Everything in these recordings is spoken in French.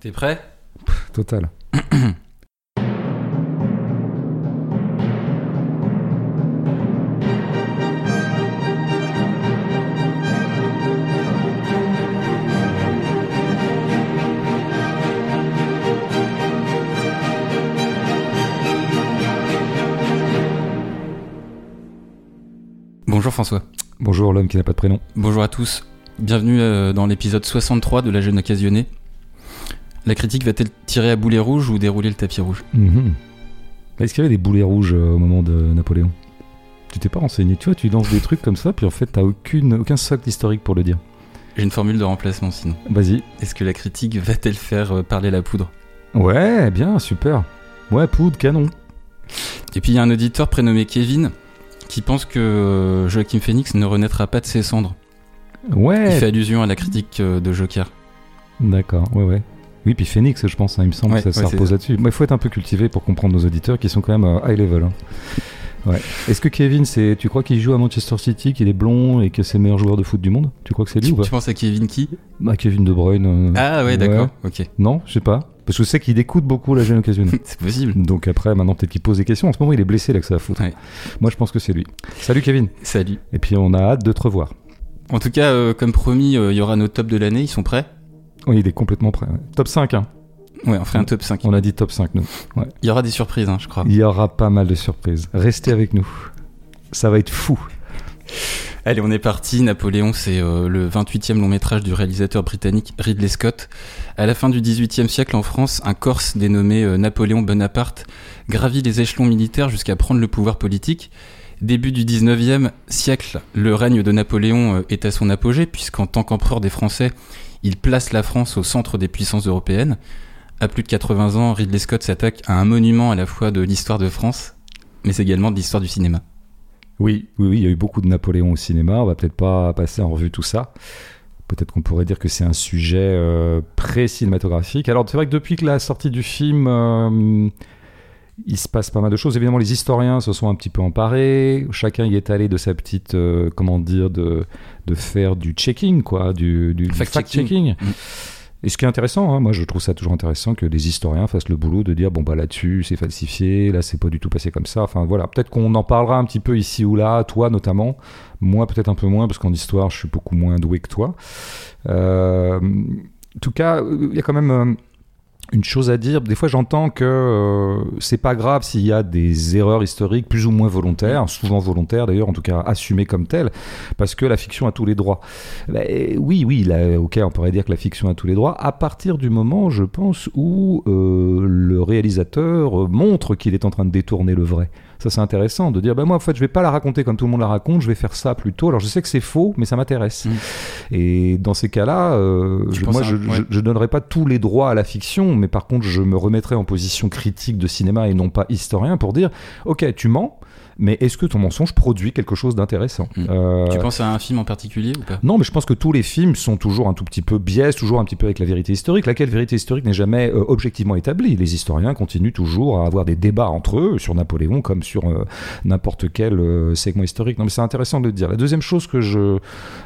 T'es prêt? Total. Bonjour François. Bonjour l'homme qui n'a pas de prénom. Bonjour à tous. Bienvenue euh, dans l'épisode 63 de La Jeune Occasionnée. La critique va-t-elle tirer à boulet rouge ou dérouler le tapis rouge? Mhm. Est-ce qu'il y avait des boulets rouges euh, au moment de Napoléon? Tu t'es pas renseigné, tu vois, tu lances des trucs comme ça, puis en fait t'as aucune, aucun socle historique pour le dire. J'ai une formule de remplacement sinon. Vas-y. Est-ce que la critique va-t-elle faire euh, parler la poudre? Ouais, bien, super. Ouais, poudre, canon. Et puis il y a un auditeur prénommé Kevin qui pense que euh, Joachim Phoenix ne renaîtra pas de ses cendres. Il Ouais, fait allusion à la critique de Joker. d'accord, ouais, ouais. Oui, puis Phoenix, je pense, hein, il me semble Ouais, que ça, ouais, repose là-dessus. Il faut être un peu cultivé pour comprendre nos auditeurs qui sont quand même euh, high level. hein. Ouais. Est-ce que Kevin, c'est, tu crois qu'il joue à Manchester City, qu'il est blond et que c'est le meilleur joueur de foot du monde? Tu crois que c'est lui Tu, ou pas? tu penses à Kevin qui? Bah, Kevin De Bruyne. euh, Ah ouais, d'accord, ok. Non, je sais pas. Parce que je sais qu'il écoute beaucoup la jeune occasionnée. C'est possible. Donc après, maintenant, peut-être qu'il pose des questions. En ce moment, il est blessé, là, que ça va foutre. Ouais. Moi, je pense que c'est lui. Salut, Kevin. Salut. Et puis, on a hâte de te revoir. En tout cas, euh, comme promis, euh, il y aura nos tops de l'année, ils sont prêts? Oui, il est complètement prêt. ouais. Top 5, hein. Ouais, on fait un top 5. On a dit top 5, nous. Il y aura des surprises, hein, je crois. Il y aura pas mal de surprises. Restez avec nous. Ça va être fou. Allez, on est parti. Napoléon, c'est euh, le 28e long métrage du réalisateur britannique Ridley Scott. À la fin du 18e siècle en France, un Corse dénommé euh, Napoléon Bonaparte gravit les échelons militaires jusqu'à prendre le pouvoir politique. Début du 19e siècle, le règne de Napoléon euh, est à son apogée, puisqu'en tant qu'empereur des Français, il place la France au centre des puissances européennes. À plus de 80 ans, Ridley Scott s'attaque à un monument à la fois de l'histoire de France, mais également de l'histoire du cinéma. Oui, oui, il y a eu beaucoup de Napoléon au cinéma. On va peut-être pas passer en revue tout ça. Peut-être qu'on pourrait dire que c'est un sujet euh, pré-cinématographique. Alors, c'est vrai que depuis que la sortie du film, euh, il se passe pas mal de choses. Évidemment, les historiens se sont un petit peu emparés. Chacun y est allé de sa petite, euh, comment dire, de, de faire du checking, quoi, du, du, du Fact-checking. fact-checking. Mm. Et ce qui est intéressant, hein, moi je trouve ça toujours intéressant que les historiens fassent le boulot de dire bon bah là-dessus c'est falsifié, là c'est pas du tout passé comme ça. Enfin voilà, peut-être qu'on en parlera un petit peu ici ou là, toi notamment, moi peut-être un peu moins parce qu'en histoire je suis beaucoup moins doué que toi. Euh, en tout cas, il y a quand même euh, une chose à dire. Des fois j'entends que euh, c'est pas grave s'il y a des erreurs historiques plus ou moins volontaires, souvent volontaires d'ailleurs, en tout cas assumées comme telles, parce que la fiction a tous les droits. Ben, oui, oui, là, ok, on pourrait dire que la fiction a tous les droits, à partir du moment, je pense, où euh, le réalisateur montre qu'il est en train de détourner le vrai. Ça, c'est intéressant de dire, ben moi, en fait, je vais pas la raconter comme tout le monde la raconte, je vais faire ça plutôt. Alors, je sais que c'est faux, mais ça m'intéresse. Mm. Et dans ces cas-là, euh, je- moi, je, ouais. je, je donnerai pas tous les droits à la fiction, mais par contre, je me remettrai en position critique de cinéma et non pas historien pour dire, ok, tu mens, mais est-ce que ton mensonge produit quelque chose d'intéressant Mm. Euh, Tu penses à un film en particulier ou pas? Non, mais je pense que tous les films sont toujours un tout petit peu biaisés, toujours un petit peu avec la vérité historique, laquelle vérité historique n'est jamais euh, objectivement établie? Les historiens continuent toujours à avoir des débats entre eux sur Napoléon comme sur euh, n'importe quel segment historique. Non, mais c'est intéressant de le dire. La deuxième chose que je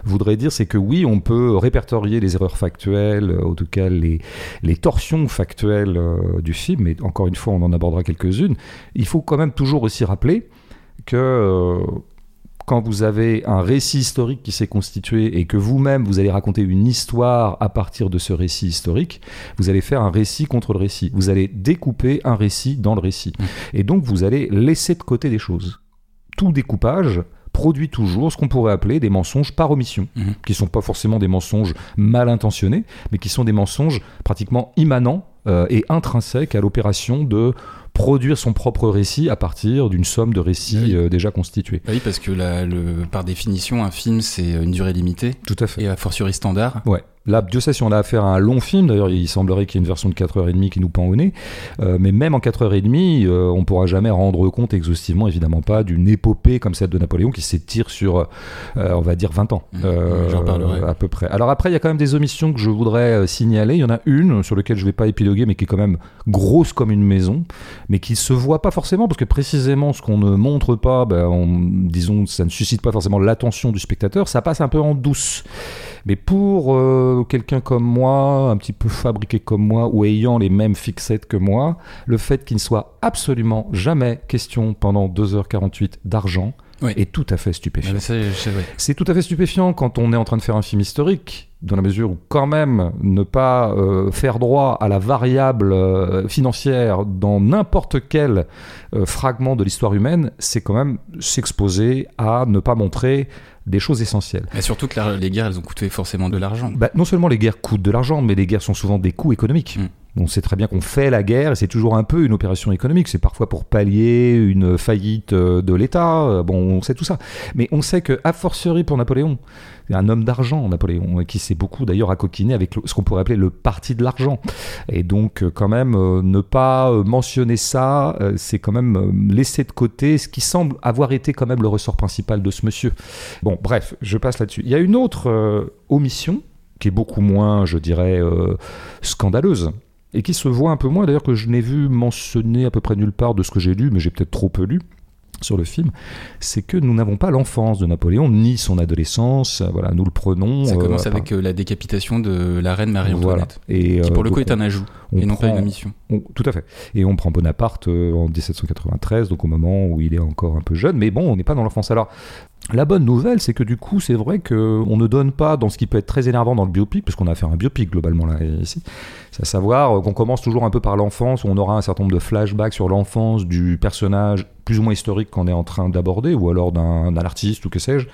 voudrais dire, c'est que oui, on peut répertorier les erreurs factuelles, en tout cas les, les torsions factuelles du film, mais encore une fois, on en abordera quelques-unes. Il faut quand même toujours aussi rappeler que euh, quand vous avez un récit historique qui s'est constitué et que vous-même vous allez raconter une histoire à partir de ce récit historique, vous allez faire un récit contre le récit. Vous allez découper un récit dans le récit. Mm. Et donc vous allez laisser de côté des choses. Tout découpage produit toujours ce qu'on pourrait appeler des mensonges par omission, Mhm. qui sont pas forcément des mensonges mal intentionnés, mais qui sont des mensonges pratiquement immanents euh, et intrinsèques à l'opération de produire son propre récit à partir d'une somme de récits Oui. euh, déjà constitués. Bah Oui, parce que la- le, par définition, un film, c'est une durée limitée Tout à fait. et a fortiori standard. Ouais. Là, Dieu sait si on a affaire à un long film. D'ailleurs, il semblerait qu'il y ait une version de 4h30 qui nous pend au nez. Euh, mais même en 4h30, euh, on pourra jamais rendre compte exhaustivement, évidemment pas, d'une épopée comme celle de Napoléon qui s'étire sur, euh, on va dire, 20 ans. Mmh, j'en parlerai. À peu près. Alors après, il y a quand même des omissions que je voudrais euh, signaler. Il y en a une sur laquelle je vais pas épiloguer, mais qui est quand même grosse comme une maison, mais qui se voit pas forcément, parce que précisément ce qu'on ne montre pas, ben, on- disons, ça ne suscite pas forcément l'attention du spectateur, ça passe un peu en douce. Mais pour euh, quelqu'un comme moi, un petit peu fabriqué comme moi, ou ayant les mêmes fixettes que moi, le fait qu'il ne soit absolument jamais question pendant 2h48 d'argent Oui. est tout à fait stupéfiant. Ah ouais. C'est tout à fait stupéfiant quand on est en train de faire un film historique, dans la mesure où quand même ne pas euh, faire droit à la variable euh, financière dans n'importe quel euh, fragment de l'histoire humaine, c'est quand même s'exposer à ne pas montrer des choses essentielles. Mais surtout que la- les guerres, elles ont coûté forcément de l'argent. Bah, non seulement les guerres coûtent de l'argent, mais les guerres sont souvent des coûts économiques. Mm. On sait très bien qu'on fait la guerre et c'est toujours un peu une opération économique. C'est parfois pour pallier une faillite euh, de l'État. Euh, Bon, on sait tout ça. Mais on sait que, a fortiori pour Napoléon, un homme d'argent, Napoléon, et qui s'est beaucoup d'ailleurs accoquiné avec ce qu'on pourrait appeler le parti de l'argent. Et donc, euh, quand même, euh, ne pas euh, mentionner ça, euh, c'est quand même euh, laisser de côté ce qui semble avoir été quand même le ressort principal de ce monsieur. Bon, bref, je passe là-dessus. Il y a une autre euh, omission qui est beaucoup moins, je dirais, euh, scandaleuse. Et qui se voit un peu moins, d'ailleurs, que je n'ai vu mentionner à peu près nulle part de ce que j'ai lu, mais j'ai peut-être trop peu lu sur le film, c'est que nous n'avons pas l'enfance de Napoléon, ni son adolescence, voilà, nous le prenons... Ça euh, commence avec euh, la décapitation de la reine Marie-Antoinette. Voilà. Et, Qui euh, pour le coup donc, est un ajout on et non pas une omission. on- tout à fait. Et on prend Bonaparte euh, en 1793, donc au moment où il est encore un peu jeune. Mais bon, on n'est pas dans l'enfance. Alors, la bonne nouvelle, c'est que du coup, c'est vrai qu'on ne donne pas dans ce qui peut être très énervant dans le biopic, parce qu'on a fait un biopic globalement là ici. C'est à savoir euh, qu'on commence toujours un peu par l'enfance, où on aura un certain nombre de flashbacks sur l'enfance du personnage plus ou moins historique qu'on est en train d'aborder, ou alors d'un artiste ou que sais-je.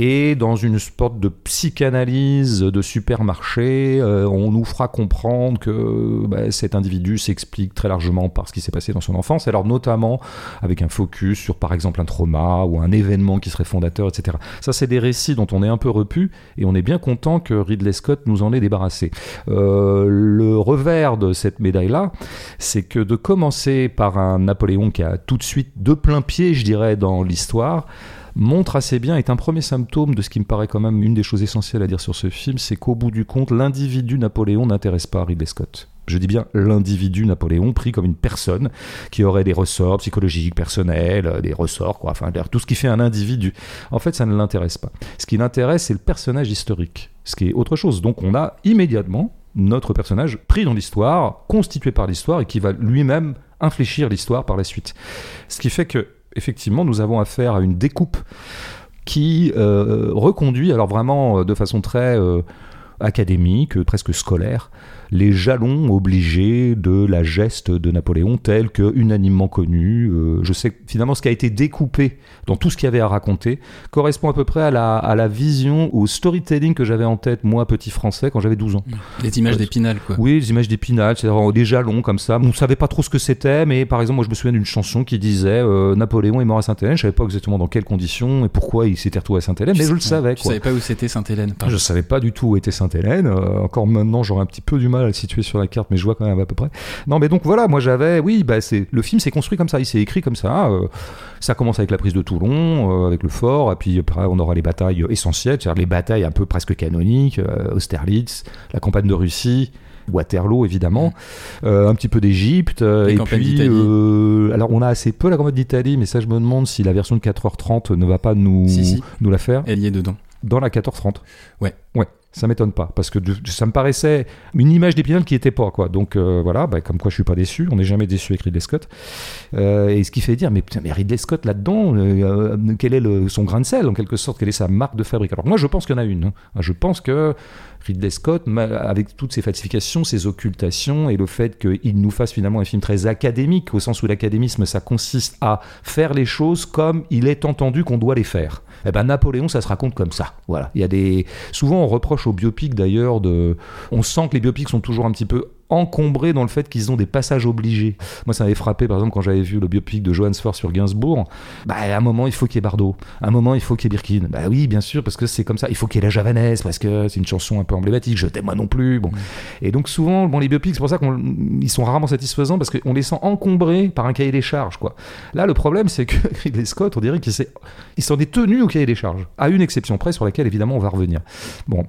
Et dans une sorte de psychanalyse de supermarché, euh, on nous fera comprendre que bah, cet individu s'explique très largement par ce qui s'est passé dans son enfance, alors notamment avec un focus sur par exemple un trauma ou un événement qui serait fondateur, etc. Ça, c'est des récits dont on est un peu repu et on est bien content que Ridley Scott nous en ait débarrassé. Euh, le revers de cette médaille-là, c'est que de commencer par un Napoléon qui a tout de suite de plein pied, je dirais, dans l'histoire, montre assez bien, est un premier symptôme de ce qui me paraît quand même une des choses essentielles à dire sur ce film, c'est qu'au bout du compte, l'individu Napoléon n'intéresse pas Ridley Scott. Je dis bien l'individu Napoléon pris comme une personne qui aurait des ressorts psychologiques, personnels, des ressorts, quoi, enfin, tout ce qui fait un individu. En fait, ça ne l'intéresse pas. Ce qui l'intéresse, c'est le personnage historique, ce qui est autre chose. Donc, on a immédiatement notre personnage pris dans l'histoire, constitué par l'histoire et qui va lui-même infléchir l'histoire par la suite. Ce qui fait que, effectivement, nous avons affaire à une découpe qui euh, reconduit, alors vraiment euh, de façon très euh, académique, presque scolaire, les jalons obligés de la geste de Napoléon, tel que unanimement connu. Euh, je sais finalement ce qui a été découpé dans tout ce qu'il y avait à raconter correspond à peu près à la, à la vision, au storytelling que j'avais en tête, moi, petit français, quand j'avais 12 ans. Les images Ouais. d'épinal, quoi. Oui, les images d'épinal, c'est-à-dire des jalons comme ça. On ne savait pas trop ce que c'était, mais par exemple, moi je me souviens d'une chanson qui disait euh, Napoléon est mort à Sainte-Hélène. Je savais pas exactement dans quelles conditions et pourquoi il s'était retrouvé à Sainte-Hélène, mais je le savais. Quoi. savais pas où c'était Sainte-Hélène. Je savais pas du tout où était Sainte-Hélène. Euh, encore maintenant, j'aurais un petit peu du mal à le situer sur la carte, mais je vois quand même à peu près. Non, mais donc voilà, moi j'avais, oui, bah c'est le film s'est construit comme ça, il s'est écrit comme ça. euh, ça commence avec la prise de Toulon, euh, avec le fort, et puis après on aura les batailles essentielles, c'est-à-dire les batailles un peu presque canoniques, euh, Austerlitz, la campagne de Russie. Waterloo évidemment, euh, un petit peu d'Égypte et puis euh, alors on a assez peu la campagne d'Italie mais ça je me demande si la version de 4h30 ne va pas nous Si, si. nous la faire Elle y est dedans. dans la 14-30. Ouais. Ouais, ça m'étonne pas, parce que ça me paraissait une image d'Épinal qui était pas, quoi. Donc euh, voilà, bah, comme quoi je suis pas déçu, on n'est jamais déçu avec Ridley Scott. Euh, et ce qui fait dire, mais, putain, mais Ridley Scott là-dedans, euh, euh, quel est le- son grain de sel, en quelque sorte, quelle est sa marque de fabrique? Alors moi je pense qu'il y en a une. hein. Je pense que Ridley Scott, avec toutes ses falsifications, ses occultations, et le fait qu'il nous fasse finalement un film très académique, au sens où l'académisme, ça consiste à faire les choses comme il est entendu qu'on doit les faire. Eh ben Napoléon, ça se raconte comme ça. Voilà. Il y a des. Souvent, on reproche aux biopics d'ailleurs de. On sent que les biopics sont toujours un petit peu encombrés dans le fait qu'ils ont des passages obligés. Moi, ça m'avait frappé, par exemple, quand j'avais vu le biopic de Johannes Ford sur Gainsbourg. Bah, à un moment, il faut qu'il y ait Bardot. À un moment, il faut qu'il y ait Birkin. Bah oui, bien sûr, parce que c'est comme ça. Il faut qu'il y ait la javanaise, parce que c'est une chanson un peu emblématique. Je t'aime moi non plus. Bon. Et donc, souvent, bon, les biopics, c'est pour ça qu'ils sont rarement satisfaisants, parce qu'on les sent encombrés par un cahier des charges, quoi. Là, le problème, c'est que Ridley Scott, on dirait qu'il s'en est tenu au cahier des charges, à une exception près sur laquelle évidemment on va revenir. Bon,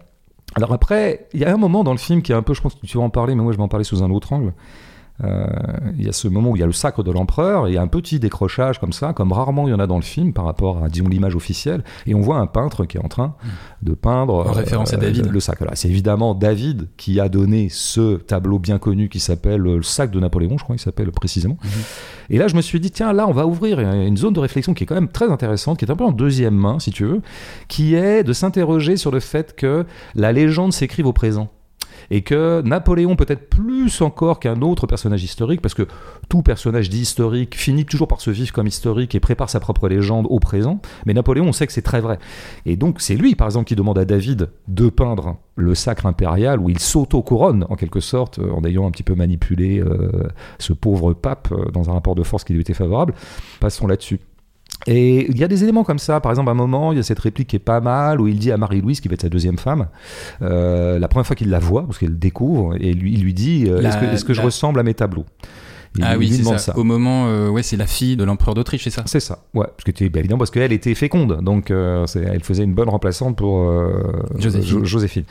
alors après, il y a un moment dans le film qui est un peu, je pense que tu vas en parler, mais moi je vais en parler sous un autre angle. Euh, il y a ce moment où il y a le sacre de l'empereur et il y a un petit décrochage comme ça, comme rarement il y en a dans le film par rapport à, disons, l'image officielle. Et on voit un peintre qui est en train de peindre. En référence à David. Le, sacre. C'est évidemment David qui a donné ce tableau bien connu qui s'appelle Le sac de Napoléon, je crois qu'il s'appelle précisément. Mhm. Et là, je me suis dit, tiens, là, on va ouvrir une zone de réflexion qui est quand même très intéressante, qui est un peu en deuxième main, si tu veux, qui est de s'interroger sur le fait que la légende s'écrive au présent et que Napoléon peut-être plus encore qu'un autre personnage historique, parce que tout personnage dit historique finit toujours par se vivre comme historique et prépare sa propre légende au présent, mais Napoléon, on sait que c'est très vrai. Et donc c'est lui, par exemple, qui demande à David de peindre le sacre impérial, où il s'auto-couronne, en quelque sorte, euh, en ayant un petit peu manipulé euh, ce pauvre pape euh, dans un rapport de force qui lui était favorable. Passons là-dessus. Et il y a des éléments comme ça. Par exemple, à un moment, il y a cette réplique qui est pas mal, où il dit à Marie-Louise, qui va être sa deuxième femme, euh, la première fois qu'il la voit, parce qu'elle découvre, et lui, il lui dit euh, Est-ce que, je ressemble à mes tableaux ah oui, c'est ça. Au moment, euh, ouais, c'est la fille de l'empereur d'Autriche, c'est ça C'est ça, ouais. Parce que ben, évidemment, parce qu'elle était féconde, donc elle faisait une bonne remplaçante pour Joséphine. Joséphine.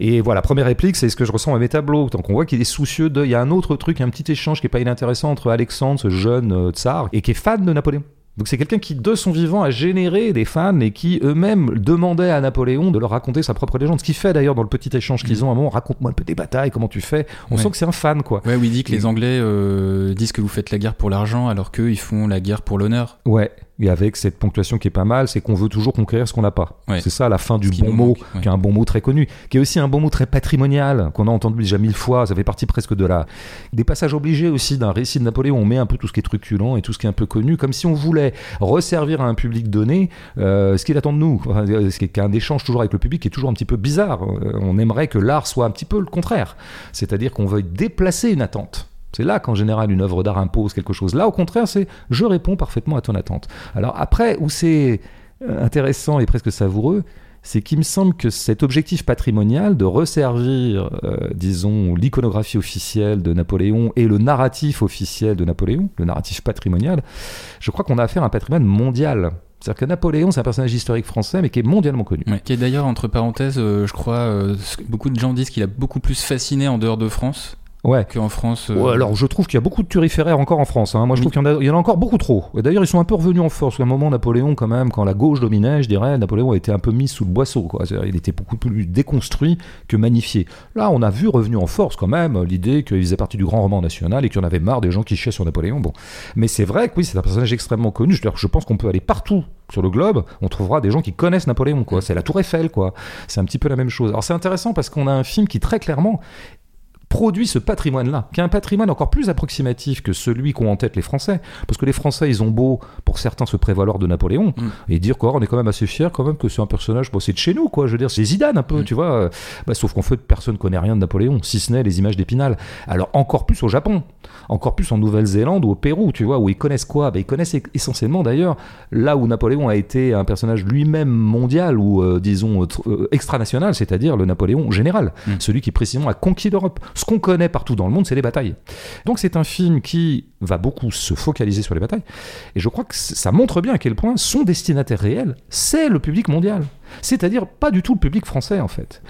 Et voilà, première réplique, c'est est-ce que je ressemble à mes tableaux Donc on voit qu'il est soucieux de. Il y a un autre truc, un petit échange qui est pas inintéressant entre Alexandre, ce jeune tsar, et qui est fan de Napoléon. Donc c'est quelqu'un qui, de son vivant, a généré des fans et qui eux-mêmes demandaient à Napoléon de leur raconter sa propre légende. Ce qu'il fait d'ailleurs dans le petit échange qu'ils mm. ont à un moment, raconte-moi un peu des batailles, comment tu fais? On sent que c'est un fan, quoi. Ouais, où il dit que les Anglais euh, disent que vous faites la guerre pour l'argent alors qu'eux, ils font la guerre pour l'honneur. Ouais et avec cette ponctuation qui est pas mal, c'est qu'on veut toujours conquérir ce qu'on n'a pas. C'est ça la fin du bon mot, qui est un bon mot très connu, qui est aussi un bon mot très patrimonial, qu'on a entendu déjà mille fois, ça fait partie presque de la... Des passages obligés aussi d'un récit de Napoléon, on met un peu tout ce qui est truculent et tout ce qui est un peu connu, comme si on voulait resservir à un public donné euh, ce qu'il attend de nous, ce qui est un échange toujours avec le public qui est toujours un petit peu bizarre. Euh, on aimerait que l'art soit un petit peu le contraire, c'est-à-dire qu'on veuille déplacer une attente. C'est là qu'en général une œuvre d'art impose quelque chose. Là, au contraire, c'est je réponds parfaitement à ton attente. Alors après, où c'est euh, intéressant et presque savoureux, c'est qu'il me semble que cet objectif patrimonial de resservir, euh, disons, l'iconographie officielle de Napoléon et le narratif officiel de Napoléon, le narratif patrimonial, je crois qu'on a affaire à un patrimoine mondial. C'est-à-dire que Napoléon, c'est un personnage historique français, mais qui est mondialement connu. qui est d'ailleurs, entre parenthèses, euh, je crois, beaucoup de gens disent qu'il a beaucoup plus fasciné en dehors de France Ouais. Qu'en France. Euh, alors, je trouve qu'il y a beaucoup de turiféraires encore en France. Hein. Moi, je trouve qu'il y, en a encore beaucoup trop. Et d'ailleurs, ils sont un peu revenus en force. À un moment, Napoléon, quand même, quand la gauche dominait, je dirais, Napoléon a été un peu mis sous le boisseau. Quoi. Il était beaucoup plus déconstruit que magnifié. Là, on a vu revenu en force, quand même, l'idée qu'il faisait partie du grand roman national et qu'il y en avait marre des gens qui chiaient sur Napoléon. Bon. Mais c'est vrai que oui, c'est un personnage extrêmement connu. Je, je pense qu'on peut aller partout sur le globe, on trouvera des gens qui connaissent Napoléon, quoi. C'est la Tour Eiffel, quoi. C'est un petit peu la même chose. Alors c'est intéressant parce qu'on a un film qui très clairement produit ce patrimoine-là, qui est un patrimoine encore plus approximatif que celui qu'ont en tête les Français. Parce que les Français, ils ont beau, pour certains, se prévaloir de Napoléon mm. et dire qu'on est quand même assez fier quand même que c'est un personnage, bon, c'est de chez nous, quoi. Je veux dire, c'est Zidane un peu, mm. tu vois. Bah, sauf qu'en fait, personne connaît rien de Napoléon, si ce n'est les images d'Épinal. Alors encore plus au Japon, encore plus en Nouvelle-Zélande ou au Pérou, tu vois, où ils connaissent quoi? Bah, Ils connaissent essentiellement d'ailleurs là où Napoléon a été un personnage lui-même mondial ou euh, disons euh, extranational, c'est-à-dire le Napoléon général, mm. celui qui précisément a conquis l'Europe. Ce qu'on connaît partout dans le monde, c'est les batailles. Donc c'est un film qui va beaucoup se focaliser sur les batailles. Et je crois que ça montre bien à quel point son destinataire réel, c'est le public mondial. C'est-à-dire pas du tout le public français en fait.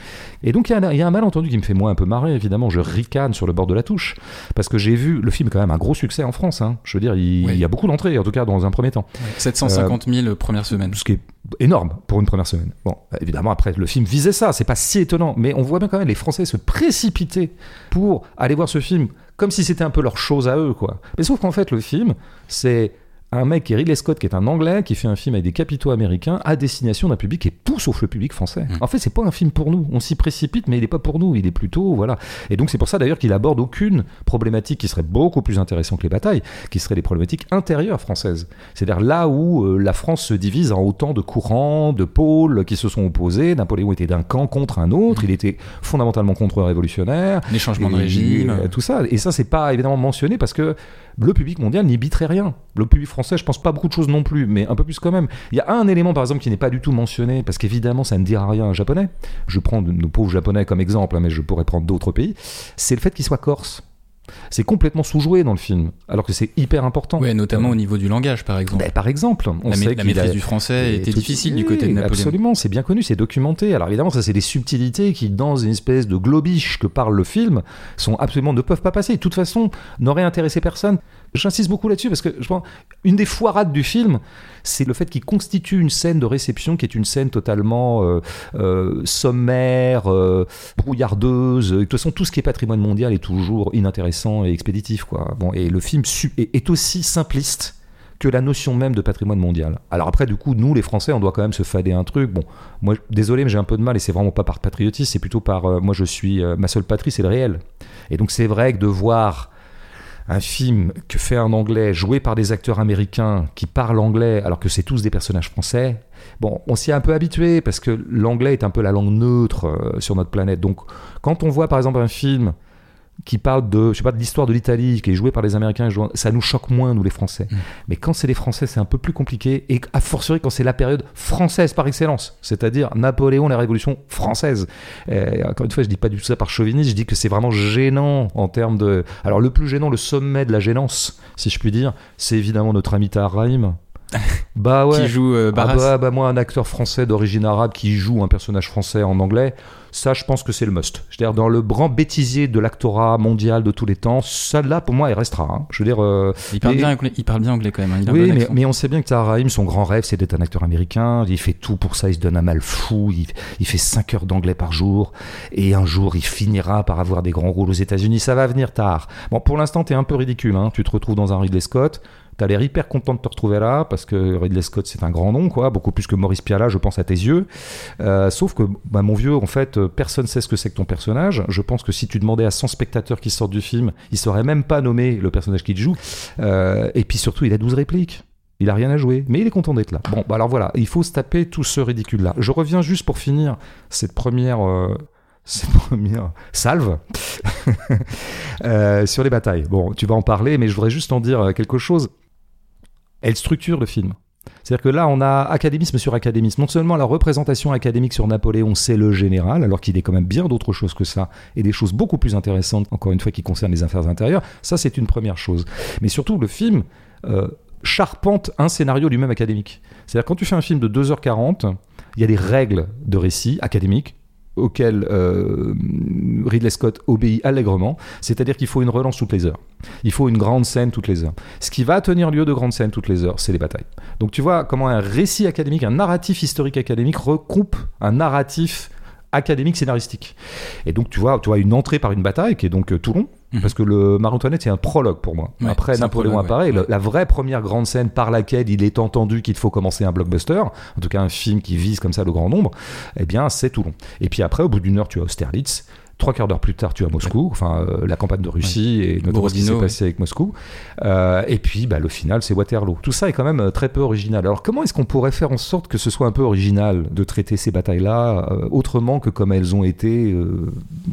Et donc il y, a un malentendu qui me fait moi un peu marrer, évidemment, je ricane sur le bord de la touche, parce que j'ai vu, le film est quand même un gros succès en France, hein. je veux dire, il, y a beaucoup d'entrées, en tout cas dans un premier temps. 750 000 euh, première semaine. Ce qui est énorme pour une première semaine. Bon, évidemment, après, le film visait ça, c'est pas si étonnant, mais on voit bien quand même les Français se précipiter pour aller voir ce film comme si c'était un peu leur chose à eux, quoi. Mais sauf qu'en fait, le film, c'est un mec qui est Ridley Scott, qui est un anglais, qui fait un film avec des capitaux américains à destination d'un public qui est tout sauf le public français. Mm. En fait, c'est pas un film pour nous. On s'y précipite, mais il est pas pour nous. Il est plutôt, voilà. Et donc, c'est pour ça d'ailleurs qu'il aborde aucune problématique qui serait beaucoup plus intéressante que les batailles, qui seraient des problématiques intérieures françaises. C'est-à-dire là où euh, la France se divise en autant de courants, de pôles qui se sont opposés. Napoléon était d'un camp contre un autre. Mm. Il était fondamentalement contre-révolutionnaire. Les changements de régime. tout ça. Et ça, c'est pas évidemment mentionné parce que le public mondial n'y biterait rien. Le public français, je pense pas beaucoup de choses non plus, mais un peu plus quand même. Il y a un élément, par exemple, qui n'est pas du tout mentionné, parce qu'évidemment, ça ne dira rien à un japonais. Je prends nos pauvres japonais comme exemple, hein, mais je pourrais prendre d'autres pays. C'est le fait qu'ils soient corses. C'est complètement sous-joué dans le film, alors que c'est hyper important. Ouais, notamment au niveau du langage, par exemple. Ben, par exemple, on la, sait la maîtrise du français était difficile du côté de Napoléon. Absolument, c'est bien connu, c'est documenté. Alors évidemment, ça c'est des subtilités qui, dans une espèce de globiche que parle le film, sont absolument ne peuvent pas passer. De toute façon, n'auraient intéressé personne. J'insiste beaucoup là-dessus parce que je pense une des foirades du film, c'est le fait qu'il constitue une scène de réception qui est une scène totalement euh, euh, sommaire, euh, brouillardeuse. De toute façon, tout ce qui est patrimoine mondial est toujours inintéressant et expéditif. Bon, et le film est, est aussi simpliste que la notion même de patrimoine mondial. Alors après, du coup, nous, les Français, on doit quand même se fader un truc. Bon, moi, désolé, mais j'ai un peu de mal, et c'est vraiment pas par patriotisme, c'est plutôt par, moi, je suis, ma seule patrie, c'est le réel. Et donc, c'est vrai que de voir un film que fait un anglais joué par des acteurs américains qui parlent anglais alors que c'est tous des personnages français, bon, on s'y est un peu habitué parce que l'anglais est un peu la langue neutre euh, sur notre planète. Donc, quand on voit par exemple un film qui parle de, je sais pas, de l'histoire de l'Italie, qui est joué par les Américains, ça nous choque moins, nous les Français. Mm. Mais quand c'est les Français, c'est un peu plus compliqué, et a fortiori quand c'est la période française par excellence, c'est-à-dire Napoléon, la Révolution française. encore une fois, je dis pas du tout ça par chauvinisme, je dis que c'est vraiment gênant en termes de... Alors le plus gênant, le sommet de la gênance, si je puis dire, c'est évidemment notre ami Tahar Rahim, bah ouais. Qui joue euh, ah bah, bah, moi, un acteur français d'origine arabe qui joue un personnage français en anglais, ça, je pense que c'est le must. Je veux dire, dans le grand bêtisier de l'actorat mondial de tous les temps, ça là, pour moi, il restera. Hein. Je veux dire. Euh, il, parle bien anglais, il parle bien anglais quand même. Hein. oui, mais, on sait bien que Tahar son grand rêve, c'est d'être un acteur américain. Il fait tout pour ça, il se donne un mal fou. Il, il fait 5 heures d'anglais par jour. Et un jour, il finira par avoir des grands rôles aux États-Unis. Ça va venir tard. Bon, pour l'instant, tu es un peu ridicule. Hein. Tu te retrouves dans un Ridley Scott. T'as l'air hyper content de te retrouver là parce que Ridley Scott c'est un grand nom quoi, beaucoup plus que Maurice Piala je pense à tes yeux. Euh, sauf que bah, mon vieux en fait personne sait ce que c'est que ton personnage. Je pense que si tu demandais à 100 spectateurs qui sortent du film, ils sauraient même pas nommer le personnage qu'il joue. Euh, et puis surtout il a 12 répliques. Il a rien à jouer, mais il est content d'être là. Bon, bah alors voilà, il faut se taper tout ce ridicule-là. Je reviens juste pour finir cette première, euh, cette première salve sur les batailles. Bon, tu vas en parler, mais je voudrais juste en dire quelque chose elle structure le film. C'est-à-dire que là, on a académisme sur académisme. Non seulement la représentation académique sur Napoléon, c'est le général, alors qu'il est quand même bien d'autres choses que ça, et des choses beaucoup plus intéressantes, encore une fois, qui concernent les affaires intérieures. Ça, c'est une première chose. Mais surtout, le film euh, charpente un scénario lui-même académique. C'est-à-dire, quand tu fais un film de 2h40, il y a des règles de récit académiques auquel euh, Ridley Scott obéit allègrement, c'est-à-dire qu'il faut une relance toutes les heures. Il faut une grande scène toutes les heures. Ce qui va tenir lieu de grande scène toutes les heures, c'est les batailles. Donc tu vois comment un récit académique, un narratif historique académique recoupe un narratif académique scénaristique. Et donc tu vois, tu vois une entrée par une bataille qui est donc euh, Toulon, Mhm. Parce que le Marie-Antoinette, c'est un prologue pour moi. Après, Napoléon apparaît. La vraie première grande scène par laquelle il est entendu qu'il faut commencer un blockbuster, en tout cas un film qui vise comme ça le grand nombre, eh bien, c'est Toulon. Et puis après, au bout d'une heure, tu as Austerlitz. Trois quarts d'heure plus tard, tu es à Moscou, enfin euh, la campagne de Russie et notamment ce qui s'est passé avec Moscou. Euh, et puis bah, le final, c'est Waterloo. Tout ça est quand même euh, très peu original. Alors comment est-ce qu'on pourrait faire en sorte que ce soit un peu original de traiter ces batailles-là autrement que comme elles ont été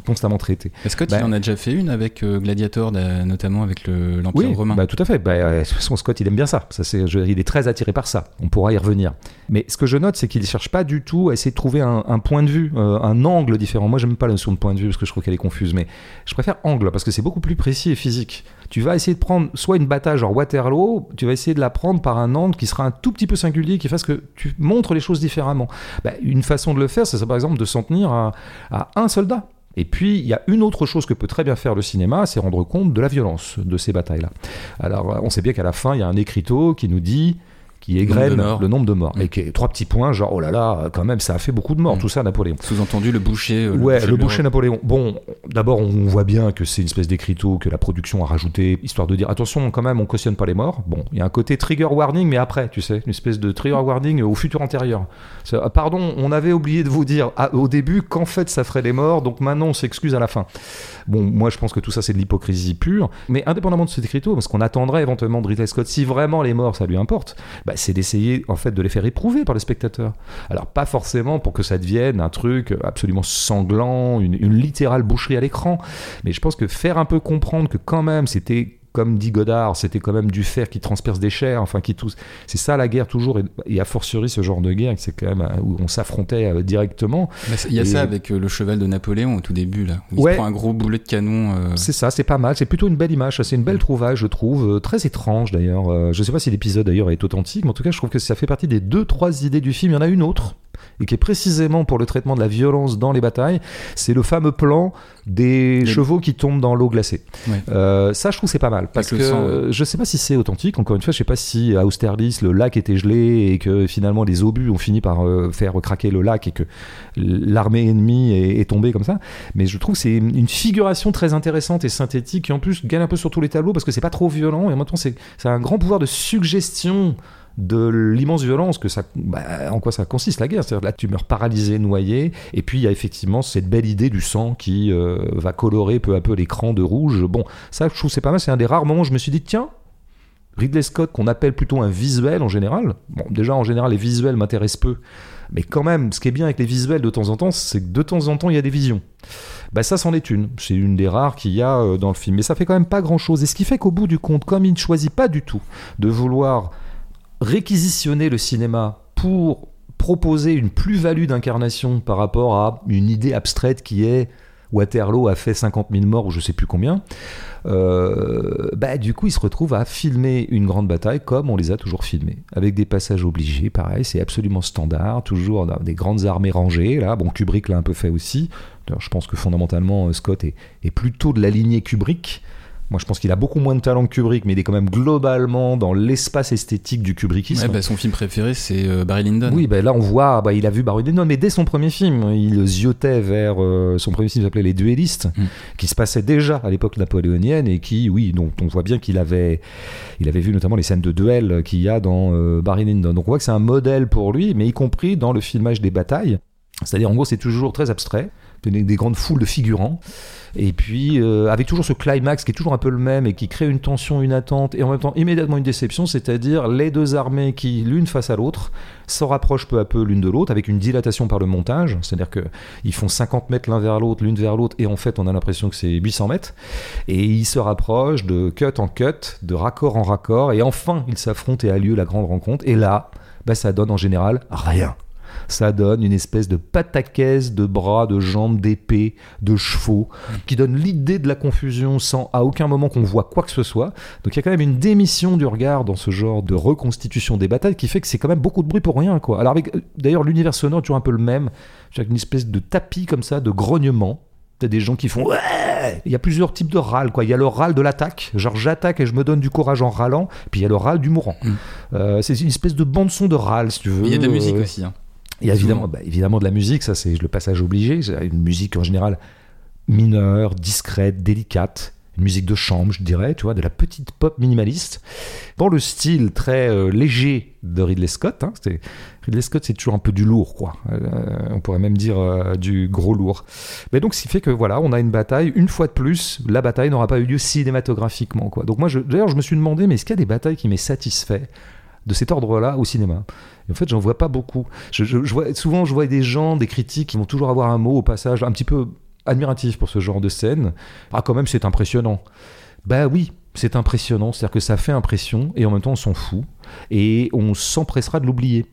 constamment traitées? Est-ce que tu en as déjà fait une avec Gladiator, notamment avec l'Empire oui, romain? bah, Tout à fait. Bah, son Scott, il aime bien ça. ça c'est, il est très attiré par ça. On pourra y revenir. Mais ce que je note, c'est qu'il ne cherche pas du tout à essayer de trouver un, un point de vue, un angle différent. Moi, j'aime pas la notion de point de vue que je trouve qu'elle est confuse, mais je préfère angle parce que c'est beaucoup plus précis et physique. Tu vas essayer de prendre soit une bataille genre Waterloo, tu vas essayer de la prendre par un angle qui sera un tout petit peu singulier, qui fasse que tu montres les choses différemment. Bah, une façon de le faire, c'est par exemple de s'en tenir à, à un soldat. Et puis, il y a une autre chose que peut très bien faire le cinéma, c'est rendre compte de la violence de ces batailles-là. Alors, on sait bien qu'à la fin, il y a un écriteau qui nous dit qui égrène le nombre de morts. Mm. Et qui est trois petits points, genre, oh là là, quand même, ça a fait beaucoup de morts, tout ça, Napoléon. Sous-entendu, le boucher. Euh, ouais, le boucher, Napoléon. Bon, d'abord, on voit bien que c'est une espèce d'écriteau que la production a rajouté, histoire de dire, attention, quand même, on cautionne pas les morts. Bon, il y a un côté trigger warning, mais après, tu sais, une espèce de trigger warning au futur antérieur. Ah, pardon, on avait oublié de vous dire ah, au début qu'en fait, ça ferait les morts, donc maintenant, on s'excuse à la fin. Bon, moi, je pense que tout ça, c'est de l'hypocrisie pure. Mais indépendamment de cet écriteau, parce qu'on attendrait éventuellement de Ridley Scott, si vraiment les morts, ça lui importe, bah, c'est d'essayer, en fait, de les faire éprouver par le spectateur. Alors, pas forcément pour que ça devienne un truc absolument sanglant, une, une littérale boucherie à l'écran, mais je pense que faire un peu comprendre que quand même, c'était comme dit Godard, c'était quand même du fer qui transperce des chairs, enfin qui tous. C'est ça la guerre toujours, et, et a fortiori ce genre de guerre, c'est quand même euh, où on s'affrontait euh, directement. Il y a Et- ça avec euh, le cheval de Napoléon au tout début là. Où il Ouais. se prend un gros boulet de canon. euh, C'est ça, c'est pas mal. C'est plutôt une belle image. C'est une belle trouvaille, je trouve. Très étrange d'ailleurs. Je sais pas si l'épisode d'ailleurs est authentique, mais en tout cas, je trouve que ça fait partie des deux, trois idées du film. Il y en a une autre, et qui est précisément pour le traitement de la violence dans les batailles. C'est le fameux plan des chevaux qui tombent dans l'eau glacée. Euh, ça, je trouve c'est pas mal. Parce que sang, euh, je sais pas si c'est authentique. Encore une fois, je sais pas si à Austerlitz, le lac était gelé et que finalement les obus ont fini par euh, faire craquer le lac et que l'armée ennemie est, est tombée comme ça. Mais je trouve que c'est une figuration très intéressante et synthétique qui en plus gagne un peu sur tous les tableaux parce que c'est pas trop violent et en même temps c'est ça a un grand pouvoir de suggestion de l'immense violence que ça bah, en quoi ça consiste la guerre c'est-à-dire là tu meurs paralysé noyé et puis il y a effectivement cette belle idée du sang qui euh, va colorer peu à peu l'écran de rouge bon ça je trouve c'est pas mal c'est un des rares moments où je me suis dit tiens Ridley Scott qu'on appelle plutôt un visuel en général bon déjà en général les visuels m'intéressent peu mais quand même ce qui est bien avec les visuels de temps en temps c'est que de temps en temps il y a des visions bah ça c'en est une. C'est une des rares qu'il y a euh, dans le film. Mais ça fait quand même pas grand chose. Et ce qui fait qu'au bout du compte, comme il ne choisit pas du tout de vouloir réquisitionner le cinéma pour proposer une plus-value d'incarnation par rapport à une idée abstraite qui est Waterloo a fait 50 000 morts ou je sais plus combien, euh, bah, du coup il se retrouve à filmer une grande bataille comme on les a toujours filmées, avec des passages obligés, pareil, c'est absolument standard, toujours des grandes armées rangées, là, bon Kubrick l'a un peu fait aussi, je pense que fondamentalement Scott est, est plutôt de la lignée Kubrick, moi, je pense qu'il a beaucoup moins de talent que Kubrick, mais il est quand même globalement dans l'espace esthétique du Kubrickisme. ouais, bah, son film préféré c'est euh, Barry Lyndon. Oui, ben là on voit, bah, il a vu Barry Lyndon, mais dès son premier film, il ziotait vers euh, son premier film s'appelait Les Duellistes, Mm. qui se passait déjà à l'époque napoléonienne et qui, oui, donc on voit bien qu'il avait, il avait vu notamment les scènes de duel qu'il y a dans euh, Barry Lyndon. Donc on voit que c'est un modèle pour lui, mais y compris dans le filmage des batailles. C'est-à-dire en gros c'est toujours très abstrait, des, des grandes foules de figurants. Et puis, euh, avec toujours ce climax qui est toujours un peu le même et qui crée une tension, une attente et en même temps immédiatement une déception, c'est-à-dire les deux armées qui, l'une face à l'autre, s'en rapprochent peu à peu l'une de l'autre avec une dilatation par le montage, c'est-à-dire qu'ils font 50 mètres l'un vers l'autre, l'une vers l'autre, et en fait on a l'impression que c'est 800 mètres, et ils se rapprochent de cut en cut, de raccord en raccord, et enfin ils s'affrontent et a lieu la grande rencontre, et là, bah, ça donne en général rien ça donne une espèce de pataquès de bras, de jambes, d'épées, de chevaux, qui donne l'idée de la confusion sans à aucun moment qu'on voit quoi que ce soit. Donc il y a quand même une démission du regard dans ce genre de reconstitution des batailles qui fait que c'est quand même beaucoup de bruit pour rien. quoi. Alors avec d'ailleurs l'univers sonore est toujours un peu le même, avec une espèce de tapis comme ça, de grognement. T'as des gens qui font ouais. Il y a plusieurs types de râles quoi. Il y a le râle de l'attaque, genre j'attaque et je me donne du courage en râlant. Puis il y a le râle du mourant. Mm. Euh, c'est une espèce de bande son de râle si tu veux. Il y a de la musique Euh, aussi. hein. Il y a évidemment, bah, évidemment de la musique, ça c'est le passage obligé. Une musique en général mineure, discrète, délicate. Une musique de chambre, je dirais, tu vois, de la petite pop minimaliste. Dans le style très euh, léger de Ridley Scott. hein, Ridley Scott, c'est toujours un peu du lourd, quoi. Euh, on pourrait même dire euh, du gros lourd. Mais donc, ce qui fait que voilà, on a une bataille. Une fois de plus, la bataille n'aura pas eu lieu cinématographiquement, quoi. Donc moi, d'ailleurs, je me suis demandé, mais est-ce qu'il y a des batailles qui m'aient satisfait? De cet ordre-là au cinéma et en fait, j'en vois pas beaucoup. Souvent, je vois des gens, des critiques qui vont toujours avoir un mot au passage un petit peu admiratif pour ce genre de scène. Ah, quand même, c'est impressionnant. Bah oui, c'est impressionnant. C'est-à-dire que ça fait impression et en même temps, on s'en fout. Et on s'empressera de l'oublier.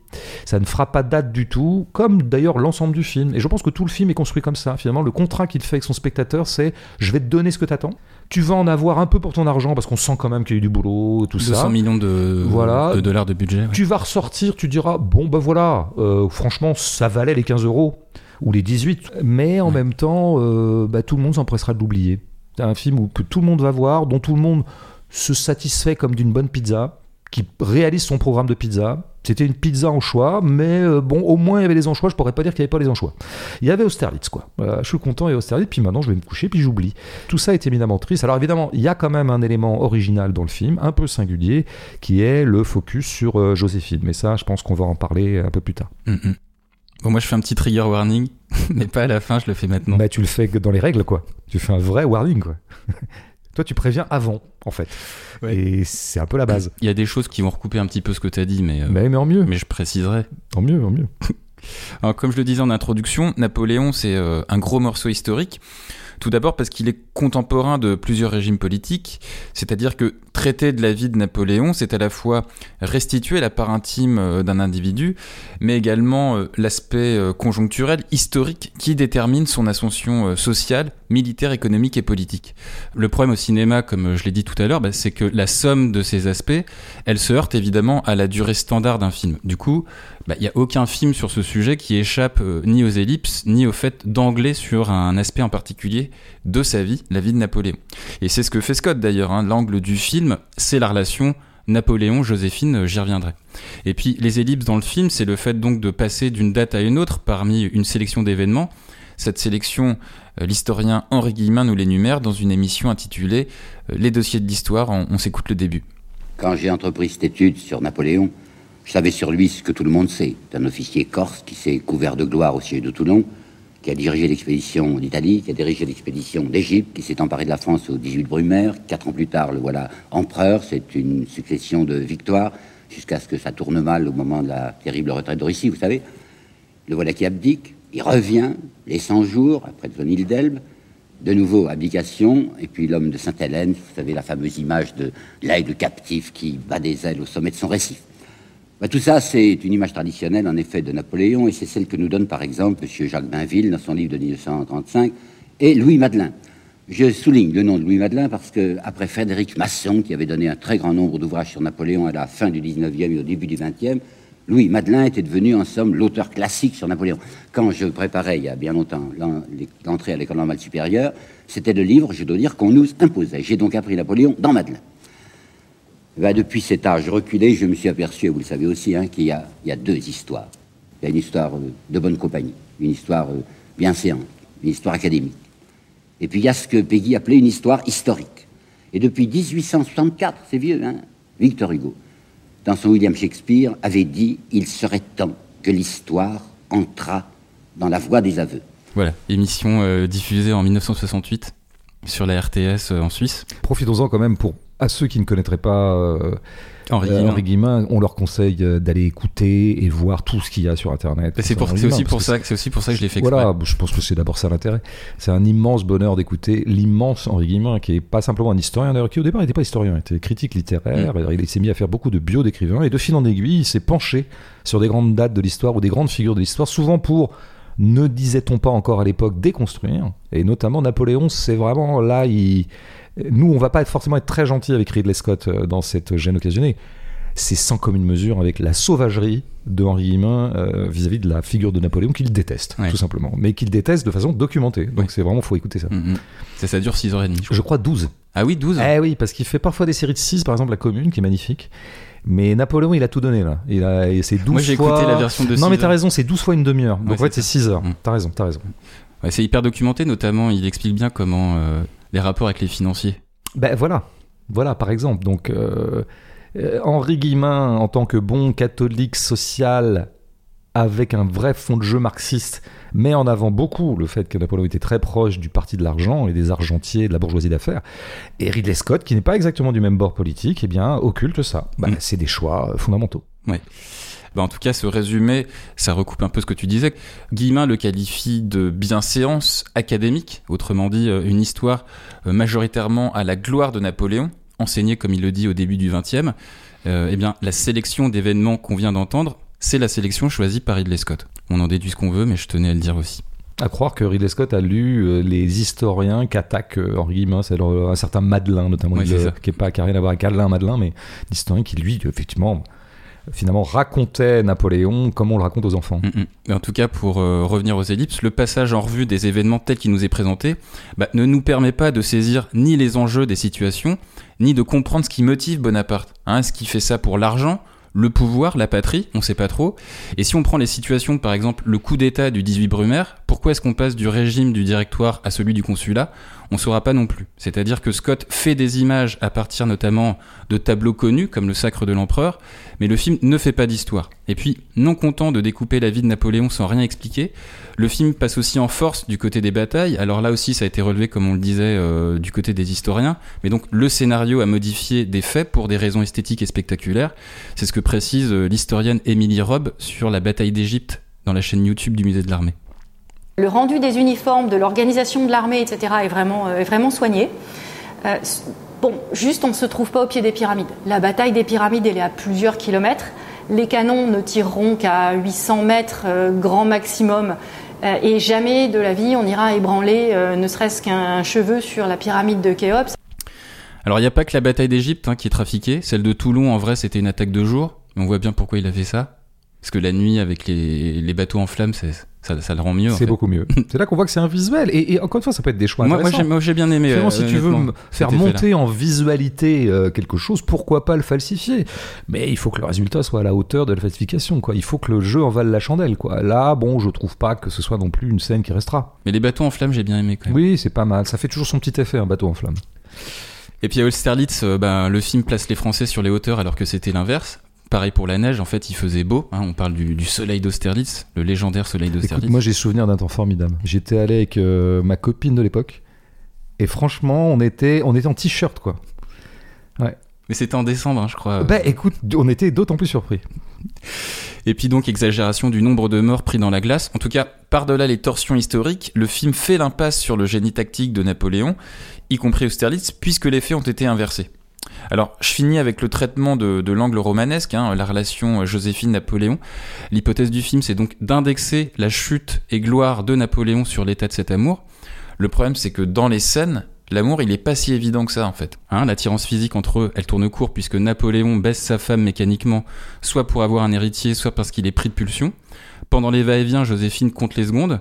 Ça ne fera pas date du tout, comme d'ailleurs l'ensemble du film. Et je pense que tout le film est construit comme ça. Finalement, le contrat qu'il fait avec son spectateur, c'est je vais te donner ce que t'attends. Tu vas en avoir un peu pour ton argent parce qu'on sent quand même qu'il y a eu du boulot, tout 200 ça. millions de, Voilà. de dollars de budget. ouais. Tu vas ressortir, tu diras bon ben voilà, euh, franchement ça valait les 15 euros ou les 18, mais en Ouais. même temps euh, bah, tout le monde s'empressera de l'oublier. C'est un film où, que tout le monde va voir, dont tout le monde se satisfait comme d'une bonne pizza, qui réalise son programme de pizza. C'était une pizza en choix, mais euh, bon, au moins il y avait les anchois. Je pourrais pas dire qu'il n'y avait pas les anchois. Il y avait Austerlitz, quoi. Je suis content, il y a Austerlitz, puis maintenant je vais me coucher, puis j'oublie. Tout ça est éminemment triste. Alors évidemment, il y a quand même un élément original dans le film, un peu singulier, qui est le focus sur euh, Joséphine. Mais ça, je pense qu'on va en parler un peu plus tard. Mm. Bon, moi je fais un petit trigger warning, mais pas à la fin, je le fais maintenant. Bah, tu le fais dans les règles, quoi. Tu fais un vrai warning, quoi. Toi, tu préviens avant, en fait. Ouais. Et c'est un peu la base. Il y a des choses qui vont recouper un petit peu ce que tu as dit, mais, euh, Mais, mais en mieux, mais je préciserai. en mieux, en mieux. Alors, comme je le disais en introduction, Napoléon, c'est euh, un gros morceau historique. Tout d'abord parce qu'il est contemporain de plusieurs régimes politiques, c'est-à-dire que traiter de la vie de Napoléon, c'est à la fois restituer la part intime euh, d'un individu, mais également euh, l'aspect euh, conjoncturel, historique, qui détermine son ascension sociale, militaire, économique et politique. Le problème au cinéma, comme je l'ai dit tout à l'heure, bah, c'est que la somme de ces aspects, elle se heurte évidemment à la durée standard d'un film. Du coup, bah, il n'y a aucun film sur ce sujet qui échappe euh, ni aux ellipses, ni au fait d'angler sur un aspect en particulier de sa vie, la vie de Napoléon. Et c'est ce que fait Scott d'ailleurs. Hein. L'angle du film, c'est la relation Napoléon, Joséphine, euh, j'y reviendrai. Et puis les ellipses dans le film, c'est le fait donc de passer d'une date à une autre parmi une sélection d'événements. Cette sélection, euh, l'historien Henri Guillemin nous l'énumère dans une émission intitulée Les dossiers de l'histoire. on s'écoute le début. Quand j'ai entrepris cette étude sur Napoléon, je savais sur lui ce que tout le monde sait. C'est un officier corse qui s'est couvert de gloire au siège de Toulon, qui a dirigé l'expédition d'Italie, qui a dirigé l'expédition d'Égypte, qui s'est emparé de la France au 18 Brumaire. Quatre ans plus tard, le voilà empereur. C'est une succession de victoires jusqu'à ce que ça tourne mal au moment de la terrible retraite de Russie, vous savez. Le voilà qui abdique. Il revient les 100 jours après de île d'Elbe. De nouveau, abdication, et puis l'homme de Sainte-Hélène, vous savez la fameuse image de l'aigle captif qui bat des ailes au sommet de son récif. Bah, tout ça, c'est une image traditionnelle, en effet, de Napoléon, et c'est celle que nous donne, par exemple, M. Jacques Bainville, dans son livre de 1935, et Louis Madelin. Je souligne le nom de Louis Madelin parce que, après Frédéric Masson, qui avait donné un très grand nombre d'ouvrages sur Napoléon à la fin du 19e et au début du 20e, Louis Madelin était devenu, en somme, l'auteur classique sur Napoléon. Quand je préparais, il y a bien longtemps, l'entrée à l'école normale supérieure, c'était le livre, je dois dire, qu'on nous imposait. J'ai donc appris Napoléon dans Madelin. Ben, depuis cet âge reculé, je me suis aperçu, et vous le savez aussi, hein, qu'il y, a, deux histoires. Il y a une histoire euh, de bonne compagnie, une histoire euh, bien séante, une histoire académique. Et puis il y a ce que Peggy appelait une histoire historique. Et depuis 1864, c'est vieux, hein, Victor Hugo, dans son William Shakespeare, avait dit Il serait temps que l'histoire entrât dans la voie des aveux. Voilà, émission euh, diffusée en 1968 sur la RTS en Suisse. Profitons-en quand même pour à ceux qui ne connaîtraient pas euh, Henri, Guillemin. on leur conseille euh, d'aller écouter et voir tout ce qu'il y a sur Internet. C'est aussi pour ça, c'est aussi pour ça que je l'ai fait. Voilà, je pense que c'est d'abord ça l'intérêt. C'est un immense bonheur d'écouter l'immense Henri Guillemin, qui est pas simplement un historien d'ailleurs, qui au départ n'était pas historien, il était critique littéraire. Mm. Il s'est mis à faire beaucoup de bio d'écrivains et de fil en aiguille, il s'est penché sur des grandes dates de l'histoire ou des grandes figures de l'histoire, souvent pour ne disait-on pas encore à l'époque déconstruire Et notamment Napoléon, c'est vraiment là, il nous, on va pas être forcément être très gentil avec Ridley Scott euh, dans cette gêne occasionnée. C'est sans commune mesure avec la sauvagerie de Henri Guillemin euh, vis-à-vis de la figure de Napoléon qu'il déteste, tout simplement. Mais qu'il déteste de façon documentée. Donc c'est vraiment, faut écouter ça. Mm, mm. Ça, ça dure 6h30. Je, je crois 12. Ah oui, 12 Eh oui, parce qu'il fait parfois des séries de 6, par exemple La Commune, qui est magnifique. Mais Napoléon, il a tout donné là. Il a, c'est 12 Moi, j'ai fois... écouté la version de Non, mais t'as raison, c'est 12 fois une demi-heure. Donc en fait, c'est 6 heures. Mm. T'as raison, t'as raison. c'est hyper documenté, notamment, il explique bien comment euh, les rapports avec les financiers ben voilà, voilà par exemple. Donc euh, euh, Henri Guillemin, en tant que bon catholique social avec un vrai fond de jeu marxiste, met en avant beaucoup le fait que Napoléon était très proche du parti de l'argent et des argentiers, de la bourgeoisie d'affaires. Et Ridley Scott, qui n'est pas exactement du même bord politique, eh bien, occulte ça. Ben, mm. C'est des choix fondamentaux. Ouais. Bah, en tout cas, ce résumé, ça recoupe un peu ce que tu disais. Guillemin le qualifie de bienséance académique, autrement dit, euh, une histoire euh, majoritairement à la gloire de Napoléon, enseignée, comme il le dit, au début du XXe. Euh, eh bien, la sélection d'événements qu'on vient d'entendre, c'est la sélection choisie par Ridley Scott. On en déduit ce qu'on veut, mais je tenais à le dire aussi. À croire que Ridley Scott a lu les historiens qu'attaque Henri Guillemin, c'est un certain Madelin notamment, qui n'a qui rien à voir avec Alain Madelin, mais l'historien qui lui, effectivement, finalement racontait Napoléon comme on le raconte aux enfants. Mm, mm. En tout cas, pour euh, revenir aux ellipses, le passage en revue des événements tels qu'il nous est présenté bah, ne nous permet pas de saisir ni les enjeux des situations, ni de comprendre ce qui motive Bonaparte. Hein, Est-ce qu'il fait ça pour l'argent le pouvoir, la patrie, on sait pas trop. Et si on prend les situations, par exemple, le coup d'État du 18 Brumaire, pourquoi est-ce qu'on passe du régime du directoire à celui du consulat? On saura pas non plus. C'est-à-dire que Scott fait des images à partir notamment de tableaux connus, comme le Sacre de l'Empereur, mais le film ne fait pas d'histoire. Et puis, non content de découper la vie de Napoléon sans rien expliquer, le film passe aussi en force du côté des batailles. Alors là aussi, ça a été relevé, comme on le disait, euh, du côté des historiens. Mais donc, le scénario a modifié des faits pour des raisons esthétiques et spectaculaires. C'est ce que précise euh, l'historienne Émilie Robb sur la bataille d'Égypte dans la chaîne YouTube du musée de l'armée. Le rendu des uniformes, de l'organisation de l'armée, etc. est vraiment, est vraiment soigné. bon, juste on ne se trouve pas au pied des pyramides. La bataille des pyramides, elle est à plusieurs kilomètres. Les canons ne tireront qu'à 800 mètres, grand maximum. et jamais de la vie on ira ébranler ne serait-ce qu'un cheveu sur la pyramide de Khéops. Alors il n'y a pas que la bataille d'Égypte hein, qui est trafiquée. Celle de Toulon, en vrai, c'était une attaque de jour. On voit bien pourquoi il a fait ça. Parce que la nuit, avec les, les bateaux en flammes, ça, ça, le rend mieux. C'est beaucoup mieux. c'est là qu'on voit que c'est un visuel. Et, encore une fois, ça peut être des choix moi, moi, j'ai bien aimé. si euh, tu veux faire monter en visualité euh, quelque chose, pourquoi pas le falsifier? Mais il faut que le résultat soit à la hauteur de la falsification. Quoi. Il faut que le jeu en vale la chandelle. Quoi. Là, bon, je trouve pas que ce soit non plus une scène qui restera. Mais les bateaux en flammes, j'ai bien aimé quand même. Oui, c'est pas mal. Ça fait toujours son petit effet, un bateau en flammes. Et puis à Austerlitz, euh, ben, le film place les Français sur les hauteurs alors que c'était l'inverse. Pareil pour la neige, en fait, il faisait beau. Hein. on parle du, soleil d'Austerlitz, le légendaire soleil d'Austerlitz. Moi, j'ai souvenir d'un temps formidable. J'étais allé avec euh, ma copine de l'époque, et franchement, on était, on était en t-shirt, quoi. Ouais. Mais c'était en décembre, hein, je crois. Bah, écoute, on était d'autant plus surpris. Et puis donc exagération du nombre de morts pris dans la glace. En tout cas, par-delà les torsions historiques, le film fait l'impasse sur le génie tactique de Napoléon, y compris Austerlitz, puisque les faits ont été inversés. Alors, je finis avec le traitement de, l'angle romanesque, hein, la relation Joséphine-Napoléon. L'hypothèse du film, c'est donc d'indexer la chute et gloire de Napoléon sur l'état de cet amour. Le problème, c'est que dans les scènes, l'amour, il est pas si évident que ça, en fait. Hein, l'attirance physique entre eux, elle tourne court puisque Napoléon baisse sa femme mécaniquement, soit pour avoir un héritier, soit parce qu'il est pris de pulsion. Pendant les va-et-vient, Joséphine compte les secondes,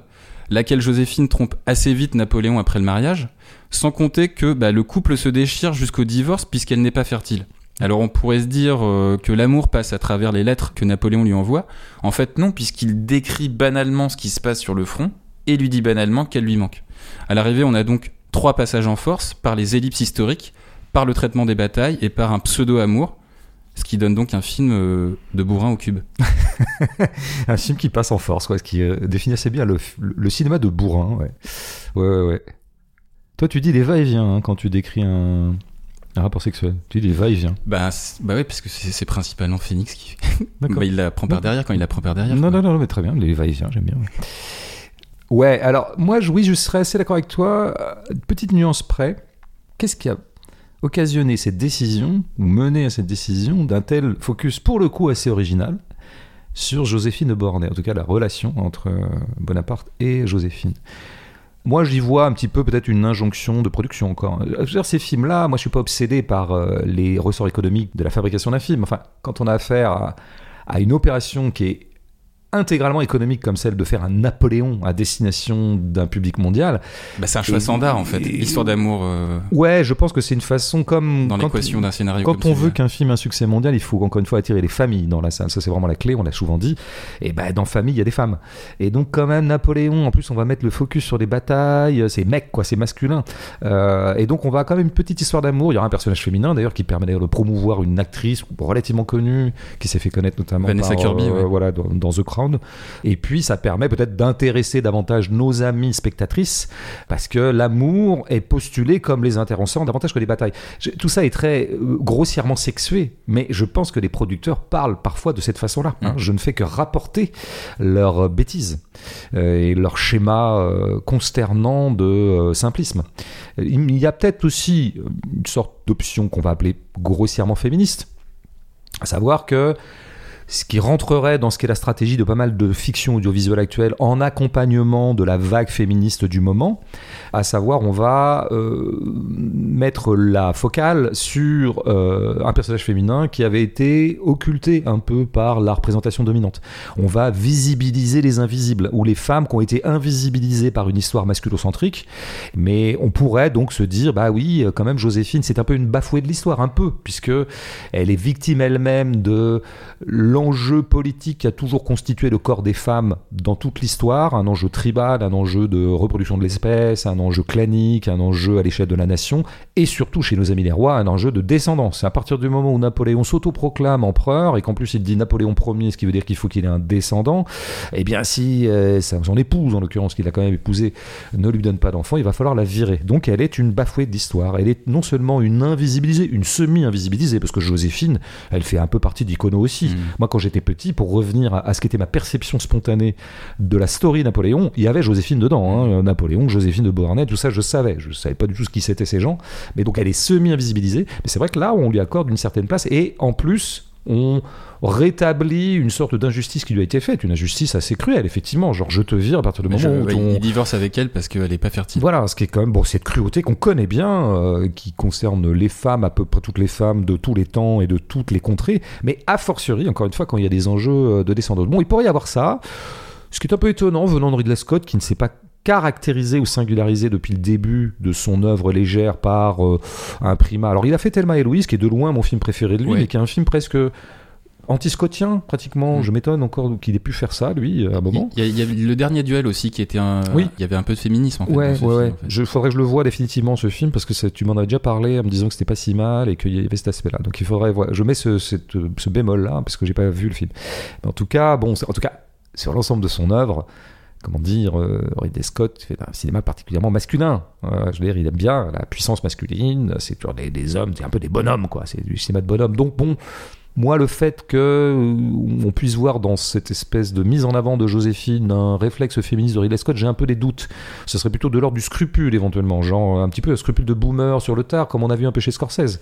laquelle Joséphine trompe assez vite Napoléon après le mariage. Sans compter que bah, le couple se déchire jusqu'au divorce puisqu'elle n'est pas fertile. Alors on pourrait se dire euh, que l'amour passe à travers les lettres que Napoléon lui envoie. En fait non, puisqu'il décrit banalement ce qui se passe sur le front et lui dit banalement qu'elle lui manque. À l'arrivée, on a donc trois passages en force par les ellipses historiques, par le traitement des batailles et par un pseudo-amour. Ce qui donne donc un film euh, de bourrin au cube. un film qui passe en force, quoi, ce qui euh, définit assez bien le, cinéma de bourrin. Ouais, ouais. ouais. Toi, tu dis les va-et-vient hein, quand tu décris un, rapport sexuel. Tu dis les va-et-vient. Bah, bah ouais, parce que c'est principalement Phoenix qui. bah, il la prend par derrière quand il la prend par derrière. Non, non, non, mais très bien, les va-et-vient, j'aime bien. Ouais. alors moi, oui, je serais assez d'accord avec toi. Petite nuance près. Qu'est-ce qui a occasionné cette décision, ou mené à cette décision, d'un tel focus, pour le coup, assez original, sur Joséphine de Bornay, en tout cas la relation entre euh, Bonaparte et Joséphine? Moi, j'y vois un petit peu peut-être une injonction de production encore. Dire, ces films-là, moi, je suis pas obsédé par euh, les ressorts économiques de la fabrication d'un film. Enfin, quand on a affaire à une opération qui est intégralement économique comme celle de faire un Napoléon à destination d'un public mondial. Bah, c'est un choix standard en fait, l'histoire d'amour. Euh, ouais, je pense que c'est une façon comme dans l'équation d'un scénario. Quand on veut qu'un film ait un succès mondial, il faut encore une fois attirer les familles dans la salle. Ça c'est vraiment la clé, on l'a souvent dit. Et ben dans famille, il y a des femmes. Et donc quand même Napoléon, en plus on va mettre le focus sur les batailles, c'est mec quoi, c'est masculin. Euh, et donc on va quand même une petite histoire d'amour. Il y aura un personnage féminin d'ailleurs qui permet d'ailleurs de promouvoir une actrice relativement connue qui s'est fait connaître notamment Vanessa Kirby, euh, voilà dans, dans The Crown et puis, ça permet peut-être d'intéresser davantage nos amis spectatrices, parce que l'amour est postulé comme les intéressants davantage que les batailles. tout ça est très euh, grossièrement sexué, mais je pense que les producteurs parlent parfois de cette façon-là. Hein. Mmh. Je ne fais que rapporter leurs bêtises euh, et leur schéma euh, consternant de simplisme. Il y a peut-être aussi une sorte d'option qu'on va appeler grossièrement féministe, à savoir que ce qui rentrerait dans ce qu'est la stratégie de pas mal de fiction audiovisuelle actuelle en accompagnement de la vague féministe du moment, à savoir on va euh, mettre la focale sur euh, un personnage féminin qui avait été occulté un peu par la représentation dominante. On va visibiliser les invisibles, ou les femmes qui ont été invisibilisées par une histoire masculocentrique, mais on pourrait donc se dire, bah oui, quand même Joséphine, c'est un peu une bafouée de l'histoire, un peu, puisque elle est victime elle-même de l'enjeu politique qui a toujours constitué le corps des femmes dans toute l'histoire, un enjeu tribal, un enjeu de reproduction de l'espèce, un enjeu clanique, un enjeu à l'échelle de la nation, et surtout chez nos amis les rois, un enjeu de descendance. À partir du moment où Napoléon s'autoproclame empereur, et qu'en plus il dit Napoléon Ier, ce qui veut dire qu'il faut qu'il ait un descendant, eh bien si euh, son épouse, en l'occurrence, qu'il a quand même épousé, ne lui donne pas d'enfant, il va falloir la virer. Donc elle est une bafouée d'histoire. Elle est non seulement une invisibilisée, une semi-invisibilisée, parce que Joséphine, elle fait un peu partie d'Icono aussi. Mmh Quand j'étais petit, pour revenir à, ce qu'était ma perception spontanée de la story Napoléon, il y avait Joséphine dedans. Hein. Napoléon, Joséphine de Beauharnais, tout ça, je savais. Je savais pas du tout ce qui c'était ces gens. Mais donc, elle est semi-invisibilisée. Mais c'est vrai que là, on lui accorde une certaine place. Et en plus, on rétablit une sorte d'injustice qui lui a été faite, une injustice assez cruelle, effectivement. Genre, je te vire à partir du moment où. Il divorce avec elle parce qu'elle n'est pas fertile. Voilà, ce qui est quand même bon, cette cruauté qu'on connaît bien, euh, qui concerne les femmes, à peu près toutes les femmes de tous les temps et de toutes les contrées, mais a fortiori, encore une fois, quand il y a des enjeux euh, de descendance. Bon, il pourrait y avoir ça. Ce qui est un peu étonnant venant de Ridley Scott, qui ne s'est pas caractérisé ou singularisé depuis le début de son œuvre légère par euh, un primat. Alors il a fait Thelma et Louise, qui est de loin mon film préféré de lui, mais qui est un film presque anti-scotien pratiquement. Mm. Je m'étonne encore qu'il ait pu faire ça, lui, à un moment. Il y, a, le dernier duel aussi qui était un. Oui. Il y avait un peu de féminisme en fait. Ouais, ouais, Je faudrait que je le vois définitivement ce film parce que tu m'en as déjà parlé en me disant que c'était pas si mal et qu'il y avait cet aspect-là. Donc il faudrait. Je mets ce, ce bémol-là parce que j'ai pas vu le film. en tout cas, bon, en tout cas, sur l'ensemble de son œuvre, comment dire, euh, Ridley Scott fait un cinéma particulièrement masculin. Euh, je veux dire, il aime bien la puissance masculine, c'est toujours des, des hommes, c'est un peu des bonhommes, quoi. C'est du cinéma de bonhomme. Donc bon, moi, le fait que euh, on puisse voir dans cette espèce de mise en avant de Joséphine un réflexe féministe de Ridley Scott, j'ai un peu des doutes. Ce serait plutôt de l'ordre du scrupule éventuellement, genre un petit peu un scrupule de boomer sur le tard, comme on a vu un peu chez Scorsese.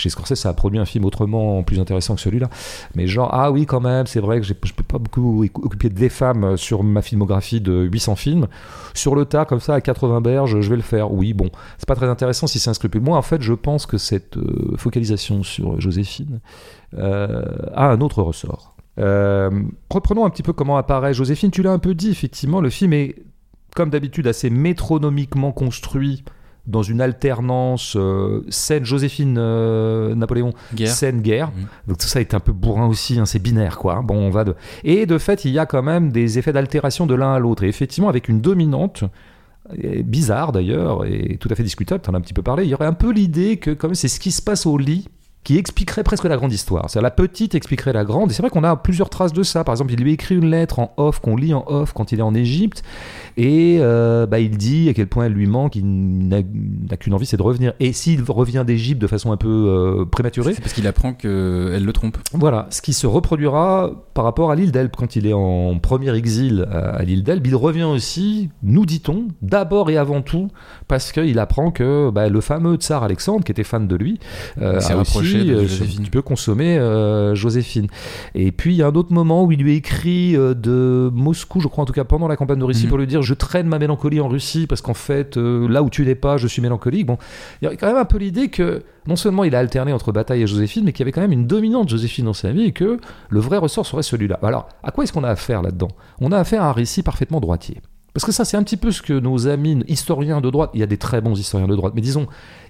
Chez Scorsese, ça a produit un film autrement plus intéressant que celui-là. Mais genre, ah oui, quand même, c'est vrai que je peux pas beaucoup occuper des femmes sur ma filmographie de 800 films. Sur le tard, comme ça, à 80 berges, je vais le faire. Oui, bon, c'est pas très intéressant si c'est un scrupule. Moi, en fait, je pense que cette euh, focalisation sur Joséphine euh, a un autre ressort. Euh, reprenons un petit peu comment apparaît Joséphine. Tu l'as un peu dit, effectivement, le film est, comme d'habitude, assez métronomiquement construit dans une alternance euh, scène Joséphine Napoléon scène guerre. Mmh. donc tout ça est un peu bourrin aussi hein, c'est binaire quoi bon on va de et de fait il y a quand même des effets d'altération de l'un à l'autre. Et effectivement avec une dominante bizarre d'ailleurs et tout à fait discutable tu en as un petit peu parlé il y aurait un peu l'idée que comme c'est ce qui se passe au lit qui expliquerait presque la grande histoire. C'est la petite expliquerait la grande. Et c'est vrai qu'on a plusieurs traces de ça. Par exemple, il lui écrit une lettre en off qu'on lit en off quand il est en Égypte, et euh, bah, il dit à quel point elle lui manque. Il n'a qu'une envie, c'est de revenir. Et s'il revient d'Égypte de façon un peu euh, prématurée, c'est parce qu'il apprend qu'elle le trompe. Voilà, ce qui se reproduira par rapport à l'île d'Elbe quand il est en premier exil à, l'île d'Elbe. Il revient aussi, nous dit-on, d'abord et avant tout parce qu'il apprend que bah, le fameux tsar Alexandre, qui était fan de lui, euh, a aussi euh, tu peux consommer euh, Joséphine. Et puis il y a un autre moment où il lui écrit euh, de Moscou, je crois en tout cas pendant la campagne de Russie, mhm. pour lui dire je traîne ma mélancolie en Russie parce qu'en fait là où tu n'es pas, je suis mélancolique. Bon, il y a quand même un peu l'idée que non seulement il a alterné entre bataille et Joséphine, mais qu'il y avait quand même une dominante Joséphine dans sa vie et que le vrai ressort serait celui-là. Alors, à quoi est-ce qu'on a affaire là-dedans? On a affaire à un récit parfaitement droitier. Parce que ça, c'est un petit peu ce que nos amis historiens de droite, il y a des très bons historiens de droite, mais disons,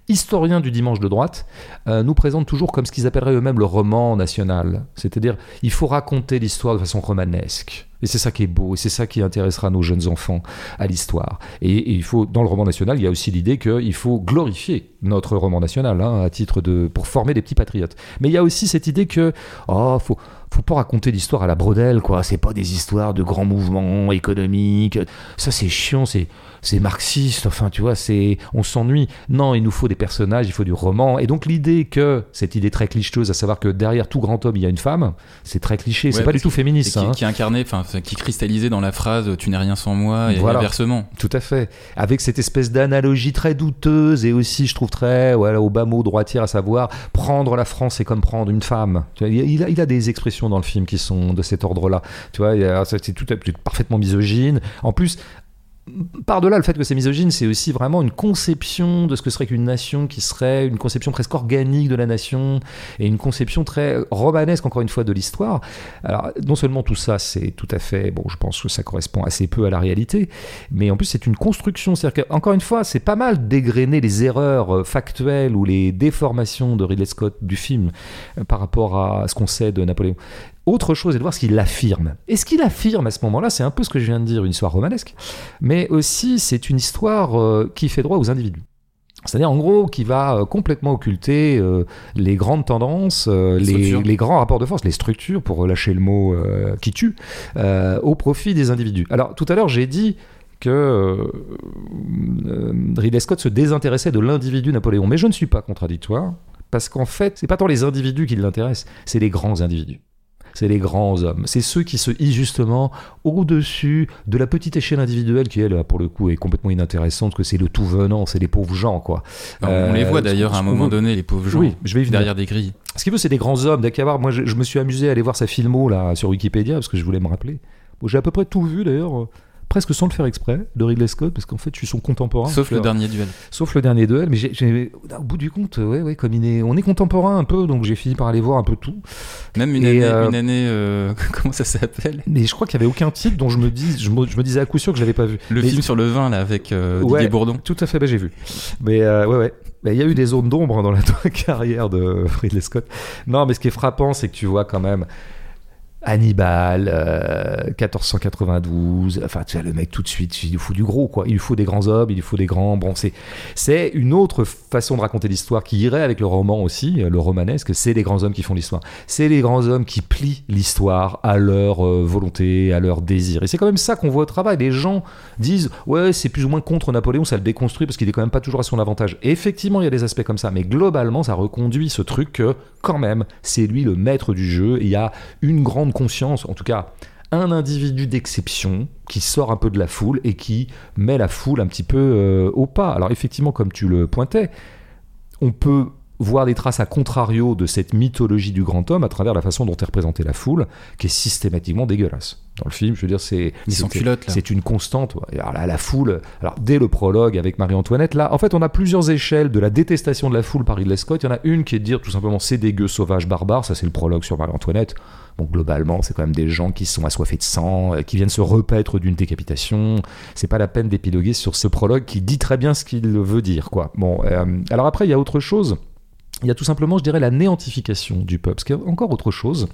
historiens du dimanche de droite, euh, nous présentent toujours comme ce qu'ils appelleraient eux-mêmes le roman national. C'est-à-dire, il faut raconter l'histoire de façon romanesque. Et c'est ça qui est beau, et c'est ça qui intéressera nos jeunes enfants à l'histoire. Et, il faut, dans le roman national, il y a aussi l'idée qu'il faut glorifier notre roman national, hein, à titre de, pour former des petits patriotes. Mais il y a aussi cette idée que, oh, faut, faut pas raconter l'histoire à la brodelle, quoi. C'est pas des histoires de grands mouvements économiques. Ça, c'est chiant, c'est, c'est marxiste. Enfin, tu vois, c'est, on s'ennuie. Non, il nous faut des personnages, il faut du roman. Et donc, l'idée que, cette idée très clicheuse, à savoir que derrière tout grand homme, il y a une femme, c'est très cliché. c'est pas du tout féministe. Qui, hein. qui incarnait, enfin, qui cristallisait dans la phrase Tu n'es rien sans moi, et voilà. inversement. Tout à fait. Avec cette espèce d'analogie très douteuse et aussi, je trouve, très, voilà, au bas mot droitière, à savoir, prendre la France, c'est comme prendre une femme. Il, a, il a des expressions dans le film qui sont de cet ordre-là. Tu vois, c'est tout parfaitement misogyne. En plus, par-delà le fait que c'est misogyne, c'est aussi vraiment une conception de ce que serait qu'une nation qui serait une conception presque organique de la nation et une conception très romanesque, encore une fois, de l'histoire. Alors, non seulement tout ça, c'est tout à fait, bon, je pense que ça correspond assez peu à la réalité, mais en plus, c'est une construction. C'est-à-dire qu'encore une fois, c'est pas mal d'égrener les erreurs euh, factuelles ou les déformations de Ridley Scott du film euh, par rapport à ce qu'on sait de Napoléon. Autre chose est de voir ce qu'il affirme. Et ce qu'il affirme à ce moment-là, c'est un peu ce que je viens de dire, une histoire romanesque, mais aussi c'est une histoire euh, qui fait droit aux individus. C'est-à-dire en gros qui va euh, complètement occulter euh, les grandes tendances, les, grands rapports de force, les structures, pour relâcher le mot qui tue, au profit des individus. Alors tout à l'heure j'ai dit que Ridley Scott se désintéressait de l'individu Napoléon, mais je ne suis pas contradictoire, parce qu'en fait, c'est pas tant les individus qui l'intéressent, c'est les grands individus. C'est les grands hommes. C'est ceux qui se hissent justement au-dessus de la petite échelle individuelle qui, elle, pour le coup, est complètement inintéressante, que c'est le tout venant, c'est les pauvres gens, quoi. on les voit Euh, d'ailleurs à un moment donné, les pauvres gens, Oui, je vais derrière des grilles. Ce qu'il veut, c'est des grands hommes. Voir, moi, je, je me suis amusé à aller voir sa filmo là sur Wikipédia parce que je voulais me rappeler. Bon, J'ai à peu près tout vu d'ailleurs, presque sans le faire exprès, de Ridley Scott, parce qu'en fait, je suis son contemporain. Sauf le dernier duel. Sauf le dernier duel, mais au bout du compte, ouais, ouais, comme il est, on est contemporain un peu, donc j'ai fini par aller voir un peu tout. Même une Et, année, euh, une année euh, comment ça s'appelle? Mais je crois qu'il y avait aucun titre dont je me dis, je me, je me disais à coup sûr que je l'avais pas vu. Le Mais- film sur le vin là avec euh, Ouais. Didier Bourdon. Tout à fait, bah, j'ai vu. Mais euh, ouais, ouais. Il y a eu des zones d'ombre dans la carrière de Ridley Scott. Non, mais ce qui est frappant, c'est que tu vois quand même Hannibal, euh, 1492. Enfin, tu le mec tout de suite, il lui faut du gros, quoi. Il lui faut des grands hommes, il lui faut des grands. Bon, c'est c'est une autre façon de raconter l'histoire qui irait avec le roman aussi, euh, le romanesque. C'est les grands hommes qui font l'histoire. C'est les grands hommes qui plient l'histoire à leur euh, volonté, à leur désir. Et c'est quand même ça qu'on voit au travail. Les gens disent ouais c'est plus ou moins contre Napoléon ça le déconstruit parce qu'il est quand même pas toujours à son avantage effectivement il y a des aspects comme ça mais globalement ça reconduit ce truc que quand même c'est lui le maître du jeu il y a une grande conscience en tout cas un individu d'exception qui sort un peu de la foule et qui met la foule un petit peu euh, au pas alors effectivement comme tu le pointais on peut voir des traces à contrario de cette mythologie du grand homme à travers la façon dont est représentée la foule, qui est systématiquement dégueulasse. Dans le film, je veux dire, c'est c'est- une constante. Alors là, la foule, alors dès le prologue avec Marie-Antoinette, là, en fait, on a plusieurs échelles de la détestation de la foule par Ridley Scott. Il y en a une qui est de dire tout simplement c'est dégueu, sauvage, barbare. Ça, c'est le prologue sur Marie-Antoinette. Bon, globalement, c'est quand même des gens qui sont assoiffés de sang, euh, qui viennent se repaître d'une décapitation. C'est pas la peine d'épiloguer sur ce prologue qui dit très bien ce qu'il veut dire, quoi. Bon, euh, alors après, il y a autre chose. Il y a tout simplement, je dirais, la néantification du peuple, ce qui est encore autre chose.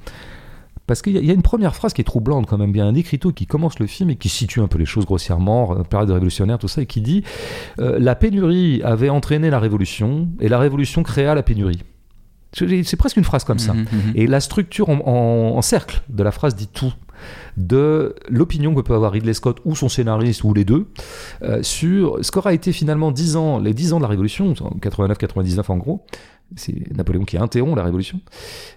Parce qu'il y, a- une première phrase qui est troublante quand même, bien un écriteau qui commence le film et qui situe un peu les choses grossièrement, euh, période révolutionnaire, tout ça, et qui dit La pénurie avait entraîné la révolution et la révolution créa la pénurie. C'est presque une phrase comme ça. Mhm, mhm. Et la structure en, en- en cercle de la phrase dit tout de l'opinion que peut avoir Ridley Scott ou son scénariste ou les deux euh, sur ce qu'aura été finalement 10 ans, les 10 ans de la Révolution, en 89-99 en gros. C'est Napoléon qui interrompt la Révolution.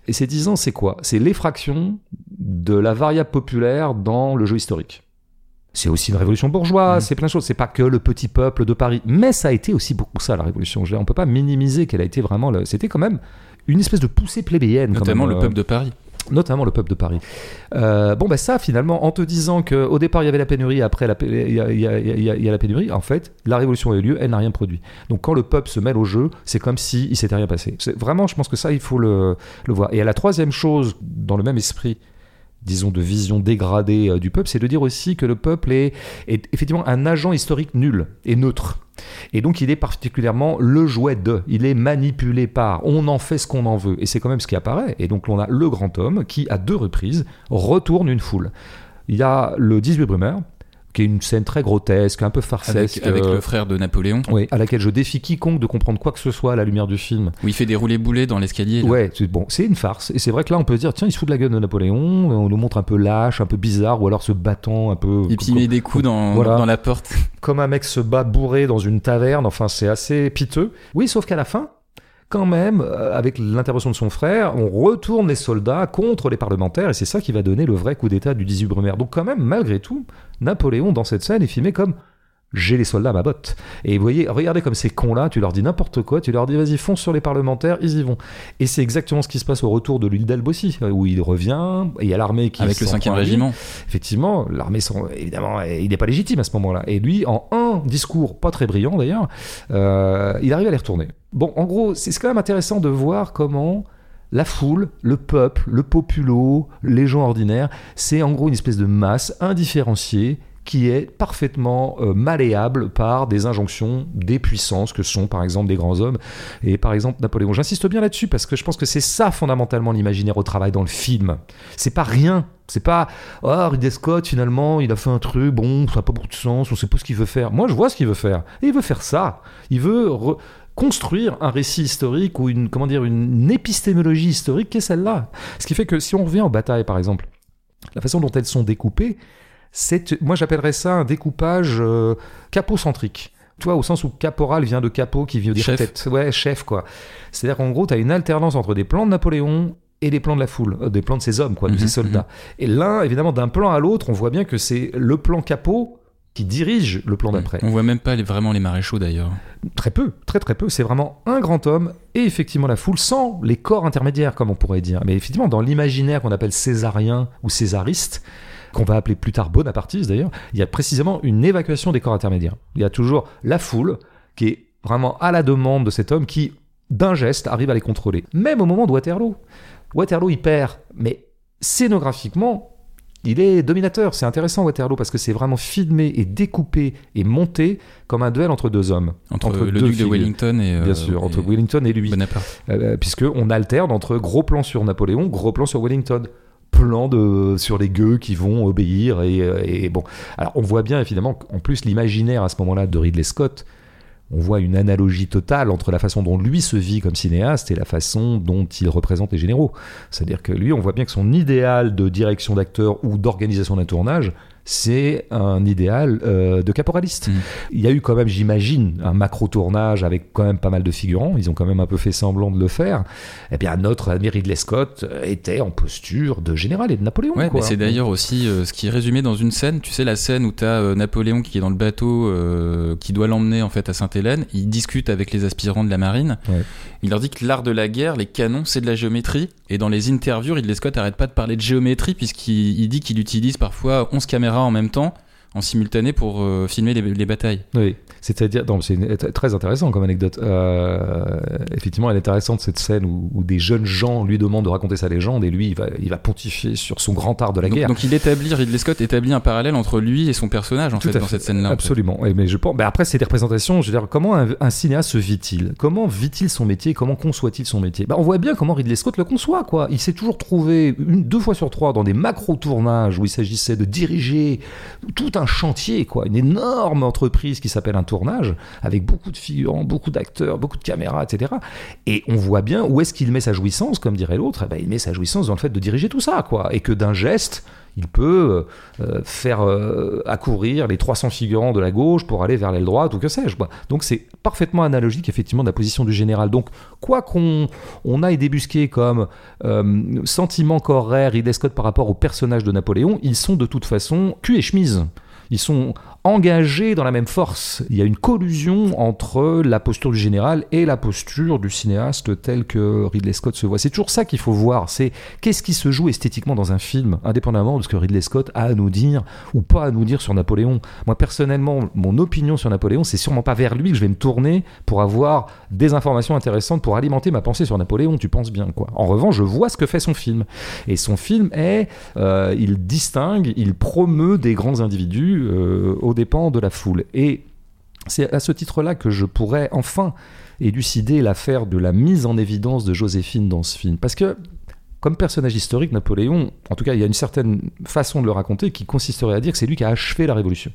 Et ces 10 ans, c'est quoi? C'est l'effraction de la variable populaire dans le jeu historique. C'est aussi une révolution bourgeoise, Mhm. c'est plein de choses. C'est pas que le petit peuple de Paris, mais ça a été aussi beaucoup ça la révolution. On peut pas minimiser qu'elle a été vraiment. le- C'était quand même une espèce de poussée plébéienne. quand Notamment même, le euh, peuple de Paris. notamment le peuple de Paris. Euh, bon, ben ça, finalement, en te disant qu'au départ, il y avait la pénurie, après, il y a, y y y la pénurie, en fait, la révolution a eu lieu, elle n'a rien produit. Donc, quand le peuple se mêle au jeu, c'est comme si il s'était rien passé. Vraiment, je pense que ça, il faut le, le voir. Et à la troisième chose, dans le même esprit, disons, de vision dégradée euh, du peuple, c'est de dire aussi que le peuple est, effectivement un agent historique nul et neutre. Et donc il est particulièrement le jouet de, il est manipulé par, on en fait ce qu'on en veut. Et c'est quand même ce qui apparaît. Et donc on a le grand homme qui, à deux reprises, retourne une foule. Il y a le 18 Brumaire, qui est une scène très grotesque, un peu farcesque. Avec, avec euh, le frère de Napoléon, oui, à laquelle je défie quiconque de comprendre quoi que ce soit à la lumière du film. où il fait des roulés-boulets dans l'escalier. Ouais, c'est bon, c'est une farce. Et c'est vrai que là, on peut se dire, tiens, il se fout de la gueule de Napoléon, on nous montre un peu lâche, un peu bizarre, ou alors se battant un peu. Et puis il met des coups dans, Voilà. dans la porte. comme un mec se bat bourré dans une taverne, enfin c'est assez piteux. Oui, sauf qu'à la fin, quand même, euh, avec l'intervention de son frère, on retourne les soldats contre les parlementaires, et c'est ça qui va donner le vrai coup d'état du 18 Brumaire. Donc quand même, malgré tout, Napoléon, dans cette scène, est filmé comme j'ai les soldats à ma botte. Et vous voyez, regardez comme ces cons-là, tu leur dis n'importe quoi, tu leur dis vas-y, fonce sur les parlementaires, ils y vont. Et c'est exactement ce qui se passe au retour de l'île d'Elbe aussi, où il revient, et il y a l'armée qui Avec le s'en 5 prend à lui régiment. effectivement, l'armée, sont- évidemment, il n'est pas légitime à ce moment-là. Et lui, en un discours, pas très brillant d'ailleurs, euh, il arrive à les retourner. Bon, en gros, c'est c'est quand même intéressant de voir comment la foule, le peuple, le populo, les gens ordinaires, c'est en gros une espèce de masse indifférenciée qui est parfaitement euh, malléable par des injonctions des puissances que sont par exemple des grands hommes et par exemple Napoléon. J'insiste bien là-dessus parce que je pense que c'est ça fondamentalement l'imaginaire au travail dans le film. C'est pas rien. C'est pas oh Ridley Scott finalement il a fait un truc bon ça n'a pas beaucoup de sens on sait pas ce qu'il veut faire. Moi je vois ce qu'il veut faire et il veut faire ça. Il veut construire un récit historique ou une comment dire une épistémologie historique qui est celle-là. Ce qui fait que si on revient aux batailles par exemple, la façon dont elles sont découpées, c'est moi j'appellerais ça un découpage euh, capocentrique. Tu vois, au sens où caporal vient de capot qui veut dire Chef. tête. Ouais, chef quoi. C'est-à-dire qu'en gros, tu as une alternance entre des plans de Napoléon et des plans de la foule, euh, des plans de ses hommes, quoi, de Mhm, ses soldats. Et l'un, évidemment, d'un plan à l'autre, on voit bien que c'est le plan capot qui dirige le plan d'après. On voit même pas les- vraiment les maréchaux d'ailleurs. Très peu, très très peu. C'est vraiment un grand homme et effectivement la foule sans les corps intermédiaires, comme on pourrait dire. Mais effectivement, dans l'imaginaire qu'on appelle césarien ou césariste, qu'on va appeler plus tard bonapartiste d'ailleurs, il y a précisément une évacuation des corps intermédiaires. Il y a toujours la foule qui est vraiment à la demande de cet homme qui, d'un geste, arrive à les contrôler. Même au moment de Waterloo. Waterloo, il perd, mais scénographiquement, il est dominateur. C'est intéressant Waterloo parce que c'est vraiment filmé et découpé et monté comme un duel entre deux hommes. Entre, Entre le deux duc de. Wellington et. Bien euh, sûr, entre Wellington et lui. Bonaparte. Euh, puisque on alterne entre gros plans sur Napoléon, gros plans sur Wellington. Plan de, sur les gueux qui vont obéir et, euh, et bon. Alors on voit bien évidemment qu'en plus l'imaginaire à ce moment-là de Ridley Scott, on voit une analogie totale entre la façon dont lui se vit comme cinéaste et la façon dont il représente les généraux. C'est-à-dire que lui, on voit bien que son idéal de direction d'acteur ou d'organisation d'un tournage, c'est un idéal euh, de caporaliste. Mhm. Il y a eu quand même, j'imagine, un macro-tournage avec quand même pas mal de figurants. Ils ont quand même un peu fait semblant de le faire. Eh bien, notre ami Ridley Scott euh, était en posture de général et de Napoléon. Ouais, c'est d'ailleurs aussi euh, ce qui est résumé dans une scène. Tu sais, la scène où tu as Napoléon qui est dans le bateau, euh, qui doit l'emmener en fait à Sainte-Hélène. Il discute avec les aspirants de la marine. Ouais. Il leur dit que l'art de la guerre, les canons, c'est de la géométrie. Et dans les interviews, Ridley Scott arrête pas de parler de géométrie puisqu'il il dit qu'il utilise parfois 11 caméras en même temps, en simultané, pour euh, filmer les, les batailles. Oui, c'est-à-dire, c'est très intéressant comme anecdote. Euh, effectivement, elle est intéressante cette scène où, où des jeunes gens lui demandent de raconter sa légende et lui, il va, il va pontifier sur son grand art de la Donc, guerre. donc il établit, Ridley Scott établit un parallèle entre lui et son personnage en Tout fait dans fait. cette scène-là. en fait. Absolument. Mais je pense. Mais après, c'est des représentations. Je veux dire, comment un, un cinéaste se vit-il? Comment vit-il son métier? Comment conçoit-il son métier? Bah, On voit bien comment Ridley Scott le conçoit. Quoi. Il s'est toujours trouvé une, deux fois sur trois dans des macro-tournages où il s'agissait de diriger tout un chantier, quoi, une énorme entreprise qui s'appelle un tournage, avec beaucoup de figurants, beaucoup d'acteurs, beaucoup de caméras, etc. Et on voit bien où est-ce qu'il met sa jouissance, comme dirait l'autre. Eh ben, il met sa jouissance dans le fait de diriger tout ça, quoi, et que d'un geste, il peut euh, faire euh, accourir les 300 figurants de la gauche pour aller vers l'aile droite ou que sais-je. Donc c'est parfaitement analogique effectivement de la position du général. Donc quoi qu'on on aille débusquer comme euh, sentiment qu'aurait Ridley Scott par rapport au personnage de Napoléon, ils sont de toute façon cul et chemise. Ils sont engagés dans la même force. Il y a une collusion entre la posture du général et la posture du cinéaste tel que Ridley Scott se voit. C'est toujours ça qu'il faut voir. C'est qu'est-ce qui se joue esthétiquement dans un film, indépendamment de ce que Ridley Scott a à nous dire ou pas à nous dire sur Napoléon. Moi, personnellement, mon opinion sur Napoléon, c'est sûrement pas vers lui que je vais me tourner pour avoir des informations intéressantes pour alimenter ma pensée sur Napoléon. Tu penses bien, quoi. En revanche, je vois ce que fait son film. Et son film est, euh, il distingue, il promeut des grands individus euh, dépens de la foule. Et c'est à ce titre-là que je pourrais enfin élucider l'affaire de la mise en évidence de Joséphine dans ce film. Parce que, comme personnage historique, Napoléon, en tout cas, il y a une certaine façon de le raconter qui consisterait à dire que c'est lui qui a achevé la révolution.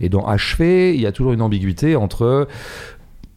Et dans achever, il y a toujours une ambiguïté entre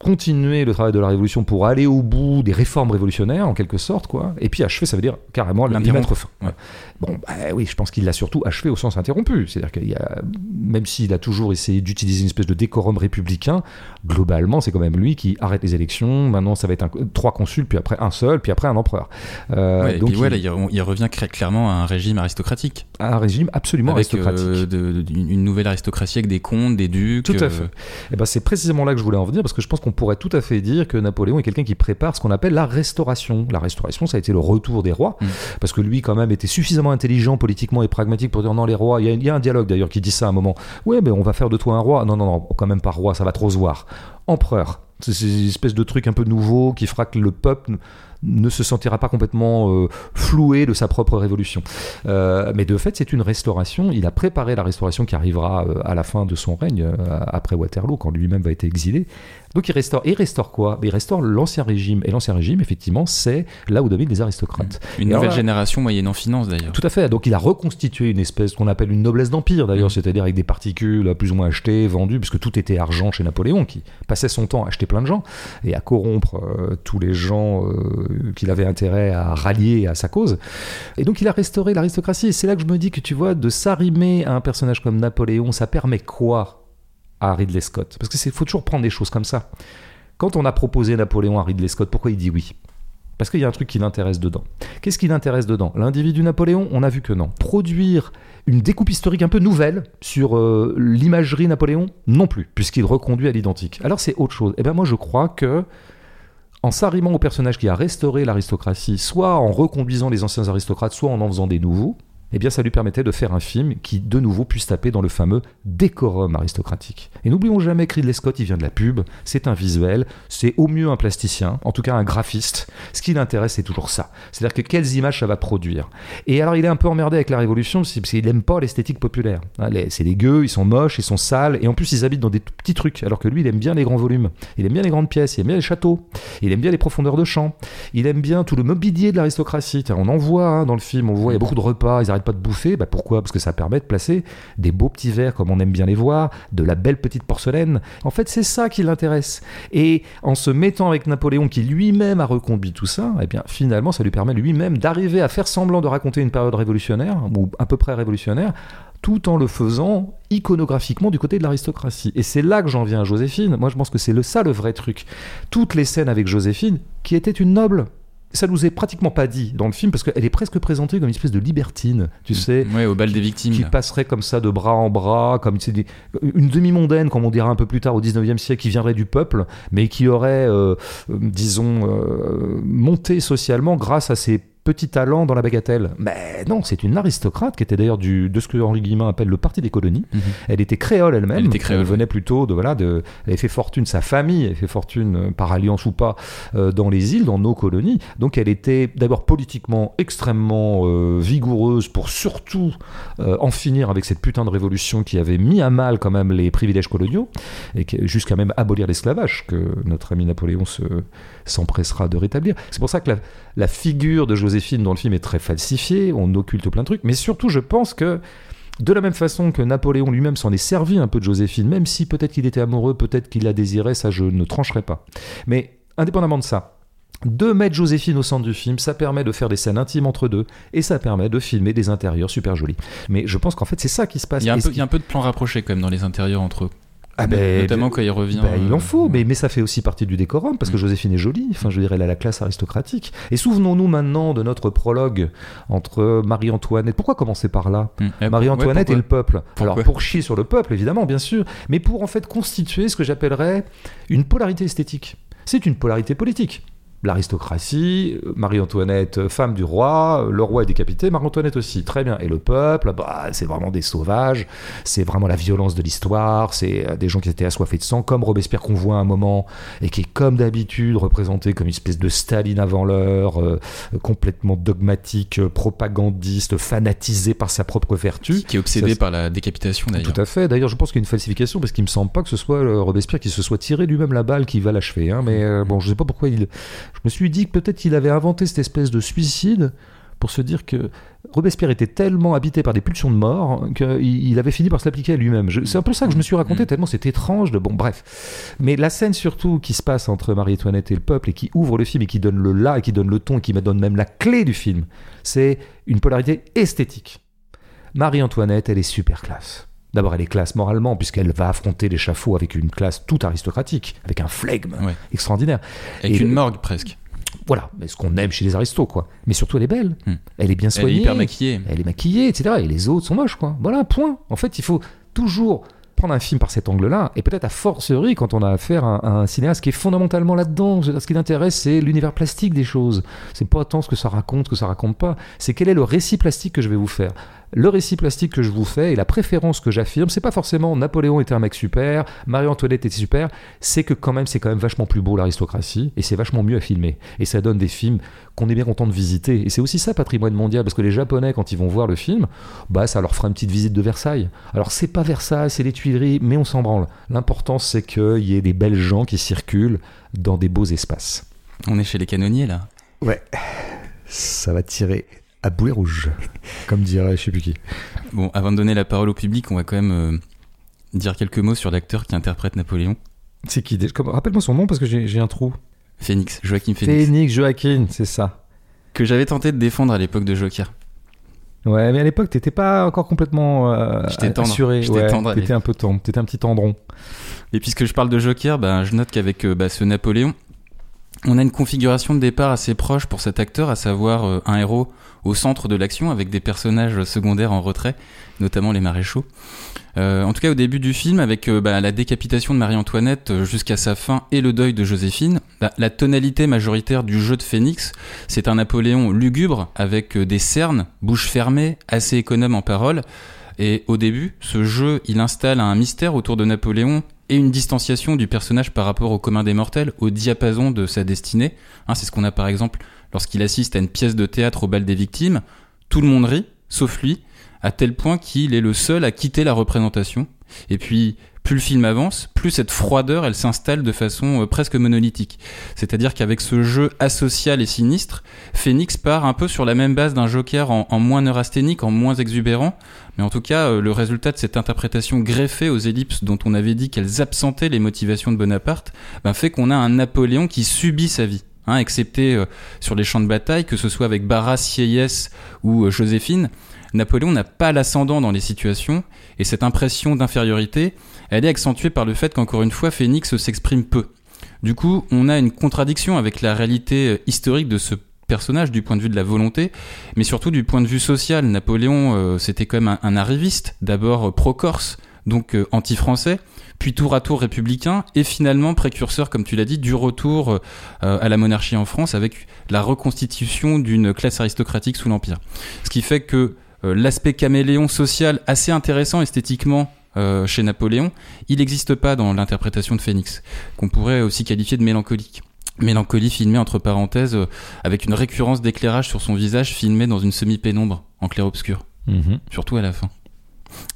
continuer le travail de la révolution pour aller au bout des réformes révolutionnaires en quelque sorte quoi et puis achever ça veut dire carrément y mettre fin Ouais. bon bah, oui je pense qu'il l'a surtout achevé au sens interrompu c'est à dire qu'il y a même s'il a toujours essayé d'utiliser une espèce de décorum républicain globalement c'est quand même lui qui arrête les élections maintenant ça va être un- trois consuls puis après un seul puis après un empereur Euh, Ouais, et donc puis il- re- il revient cla- clairement à un régime aristocratique. un régime absolument avec aristocratique euh, de- de- une nouvelle aristocratie avec des comtes, des ducs. Tout à euh, fait. Et ben c'est précisément là que je voulais en venir parce que je pense qu'on pourrait tout à fait dire que Napoléon est quelqu'un qui prépare ce qu'on appelle la restauration. La restauration, ça a été le retour des rois Mm. parce que lui quand même était suffisamment intelligent politiquement et pragmatique pour dire non les rois. Il y a, il y a un dialogue d'ailleurs qui dit ça à un moment. Ouais, mais on va faire de toi un roi. Non non non, quand même pas roi, ça va trop se voir. Empereur. C'est une espèce de truc un peu nouveau qui fera que le peuple ne se sentira pas complètement euh, floué de sa propre révolution. Euh, mais de fait, c'est une restauration. Il a préparé la restauration qui arrivera euh, à la fin de son règne, après Waterloo, quand lui-même va être exilé. Donc il restaure. Et il restaure quoi? Il restaure l'ancien régime. Et l'ancien régime, effectivement, c'est là où dominent les aristocrates. Une Et nouvelle génération moyennant finance d'ailleurs. Tout à fait. Donc il a reconstitué une espèce qu'on appelle une noblesse d'empire d'ailleurs, Mm. c'est-à-dire avec des particules plus ou moins achetées, vendues, puisque tout était argent chez Napoléon, qui passait son temps à acheter plein de gens et à corrompre euh, tous les gens euh, qu'il avait intérêt à rallier à sa cause. Et donc il a restauré l'aristocratie. Et c'est là que je me dis que tu vois, de s'arrimer à un personnage comme Napoléon, ça permet quoi à Ridley Scott Parce c'est faut toujours prendre des choses comme ça. Quand on a proposé Napoléon à Ridley Scott, pourquoi il dit oui? Parce qu'il y a un truc qui l'intéresse dedans. Qu'est-ce qui l'intéresse dedans? L'individu Napoléon, on a vu que non. Produire une découpe historique un peu nouvelle sur euh, l'imagerie Napoléon, non plus, puisqu'il reconduit à l'identique. Alors c'est autre chose. Eh bien moi je crois que en s'arrimant au personnage qui a restauré l'aristocratie, soit en reconduisant les anciens aristocrates, soit en en faisant des nouveaux, eh bien ça lui permettait de faire un film qui de nouveau puisse taper dans le fameux décorum aristocratique. Et n'oublions jamais que Ridley Scott, il vient de la pub, c'est un visuel, c'est au mieux un plasticien, en tout cas un graphiste. Ce qui l'intéresse, c'est toujours ça. C'est-à-dire que quelles images ça va produire. Et alors il est un peu emmerdé avec la Révolution, parce qu'il n'aime pas l'esthétique populaire. Hein, c'est des gueux, ils sont moches, ils sont sales, et en plus ils habitent dans des petits trucs, alors que lui, il aime bien les grands volumes, il aime bien les grandes pièces, il aime bien les châteaux, il aime bien les profondeurs de champ, il aime bien tout le mobilier de l'aristocratie. On en voit hein, dans le film, on voit, il y a beaucoup de repas, ils pas de bouffer. Bah pourquoi? Parce que ça permet de placer des beaux petits verres comme on aime bien les voir, de la belle petite porcelaine. En fait, c'est ça qui l'intéresse. Et en se mettant avec Napoléon, qui lui-même a reconduit tout ça, eh bien finalement, ça lui permet lui-même d'arriver à faire semblant de raconter une période révolutionnaire, ou à peu près révolutionnaire, tout en le faisant iconographiquement du côté de l'aristocratie. Et c'est là que j'en viens à Joséphine. Moi, je pense que c'est le, ça le vrai truc. Toutes les scènes avec Joséphine, qui était une noble, ça nous est pratiquement pas dit dans le film parce qu'elle est presque présentée comme une espèce de libertine, tu mm. sais. Ouais, au bal des victimes. Qui passerait comme ça de bras en bras, comme une demi-mondaine, comme on dira un peu plus tard au 19e siècle, qui viendrait du peuple, mais qui aurait, euh, euh, disons, euh, monté socialement grâce à ses petit talent dans la bagatelle. Mais non, c'est une aristocrate qui était d'ailleurs du de ce que Henri Guillemin appelle le parti des colonies. Mhm. Elle était créole elle-même. Elle était créole. venait plutôt de voilà de. Elle avait fait fortune sa famille, elle fait fortune euh, par alliance ou pas euh, dans les îles, dans nos colonies. Donc elle était d'abord politiquement extrêmement euh, vigoureuse pour surtout en finir avec cette putain de révolution qui avait mis à mal quand même les privilèges coloniaux et jusqu'à même abolir l'esclavage que notre ami Napoléon se s'empressera de rétablir. C'est pour ça que la, figure de Joséphine dans le film est très falsifiée, on occulte plein de trucs, mais surtout je pense que de la même façon que Napoléon lui-même s'en est servi un peu de Joséphine, même si peut-être qu'il était amoureux, peut-être qu'il la désirait, ça je ne trancherai pas. Mais indépendamment de ça, de mettre Joséphine au centre du film, ça permet de faire des scènes intimes entre deux et ça permet de filmer des intérieurs super jolis. Mais je pense qu'en fait c'est ça qui se passe. Il y, a un peu, il y a un peu de plans rapprochés quand même dans les intérieurs entre eux. Ah ben, Notamment quand il revient. Ben, il en faut, mais, mais ça fait aussi partie du décorum, parce que mm. Joséphine est jolie, enfin je dirais, elle a la classe aristocratique. Et souvenons-nous maintenant de notre prologue entre Marie-Antoinette. Pourquoi commencer par là mm. eh, Marie-Antoinette et le peuple. Alors pour chier sur le peuple, évidemment, bien sûr, mais pour en fait constituer ce que j'appellerais une polarité esthétique. C'est une polarité politique l'aristocratie, Marie-Antoinette, femme du roi, le roi est décapité, Marie-Antoinette aussi, très bien. Et le peuple, bah, c'est vraiment des sauvages, c'est vraiment la violence de l'histoire, c'est euh, des gens qui étaient assoiffés de sang, comme Robespierre qu'on voit à un moment, et qui est comme d'habitude représenté comme une espèce de Staline avant l'heure, euh, complètement dogmatique, euh, propagandiste, fanatisé par sa propre vertu. Qui est obsédé par la décapitation d'ailleurs. Tout à fait, d'ailleurs je pense qu'il y a une falsification, parce qu'il me semble pas que ce soit Robespierre qui se soit tiré lui-même la balle qui va l'achever, hein, mais bon, je sais pas pourquoi il je me suis dit que peut-être qu'il avait inventé cette espèce de suicide pour se dire que Robespierre était tellement habité par des pulsions de mort qu'il avait fini par se l'appliquer à lui-même. C'est un peu ça que je me suis raconté, mm. tellement c'est étrange. De... Bon, bref. Mais la scène surtout qui se passe entre Marie-Antoinette et le peuple et qui ouvre le film et qui donne le là et qui donne le ton et qui me donne même la clé du film, c'est une polarité esthétique. Marie-Antoinette, elle est super classe. D'abord, elle est classe moralement, puisqu'elle va affronter l'échafaud avec une classe toute aristocratique, avec un flegme extraordinaire. Avec une morgue presque. Voilà, ce qu'on aime chez les aristos, quoi. Mais surtout, elle est belle. Hmm. Elle est bien soignée. Elle est hyper maquillée. Elle est maquillée, etc. Et les autres sont moches, quoi. Voilà, point. En fait, il faut toujours prendre un film par cet angle-là, et peut-être à forcerie quand on a affaire à un, cinéaste qui est fondamentalement là-dedans. Ce qui l'intéresse, c'est l'univers plastique des choses. C'est pas tant ce que ça raconte, ce que ça raconte pas. C'est quel est le récit plastique que je vais vous faire le récit plastique que je vous fais et la préférence que j'affirme, c'est pas forcément Napoléon était un mec super, Marie-Antoinette était super, c'est que quand même c'est quand même vachement plus beau l'aristocratie et c'est vachement mieux à filmer et ça donne des films qu'on est bien content de visiter et c'est aussi ça patrimoine mondial parce que les Japonais quand ils vont voir le film, bah ça leur fera une petite visite de Versailles. Alors c'est pas Versailles, c'est les Tuileries, mais on s'en branle. L'important c'est qu'il y ait des belles gens qui circulent dans des beaux espaces. On est chez les canonniers là. Ouais, ça va tirer à boulet rouge, comme dirait je sais plus qui. Bon, avant de donner la parole au public, on va quand même euh, dire quelques mots sur l'acteur qui interprète Napoléon. C'est qui Rappelle-moi son nom parce que j'ai un trou. Phoenix, Joaquin Phoenix. Phoenix, Joaquin, c'est ça. Que j'avais tenté de défendre à l'époque de Joker. Ouais, mais à l'époque, t'étais pas encore complètement euh, assuré. J'étais tendre. T'étais un peu tendre, t'étais un petit tendron. Et puisque je parle de Joker, bah, je note qu'avec euh, bah, ce Napoléon, On a une configuration de départ assez proche pour cet acteur, à savoir euh, un héros au centre de l'action avec des personnages secondaires en retrait, notamment les maréchaux. Euh, en tout cas, au début du film, avec euh, bah, la décapitation de Marie-Antoinette euh, jusqu'à sa fin et le deuil de Joséphine, bah, la tonalité majoritaire du jeu de Phénix, c'est un Napoléon lugubre avec des cernes, bouche fermée, assez économe en paroles. Et au début, ce jeu, il installe un mystère autour de Napoléon et une distanciation du personnage par rapport au commun des mortels, au diapason de sa destinée. Hein, c'est ce qu'on a par exemple lorsqu'il assiste à une pièce de théâtre au bal des victimes. Tout le monde rit, sauf lui, à tel point qu'il est le seul à quitter la représentation. Et puis, plus le film avance, plus cette froideur, elle s'installe de façon euh, presque monolithique. C'est-à-dire qu'avec ce jeu asocial et sinistre, Phoenix part un peu sur la même base d'un Joker en, moins neurasthénique, en moins exubérant, mais en tout cas, euh, le résultat de cette interprétation greffée aux ellipses dont on avait dit qu'elles absentaient les motivations de Bonaparte, ben, fait qu'on a un Napoléon qui subit sa vie. Hein, excepté euh, sur les champs de bataille, que ce soit avec Barras, Sieyès ou Joséphine, Napoléon n'a pas l'ascendant dans les situations, et cette impression d'infériorité, elle est accentuée par le fait qu'encore une fois, Phénix s'exprime peu. Du coup, on a une contradiction avec la réalité euh, historique de ce personnage du point de vue de la volonté, mais surtout du point de vue social. Napoléon, euh, c'était quand même un, arriviste, d'abord euh, pro-corse, donc anti-français, puis tour à tour républicain, et finalement précurseur, comme tu l'as dit, du retour à la monarchie en France avec la reconstitution d'une classe aristocratique sous l'Empire. Ce qui fait que l'aspect caméléon social assez intéressant esthétiquement euh, chez Napoléon, il n'existe pas dans l'interprétation de Phénix, qu'on pourrait aussi qualifier de mélancolique. Mélancolie filmée entre parenthèses, euh, avec une récurrence d'éclairage sur son visage filmé dans une semi-pénombre, en clair-obscur. Mhm. Surtout à la fin.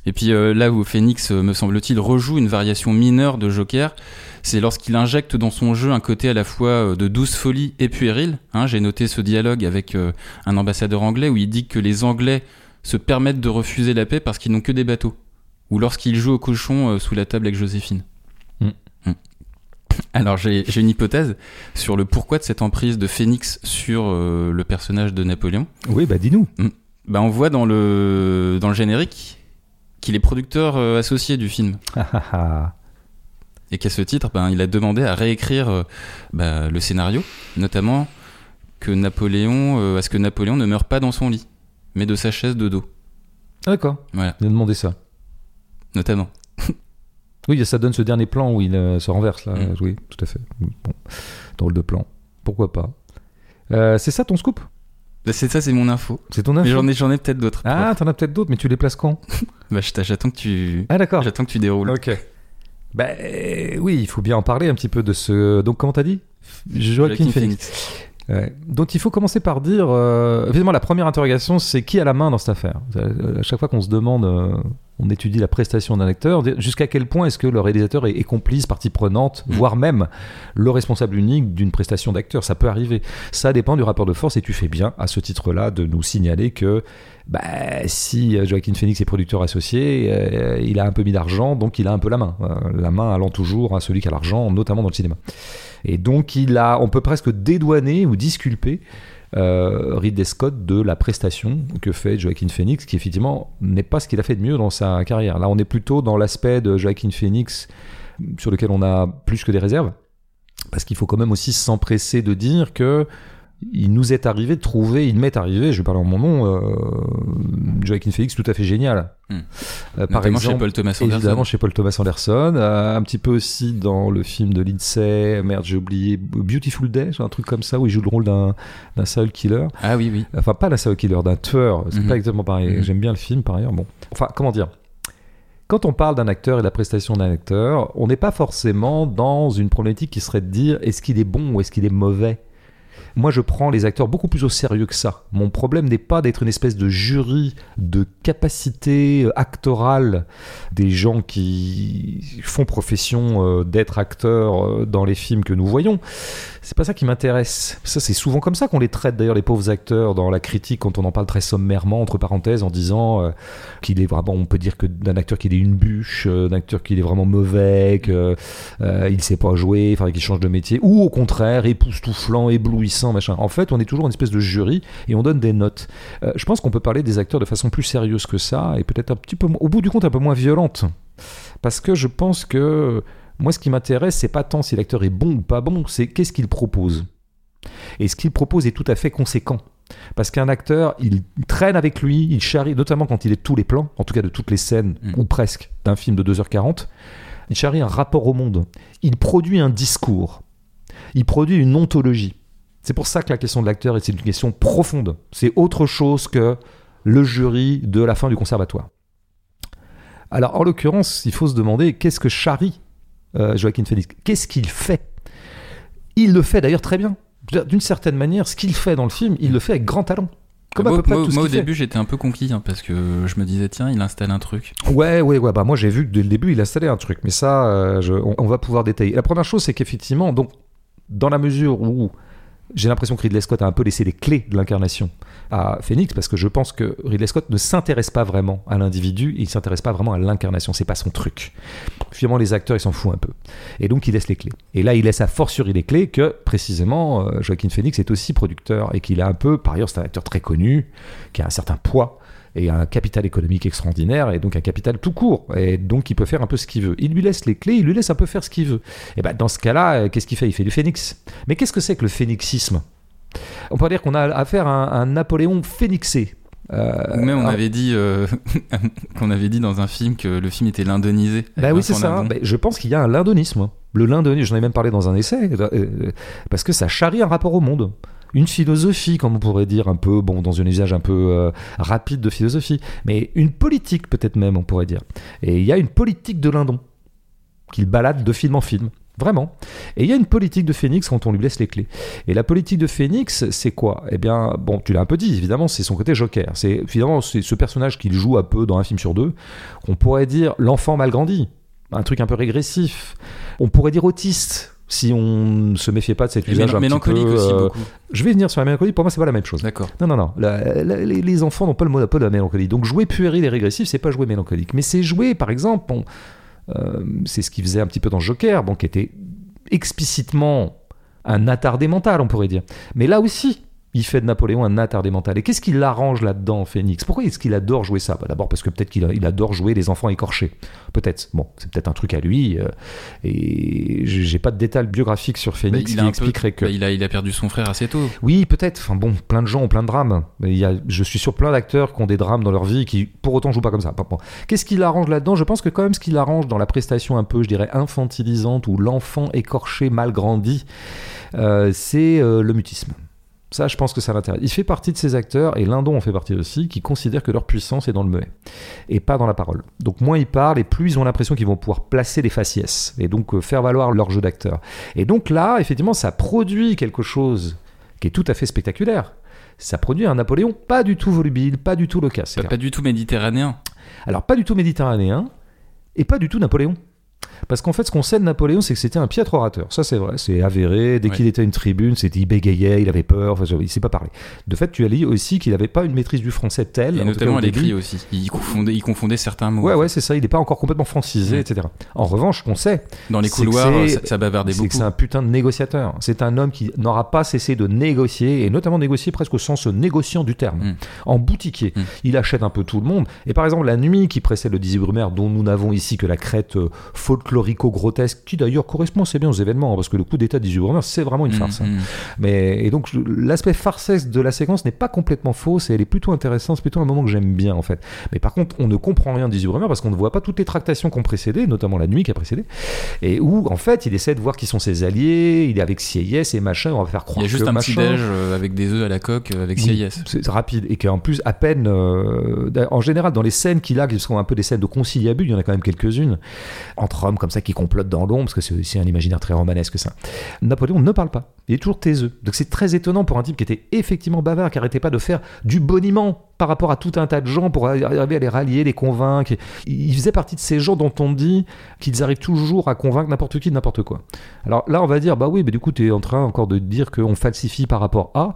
Et puis là où Phoenix, me semble-t-il, rejoue une variation mineure de Joker, c'est lorsqu'il injecte dans son jeu un côté à la fois de douce folie et puéril. Hein, J'ai noté ce dialogue avec un ambassadeur anglais où il dit que les Anglais se permettent de refuser la paix parce qu'ils n'ont que des bateaux. Ou lorsqu'ils jouent au cochon euh, sous la table avec Joséphine. Mm. Mm. Alors j'ai une hypothèse sur le pourquoi de cette emprise de Phénix sur euh, le personnage de Napoléon. Oui, bah dis-nous. Mm. Bah, on voit dans le, dans le générique qu'il est producteur euh, associé du film. Et qu'à ce titre, ben, il a demandé à réécrire bah, le scénario, notamment que Napoléon, à ce que Napoléon ne meure pas dans son lit mais de sa chaise de dos. Ah, d'accord. Voilà. Il a demandé ça. Notamment. oui, ça donne ce dernier plan où il euh, se renverse là. Mm. Oui, tout à fait. Bon, drôle de plan. Pourquoi pas euh, C'est ça ton scoop? Bah, c'est ça, c'est mon info. C'est ton info. Mais j'en ai, j'en ai peut-être d'autres. Ah, t'en as peut-être d'autres, mais tu les places quand? Bah, j'attends que tu. Ah, d'accord. J'attends que tu déroules. Ok. Bah, oui, il faut bien en parler un petit peu de ce. Donc, comment t'as dit? Joaquin Phoenix. Donc il faut commencer par dire, euh, évidemment la première interrogation c'est qui a la main dans cette affaire? À chaque fois qu'on se demande, euh, on étudie la prestation d'un acteur, jusqu'à quel point est-ce que le réalisateur est, complice, partie prenante, mm. voire même le responsable unique d'une prestation d'acteur. Ça peut arriver. Ça dépend du rapport de force et tu fais bien à ce titre-là de nous signaler que bah, si Joaquin Phoenix est producteur associé, euh, il a un peu mis d'argent, donc il a un peu la main. la main allant toujours à celui qui a l'argent, notamment dans le cinéma. Et donc, il a, on peut presque dédouaner ou disculper euh, Ridley Scott de la prestation que fait Joaquin Phoenix, qui effectivement n'est pas ce qu'il a fait de mieux dans sa carrière. Là, on est plutôt dans l'aspect de Joaquin Phoenix sur lequel on a plus que des réserves, parce qu'il faut quand même aussi s'empresser de dire que il nous est arrivé de trouver, il m'est arrivé, je vais parler en mon nom, euh, Joaquin Phoenix tout à fait génial. Hmm. Euh, par exemple, chez Paul Thomas Anderson. Évidemment chez Paul Thomas Anderson, euh, un petit peu aussi dans le film de Lindsay, merde j'ai oublié, Beautiful Day, un truc comme ça où il joue le rôle d'un serial killer. Ah oui oui. Enfin pas d'un serial killer, d'un tueur, c'est mhm. pas exactement pareil. Mhm. J'aime bien le film par ailleurs. Bon, enfin comment dire? Quand on parle d'un acteur et de la prestation d'un acteur, on n'est pas forcément dans une problématique qui serait de dire est-ce qu'il est bon ou est-ce qu'il est mauvais? Moi, je prends les acteurs beaucoup plus au sérieux que ça. Mon problème n'est pas d'être une espèce de jury de capacité euh, actorale des gens qui font profession euh, d'être acteurs euh, dans les films que nous voyons. C'est pas ça qui m'intéresse. Ça, c'est souvent comme ça qu'on les traite d'ailleurs, les pauvres acteurs, dans la critique, quand on en parle très sommairement, entre parenthèses, en disant qu'il est vraiment, on peut dire que d'un acteur qu'il est une bûche, d'un acteur qu'il est vraiment mauvais, qu'il ne sait pas jouer, qu'il change de métier, ou au contraire, époustouflant, éblouissant machin. En fait, on est toujours une espèce de jury et on donne des notes. Euh, je pense qu'on peut parler des acteurs de façon plus sérieuse que ça et peut-être un petit peu, au bout du compte, un peu moins violente. Parce que je pense que moi, ce qui m'intéresse, c'est pas tant si l'acteur est bon ou pas bon, c'est qu'est-ce qu'il propose. Et ce qu'il propose est tout à fait conséquent. Parce qu'un acteur, il traîne avec lui, il charrie, notamment quand il est de tous les plans, en tout cas de toutes les scènes, Mm. ou presque, d'un film de 2h40, il charrie un rapport au monde. Il produit un discours. Il produit une ontologie. C'est pour ça que la question de l'acteur est une question profonde. C'est autre chose que le jury de la fin du conservatoire. Alors, en l'occurrence, il faut se demander qu'est-ce que charrie euh, Joaquin Phoenix Qu'est-ce qu'il fait? Il le fait d'ailleurs très bien. D'une certaine manière, ce qu'il fait dans le film, il le fait avec grand talent. Comme à moi, peu près moi- tout ce moi, au fait. début, j'étais un peu conquis hein, parce que je me disais, tiens, il installe un truc. Ouais, ouais, ouais. Bah moi, j'ai vu que dès le début, il installait un truc, mais ça, euh, je- on, on va pouvoir détailler. La première chose, c'est qu'effectivement, donc, dans la mesure où j'ai l'impression que Ridley Scott a un peu laissé les clés de l'incarnation à Phoenix, parce que je pense que Ridley Scott ne s'intéresse pas vraiment à l'individu, il s'intéresse pas vraiment à l'incarnation. C'est pas son truc. Finalement, les acteurs, ils s'en foutent un peu. Et donc, il laisse les clés. Et là, il laisse à fortiori les clés que, précisément, euh, Joaquin Phoenix est aussi producteur et qu'il a un peu, par ailleurs, c'est un acteur très connu, qui a un certain poids et un capital économique extraordinaire et donc un capital tout court et donc il peut faire un peu ce qu'il veut. Il lui laisse les clés, il lui laisse un peu faire ce qu'il veut. Et ben dans ce cas-là, euh, qu'est-ce qu'il fait? Il fait du phénix. Mais qu'est-ce que c'est que le phénixisme? On peut dire qu'on a affaire à un, un Napoléon phénixé. Euh, même on avait dit euh, qu'on avait dit dans un film que le film était lindonisé. Bah oui, c'est ça. Lindon. Bah, je pense qu'il y a un lindonisme. Le lindonisme, j'en ai même parlé dans un essai, parce que ça charrie un rapport au monde. Une philosophie, comme on pourrait dire, un peu, bon, dans un usage un peu euh, rapide de philosophie, mais une politique peut-être même, on pourrait dire. Et il y a une politique de Lindon, qu'il balade de film en film. Vraiment. Et il y a une politique de Phoenix quand on lui laisse les clés. Et la politique de Phoenix, c'est quoi? Eh bien, bon, tu l'as un peu dit, évidemment, c'est son côté Joker. C'est finalement c'est ce personnage qu'il joue un peu dans un film sur deux, qu'on pourrait dire l'enfant mal grandi, un truc un peu régressif. On pourrait dire autiste si on ne se méfiait pas de cet Et usage un mélancolique petit peu, aussi euh, beaucoup. Je vais venir sur la mélancolie. Pour moi, c'est pas la même chose. D'accord. Non, non, non. La- la- les, les enfants n'ont pas le monopole de la mélancolie. Donc jouer puéril et régressif, c'est pas jouer mélancolique. Mais c'est jouer, par exemple, bon, euh, c'est ce qu'il faisait un petit peu dans Joker, bon, qui était explicitement un attardé mental, on pourrait dire. Mais là aussi, il fait de Napoléon un attardé mental. Et qu'est-ce qui l'arrange là-dedans, Phoenix Pourquoi est-ce qu'il adore jouer ça? Bah, D'abord parce que peut-être qu'il adore jouer les enfants écorchés. Peut-être. Bon, c'est peut-être un truc à lui. euh, et j'ai pas de détails biographiques sur Phoenix il, qui peu- expliquerait que. il, a, il a perdu son frère assez tôt. Oui, peut-être. Enfin bon, plein de gens ont plein de drames. Mais il y a, je suis sûr plein d'acteurs qui ont des drames dans leur vie et qui pour autant jouent pas comme ça. Bon. Qu'est-ce qui l'arrange là-dedans? Je pense que quand même ce qui l'arrange dans la prestation un peu, je dirais, infantilisante ou l'enfant écorché, mal grandi, euh, c'est euh, le mutisme. Ça, je pense que ça l'intéresse. Il fait partie de ces acteurs, et Lindon en fait partie aussi, qui considèrent que leur puissance est dans le muet, et pas dans la parole. Donc moins ils parlent, et plus ils ont l'impression qu'ils vont pouvoir placer des faciès, et donc euh, faire valoir leur jeu d'acteur. Et donc là, effectivement, ça produit quelque chose qui est tout à fait spectaculaire. Ça produit un Napoléon pas du tout volubile, pas du tout loquace. Pas, pas du tout méditerranéen. Alors pas du tout méditerranéen, et pas du tout Napoléon. Parce qu'en fait, ce qu'on sait de Napoléon, c'est que c'était un piètre orateur. Ça, c'est vrai, c'est avéré. Dès Ouais. qu'il était à une tribune, c'était il bégayait, il avait peur. Enfin, il sait pas parler. De fait, tu as dit aussi qu'il n'avait pas une maîtrise du français telle. Et notamment à l'écrit aussi. Il confondait, il confondait certains mots. Ouais, ouais, c'est ça. Il n'est pas encore complètement francisé, Ouais. etc. En revanche, qu'on sait, Dans les couloirs, c'est- ça, ça bavardait c'est que beaucoup. c'est un putain de négociateur. C'est un homme qui n'aura pas cessé de négocier, et notamment négocier presque au sens négociant du terme. Mm. En boutiquier. Mm. Il achète un peu tout le monde. Et par exemple, la nuit qui précède le 18 Brumaire, dont nous n'avons ici que la crête euh, folklorico-grotesque, qui d'ailleurs correspond assez bien aux événements, hein, parce que le coup d'état 18 Brumaire, c'est vraiment une Mm, farce. hein. mm. Mais, et donc, l'aspect farcesque de la séquence n'est pas complètement fausse, et elle est plutôt intéressante. C'est plutôt un moment que j'aime bien, en fait. Mais par contre, on ne comprend rien 18 Brumaire parce qu'on ne voit pas toutes les tractations qui ont précédé, notamment la nuit qui a précédé, et où, en fait, il essaie de voir qui sont ses alliés, il est avec Sieyès et machin, on va faire Il croire y a juste un petit machin- déj euh, avec des œufs à la coque euh, avec CIS. C'est rapide et qu'en plus à peine, euh, en général dans les scènes qu'il a, qui sont un peu des scènes de conciliabule, il y en a quand même quelques-unes entre comme ça qui complotent dans l'ombre, parce que c'est aussi un imaginaire très romanesque ça. Napoléon ne parle pas, il est toujours taiseux. Donc c'est très étonnant pour un type qui était effectivement bavard, qui arrêtait pas de faire du boniment par rapport à tout un tas de gens pour arriver à les rallier, les convaincre. Il faisait partie de ces gens dont on dit qu'ils arrivent toujours à convaincre n'importe qui de n'importe quoi. Alors là, on va dire, bah oui, mais du coup, tu es en train encore de dire qu'on falsifie par rapport à.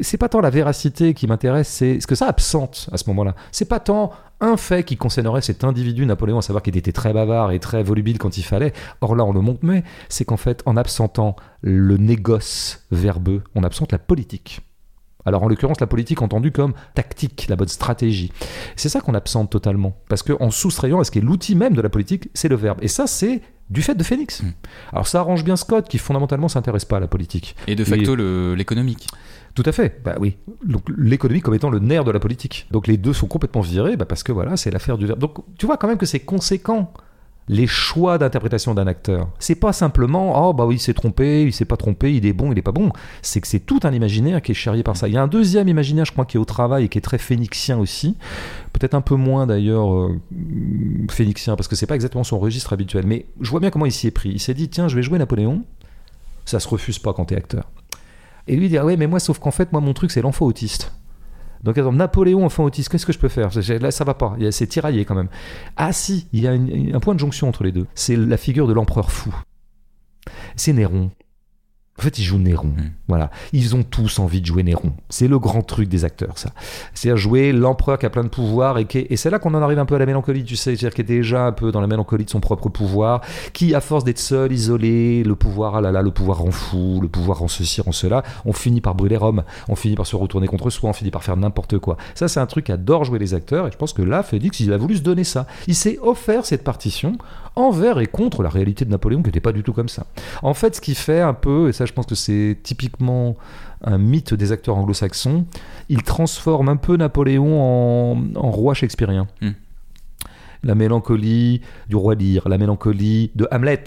C'est pas tant la véracité qui m'intéresse, c'est ce que ça absente à ce moment-là. C'est pas tant un fait qui concernerait cet individu Napoléon, à savoir qu'il était très bavard et très volubile quand il fallait. Or là, on le montre, mais c'est qu'en fait, en absentant le négoce verbeux, on absente la politique. Alors en l'occurrence, la politique entendue comme tactique, la bonne stratégie. C'est ça qu'on absente totalement. Parce qu'en soustrayant à ce qui est l'outil même de la politique, c'est le verbe. Et ça, c'est du fait de Phoenix. Mm. Alors ça arrange bien Scott, qui fondamentalement s'intéresse pas à la politique. Et de facto, l'économique. Tout à fait, bah oui. Donc l'économie comme étant le nerf de la politique. Donc les deux sont complètement virés, bah, parce que voilà, c'est l'affaire du verbe. Donc tu vois quand même que c'est conséquent les choix d'interprétation d'un acteur. C'est pas simplement oh bah oui, il s'est trompé, il s'est pas trompé, il est bon, il est pas bon. C'est que c'est tout un imaginaire qui est charrié par ça. Il y a un deuxième imaginaire, je crois, qui est au travail et qui est très phénixien aussi. Peut-être un peu moins d'ailleurs euh, phénixien parce que c'est pas exactement son registre habituel. Mais je vois bien comment il s'y est pris. Il s'est dit tiens, je vais jouer Napoléon. Ça se refuse pas quand t'es acteur. Et lui dit ah ouais mais moi sauf qu'en fait moi mon truc c'est l'enfant autiste. Donc attends, Napoléon enfant autiste, qu'est-ce que je peux faire? Là ça va pas, c'est tiraillé quand même. Ah si, il y a un point de jonction entre les deux. C'est la figure de l'empereur fou. C'est Néron. En fait, ils jouent Néron. Mm. Voilà. Ils ont tous envie de jouer Néron. C'est le grand truc des acteurs, ça. C'est-à-dire jouer l'empereur qui a plein de pouvoir et, qui est- et c'est là qu'on en arrive un peu à la mélancolie, tu sais, c'est-à-dire qui est déjà un peu dans la mélancolie de son propre pouvoir, qui, à force d'être seul, isolé, le pouvoir, ah là là, le pouvoir rend fou, le pouvoir rend ceci, rend cela, on finit par brûler Rome, on finit par se retourner contre soi, on finit par faire n'importe quoi. Ça, c'est un truc qu'adorent jouer les acteurs et je pense que là, Félix, il a voulu se donner ça. Il s'est offert cette partition envers et contre la réalité de Napoléon qui n'était pas du tout comme ça. En fait, ce qui fait un peu, et ça je pense que c'est typiquement un mythe des acteurs anglo-saxons, il transforme un peu Napoléon en, en roi shakespearien. Hmm. La mélancolie du roi Lear, la mélancolie de Hamlet,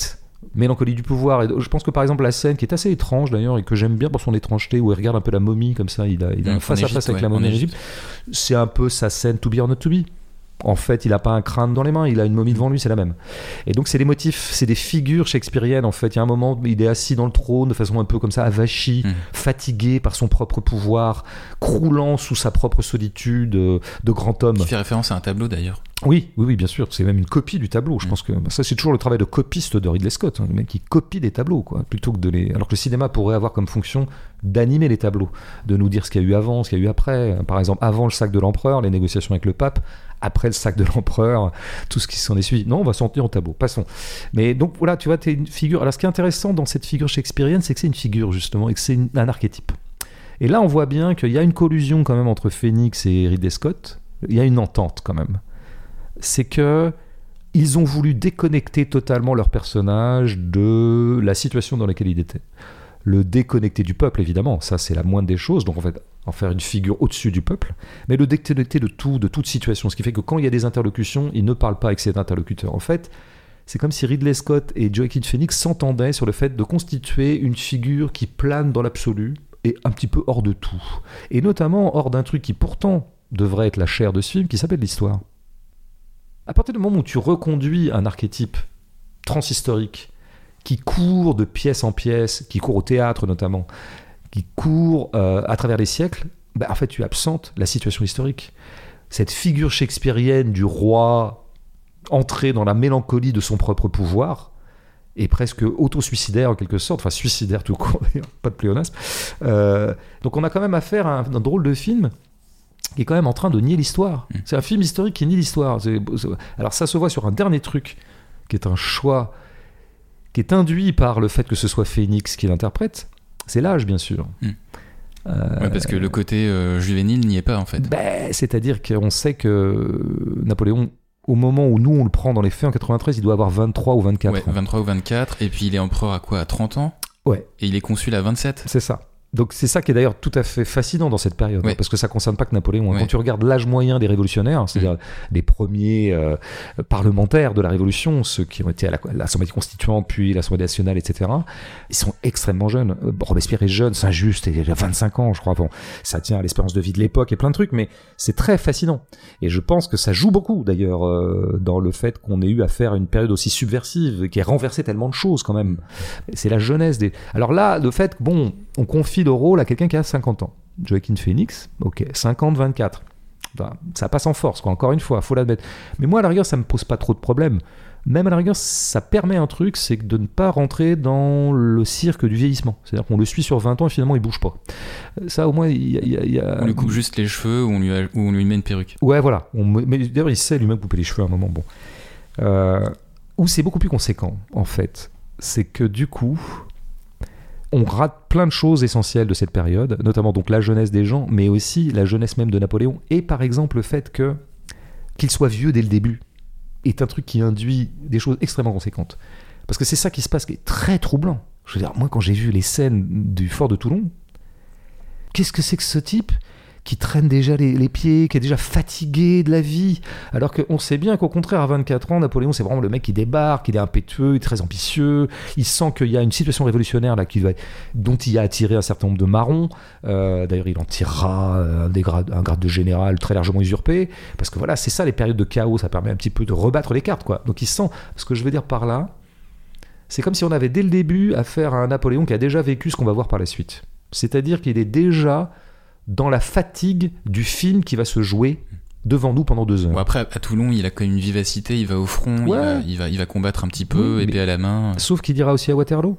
mélancolie du pouvoir. Et je pense que par exemple la scène qui est assez étrange d'ailleurs et que j'aime bien pour son étrangeté où il regarde un peu la momie comme ça, il a, il face à face avec ouais, la momie en. Égypte, c'est un peu sa scène to be or not to be. En fait, il n'a pas un crâne dans les mains, il a une momie devant lui, c'est la même. Et donc, c'est des motifs, c'est des figures shakespeariennes, en fait. Il y a un moment il est assis dans le trône de façon un peu comme ça, avachi, Mhm. fatigué par son propre pouvoir, croulant sous sa propre solitude euh, de grand homme. Qui fait référence à un tableau d'ailleurs. Oui, oui, oui, bien sûr. C'est même une copie du tableau. Je Mm. pense que bah, ça, c'est toujours le travail de copiste de Ridley Scott, hein, le mec qui copie des tableaux, quoi, plutôt que de les. Alors que le cinéma pourrait avoir comme fonction d'animer les tableaux, de nous dire ce qu'il y a eu avant, ce qu'il y a eu après. Par exemple, avant le sac de l'empereur, les négociations avec le pape. Après le sac de l'empereur, tout ce qui s'en est suivi. Non, on va s'en tenir au tableau. Passons. Mais donc voilà, tu vois, t'es une figure. Alors, ce qui est intéressant dans cette figure shakespearienne, c'est que c'est une figure justement et que c'est un archétype. Et là, on voit bien qu'il y a une collusion quand même entre Phoenix et Ridley Scott. Il y a une entente quand même. C'est que ils ont voulu déconnecter totalement leur personnage de la situation dans laquelle il était. Le déconnecter du peuple, évidemment, ça c'est la moindre des choses. Donc en fait, en faire une figure au-dessus du peuple, mais le déconnecter de tout, de toute situation. Ce qui fait que quand il y a des interlocutions, il ne parle pas avec ses interlocuteurs. En fait, c'est comme si Ridley Scott et Joaquin Phoenix s'entendaient sur le fait de constituer une figure qui plane dans l'absolu et un petit peu hors de tout. Et notamment hors d'un truc qui pourtant devrait être la chair de ce film, qui s'appelle l'histoire. À partir du moment où tu reconduis un archétype transhistorique qui court de pièce en pièce, qui court au théâtre notamment, qui court euh, à travers les siècles, bah, en fait tu absentes la situation historique. Cette figure shakespearienne du roi entré dans la mélancolie de son propre pouvoir, et presque auto-suicidaire en quelque sorte, enfin suicidaire tout court pas de pléonasme. Euh, donc on a quand même affaire à un, un drôle de film qui est quand même en train de nier l'histoire. Mm. C'est un film historique qui nie l'histoire. Alors ça se voit sur un dernier truc qui est un choix qui est induit par le fait que ce soit Phoenix qui l'interprète. C'est l'âge bien sûr. Mm. Euh, Ouais, parce que le côté euh, juvénile n'y est pas en fait. ben, C'est-à-dire qu'on sait que Napoléon, au moment où nous on le prend dans les faits en 93, il doit avoir 23 ou 24 Ouais, ans. 23 ou 24, et puis il est empereur à quoi À 30 ans? Ouais. Et il est consul à 27 C'est ça. Donc c'est ça qui est d'ailleurs tout à fait fascinant dans cette période, hein, parce que ça concerne pas que Napoléon. hein. Quand tu regardes l'âge moyen des révolutionnaires, c'est-à-dire les premiers euh, parlementaires de la Révolution, ceux qui ont été à la- l'Assemblée constituante, puis l'Assemblée nationale, etc., ils sont extrêmement jeunes. Euh, Robespierre est jeune, Saint-Just, il a 25 ans, je crois. Bon, ça tient à l'espérance de vie de l'époque et plein de trucs, mais c'est très fascinant. Et je pense que ça joue beaucoup, d'ailleurs, euh, dans le fait qu'on ait eu affaire à une période aussi subversive, qui a renversé tellement de choses quand même. C'est la jeunesse des. Alors là, le fait que, bon, on confie le rôle à quelqu'un qui a 50 ans. Joaquin Phoenix, ok, 50, 24. Ben, Ça passe en force, quoi, encore une fois, faut l'admettre. Mais moi, à la rigueur, ça me pose pas trop de problèmes. Même à la rigueur, ça permet un truc, c'est de ne pas rentrer dans le cirque du vieillissement. C'est-à-dire qu'on le suit sur 20 ans et finalement il bouge pas. Ça, au moins, il y a. il y a- On lui coupe juste les cheveux ou on lui, ou on lui met une perruque. Ouais, voilà. On me- Mais d'ailleurs, il sait lui-même couper les cheveux à un moment. Bon. Euh, où c'est beaucoup plus conséquent, en fait. C'est que du coup, on rate plein de choses essentielles de cette période, notamment donc la jeunesse des gens, mais aussi la jeunesse même de Napoléon, et par exemple le fait que qu'il soit vieux dès le début est un truc qui induit des choses extrêmement conséquentes. Parce que c'est ça qui se passe qui est très troublant. Je veux dire, moi, quand j'ai vu les scènes du fort de Toulon, qu'est-ce que c'est que ce type? Qui traîne déjà les, pieds, qui est déjà fatigué de la vie, alors qu'on sait bien qu'au contraire, à 24 ans, Napoléon, c'est vraiment le mec qui débarque, il est impétueux, il est très ambitieux, il sent qu'il y a une situation révolutionnaire là, qui dont il a attiré un certain nombre de marrons. Euh, d'ailleurs, il en tirera un, un grade de général très largement usurpé, parce que voilà, c'est ça les périodes de chaos, ça permet un petit peu de rebattre les cartes, quoi. Donc il sent, ce que je veux dire par là, c'est comme si on avait dès le début affaire à un Napoléon qui a déjà vécu ce qu'on va voir par la suite. C'est-à-dire qu'il est déjà dans la fatigue du film qui va se jouer devant nous pendant deux heures. après, à Toulon, il a quand même une vivacité, il va au front, il, va, il, va, combattre un petit peu, épée à la main. Sauf qu'il dira aussi à Waterloo,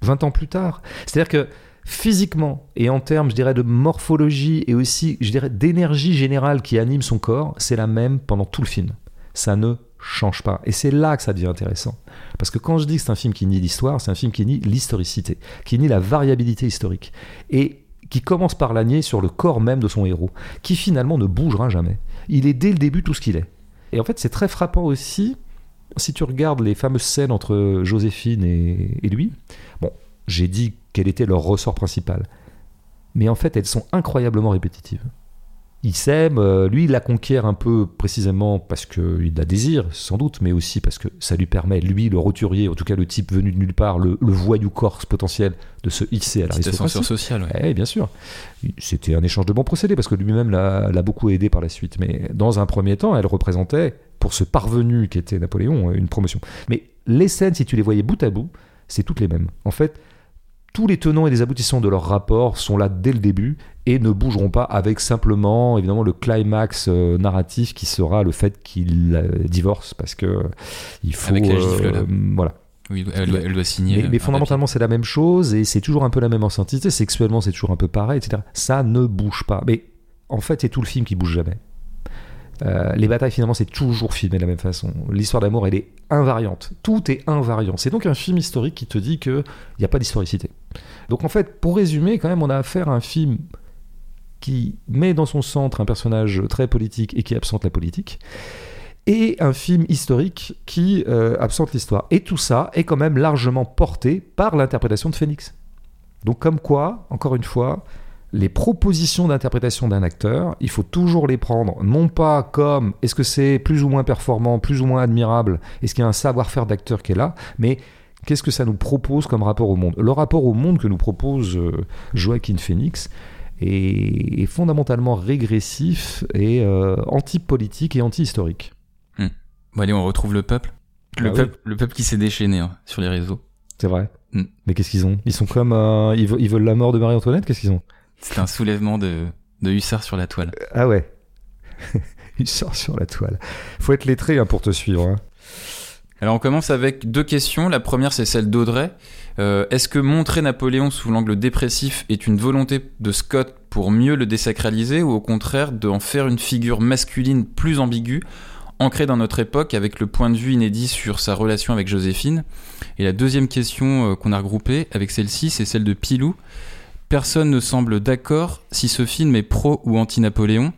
20 hmm. ans plus tard. C'est-à-dire que physiquement et en termes, je dirais, de morphologie et aussi, je dirais, d'énergie générale qui anime son corps, c'est la même pendant tout le film. Ça ne change pas. Et c'est là que ça devient intéressant. Parce que quand je dis que c'est un film qui nie l'histoire, c'est un film qui nie l'historicité, qui nie la variabilité historique. Et qui commence par l'agner sur le corps même de son héros, qui finalement ne bougera jamais. Il est dès le début tout ce qu'il est. Et en fait, c'est très frappant aussi, si tu regardes les fameuses scènes entre Joséphine et, lui. Bon, j'ai dit quel était leur ressort principal. Mais en fait, elles sont incroyablement répétitives il s'aime, euh, lui il la conquiert un peu précisément parce qu'il la désire, sans doute, mais aussi parce que ça lui permet, lui le roturier, en tout cas le type venu de nulle part, le, voyou corse potentiel, de se hisser à l'aristocratie. C'était social, ouais. Eh, bien sûr. C'était un échange de bons procédés parce que lui-même l'a beaucoup aidé par la suite. Mais dans un premier temps, elle représentait, pour ce parvenu qui était Napoléon, une promotion. Mais les scènes, si tu les voyais bout à bout, c'est toutes les mêmes. En fait, tous les tenants et les aboutissants de leur rapport sont là dès le début et ne bougeront pas avec simplement évidemment le climax euh, narratif qui sera le fait qu'ils euh, divorcent parce que il faut avec la gifle, euh, voilà oui, elle, doit signer. Mais, fondamentalement, c'est la même chose et c'est toujours un peu la même ancienneté. Sexuellement, c'est toujours un peu pareil, etc. Ça ne bouge pas. Mais en fait, c'est tout le film qui bouge jamais. Euh, les batailles, finalement, c'est toujours filmé de la même façon. L'histoire d'amour, elle est invariante. Tout est invariant. C'est donc un film historique qui te dit qu'il n'y a pas d'historicité. Donc, en fait, pour résumer, quand même, on a affaire à un film qui met dans son centre un personnage très politique et qui absente la politique, et un film historique qui euh, absente l'histoire. Et tout ça est quand même largement porté par l'interprétation de Phoenix. Donc, comme quoi, encore une fois, les propositions d'interprétation d'un acteur, il faut toujours les prendre, non pas comme est-ce que c'est plus ou moins performant, plus ou moins admirable, est-ce qu'il y a un savoir-faire d'acteur qui est là, mais qu'est-ce que ça nous propose comme rapport au monde? Le rapport au monde que nous propose euh, Joaquin Phoenix est, fondamentalement régressif et euh, anti-politique et anti-historique. Hmm. Bon, allez, on retrouve le peuple. Le, peuple, le peuple qui s'est déchaîné hein, sur les réseaux. C'est vrai. Hmm. Mais qu'est-ce qu'ils ont? Ils sont comme. Euh, ils, veulent la mort de Marie-Antoinette? Qu'est-ce qu'ils ont? C'est un soulèvement de, de hussards sur la toile. Ah ouais. hussards sur la toile. Faut être lettré hein, pour te suivre. Hein. Alors on commence avec deux questions. La première c'est celle d'Audrey. Euh, est-ce que montrer Napoléon sous l'angle dépressif est une volonté de Scott pour mieux le désacraliser ou au contraire d'en faire une figure masculine plus ambiguë, ancrée dans notre époque avec le point de vue inédit sur sa relation avec Joséphine? Et la deuxième question euh, qu'on a regroupée avec celle-ci c'est celle de Pilou. Personne ne semble d'accord si ce film est pro ou anti-Napoléon.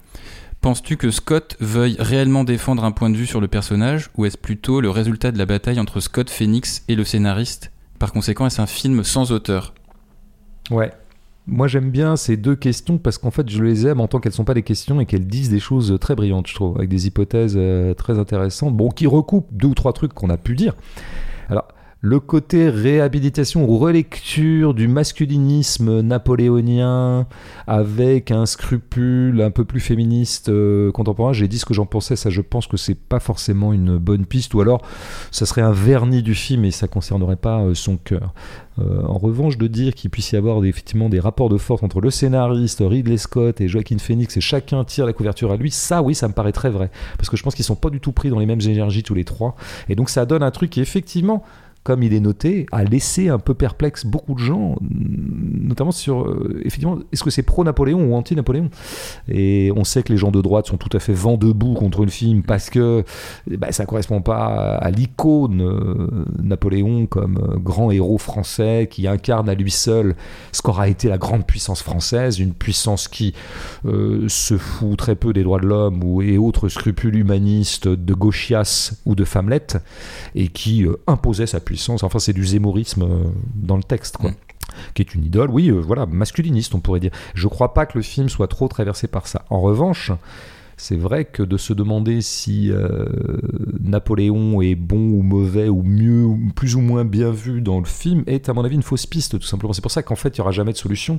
Penses-tu que Scott veuille réellement défendre un point de vue sur le personnage ou est-ce plutôt le résultat de la bataille entre Scott Phoenix et le scénariste? Par conséquent, est-ce un film sans auteur? Ouais. Moi j'aime bien ces deux questions parce qu'en fait je les aime en tant qu'elles ne sont pas des questions et qu'elles disent des choses très brillantes, je trouve, avec des hypothèses euh, très intéressantes, bon, qui recoupent deux ou trois trucs qu'on a pu dire. Alors, le côté réhabilitation ou relecture du masculinisme napoléonien avec un scrupule un peu plus féministe euh, contemporain. J'ai dit ce que j'en pensais, ça je pense que c'est pas forcément une bonne piste, ou alors ça serait un vernis du film et ça concernerait pas euh, son cœur. Euh, en revanche, de dire qu'il puisse y avoir effectivement des rapports de force entre le scénariste, Ridley Scott et Joaquin Phoenix, et chacun tire la couverture à lui, ça oui, ça me paraît très vrai. Parce que je pense qu'ils sont pas du tout pris dans les mêmes énergies tous les trois. Et donc ça donne un truc qui effectivement comme il est noté, a laissé un peu perplexe beaucoup de gens, notamment sur, euh, effectivement, est-ce que c'est pro-Napoléon ou anti-Napoléon? Et on sait que les gens de droite sont tout à fait vent debout contre le film parce que bah, ça ne correspond pas à l'icône euh, Napoléon comme euh, grand héros français qui incarne à lui seul ce qu'aura été la grande puissance française, une puissance qui se fout très peu des droits de l'homme ou et autres scrupules humanistes de gauchias ou de femmelette et qui imposait sa puissance puissance. Enfin, c'est du zémorisme euh, dans le texte, quoi. Qui est une idole, oui, euh, voilà, masculiniste, on pourrait dire. Je crois pas que le film soit trop traversé par ça. En revanche, c'est vrai que de se demander si euh, Napoléon est bon ou mauvais ou mieux ou plus ou moins bien vu dans le film est à mon avis une fausse piste tout simplement. C'est pour ça qu'en fait il n'y aura jamais de solution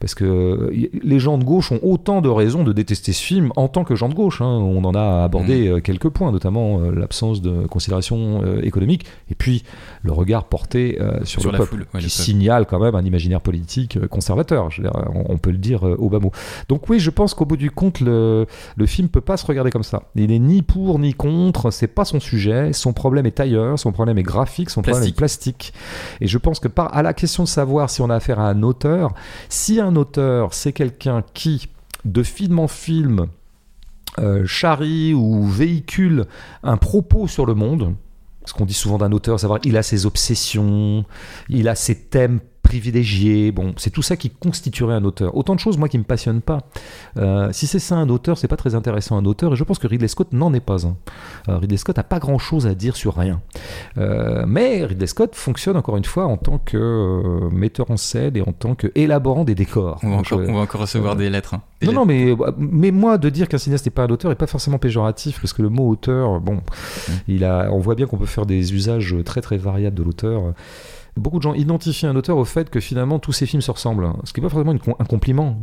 parce que euh, les gens de gauche ont autant de raisons de détester ce film en tant que gens de gauche. hein. On en a abordé euh, quelques points, notamment euh, l'absence de considération euh, économique et puis le regard porté sur, Sur le peuple foule, ouais, qui signale quand même un imaginaire politique conservateur. Je veux dire, on, on peut le dire au bas mot. Donc oui, je pense qu'au bout du compte, le, le film peut pas se regarder comme ça. Il est ni pour ni contre, c'est pas son sujet. Son problème est ailleurs, son problème est graphique, son problème est plastique. Et je pense que par, à la question de savoir si on a affaire à un auteur, si un auteur c'est quelqu'un qui, de film en film, euh, charrie ou véhicule un propos sur le monde, ce qu'on dit souvent d'un auteur, savoir il a ses obsessions, il a ses thèmes privilégiés. Bon, c'est tout ça qui constituerait un auteur. Autant de choses, moi, qui me passionnent pas. Euh, si c'est ça un auteur, c'est pas très intéressant un auteur, et je pense que Ridley Scott n'en est pas un. Euh, Ridley Scott a pas grand chose à dire sur rien. Euh, mais Ridley Scott fonctionne encore une fois en tant que metteur en scène et en tant que élaborant des décors. On va, Donc, encore, on va encore recevoir des lettres. hein. Des non, lettres. non, mais, mais moi, de dire qu'un cinéaste n'est pas un auteur n'est pas forcément péjoratif, parce que le mot auteur, bon, il a, on voit bien qu'on peut faire des usages très très variables de l'auteur. Beaucoup de gens identifient un auteur au fait que finalement tous ses films se ressemblent, ce qui n'est pas forcément un compliment.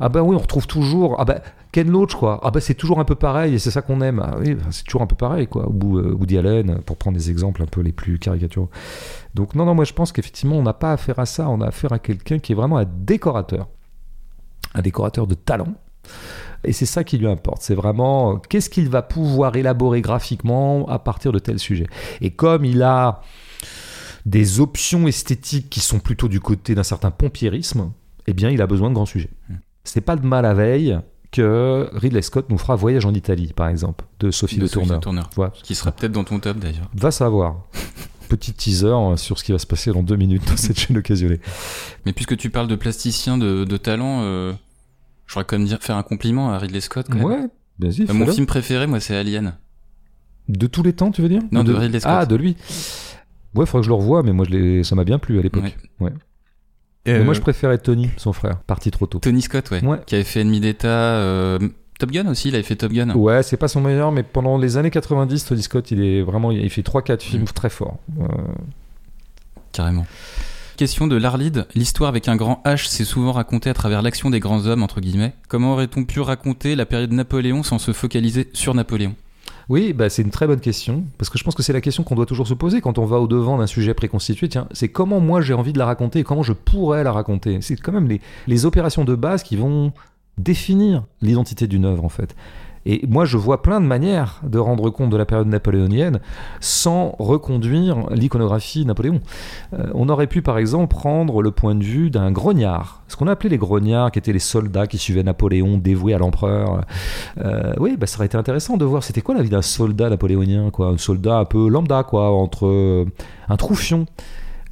Ah bah oui, on retrouve toujours. Ah bah Ken Loach quoi. Ah bah c'est toujours un peu pareil et c'est ça qu'on aime. Ah oui, bah, c'est toujours un peu pareil quoi. Ou euh, Woody Allen, pour prendre des exemples un peu les plus caricaturaux. Donc non non, moi je pense qu'effectivement on n'a pas affaire à ça. On a affaire à quelqu'un qui est vraiment un décorateur, un décorateur de talent. Et c'est ça qui lui importe. C'est vraiment euh, qu'est-ce qu'il va pouvoir élaborer graphiquement à partir de tel sujet. Et comme il a des options esthétiques qui sont plutôt du côté d'un certain pompiérisme, eh bien, il a besoin de grands sujets. C'est pas de mal à veille que Ridley Scott nous fera Voyage en Italie, par exemple, de Sophie de de, Sophie Tourneur. Qui sera peut-être dans ton top d'ailleurs. Va savoir. Petit teaser euh, sur ce qui va se passer dans deux minutes dans cette chaîne occasionnée. Mais puisque tu parles de plasticien de, de talent, euh, je voudrais quand même dire, faire un compliment à Ridley Scott. Quand même. Ouais, vas-y. Mon film préféré, moi, c'est Alien. De tous les temps, tu veux dire? Non, Ou de Ridley Scott. Ah, de lui. Ouais, faudrait que je le revoie, mais moi, je ça m'a bien plu à l'époque. Ouais. Euh, moi, je préférais Tony, son frère, parti trop tôt. Tony Scott, ouais, Ouais. qui avait fait Ennemi d'État. euh, Top Gun aussi, il avait fait Top Gun. Ouais, c'est pas son meilleur, mais pendant les années 90, Tony Scott, il est vraiment, il fait 3-4 films Mm. très forts. Euh, Carrément. Question de Larlid. L'histoire avec un grand H s'est souvent racontée à travers l'action des grands hommes, entre guillemets. Comment aurait-on pu raconter la période Napoléon sans se focaliser sur Napoléon? Oui, bah, c'est une très bonne question, parce que je pense que c'est la question qu'on doit toujours se poser quand on va au devant d'un sujet préconstitué. Tiens, c'est comment moi j'ai envie de la raconter et comment je pourrais la raconter. C'est quand même les, les opérations de base qui vont définir l'identité d'une œuvre en fait. Et moi, je vois plein de manières de rendre compte de la période napoléonienne sans reconduire l'iconographie Napoléon. Euh, on aurait pu, par exemple, prendre le point de vue d'un grognard. Ce qu'on appelait les grognards, qui étaient les soldats qui suivaient Napoléon, dévoués à l'empereur. Euh, oui, bah, ça aurait été intéressant de voir c'était quoi la vie d'un soldat napoléonien, quoi. Un soldat un peu lambda, quoi, entre euh, un troufion.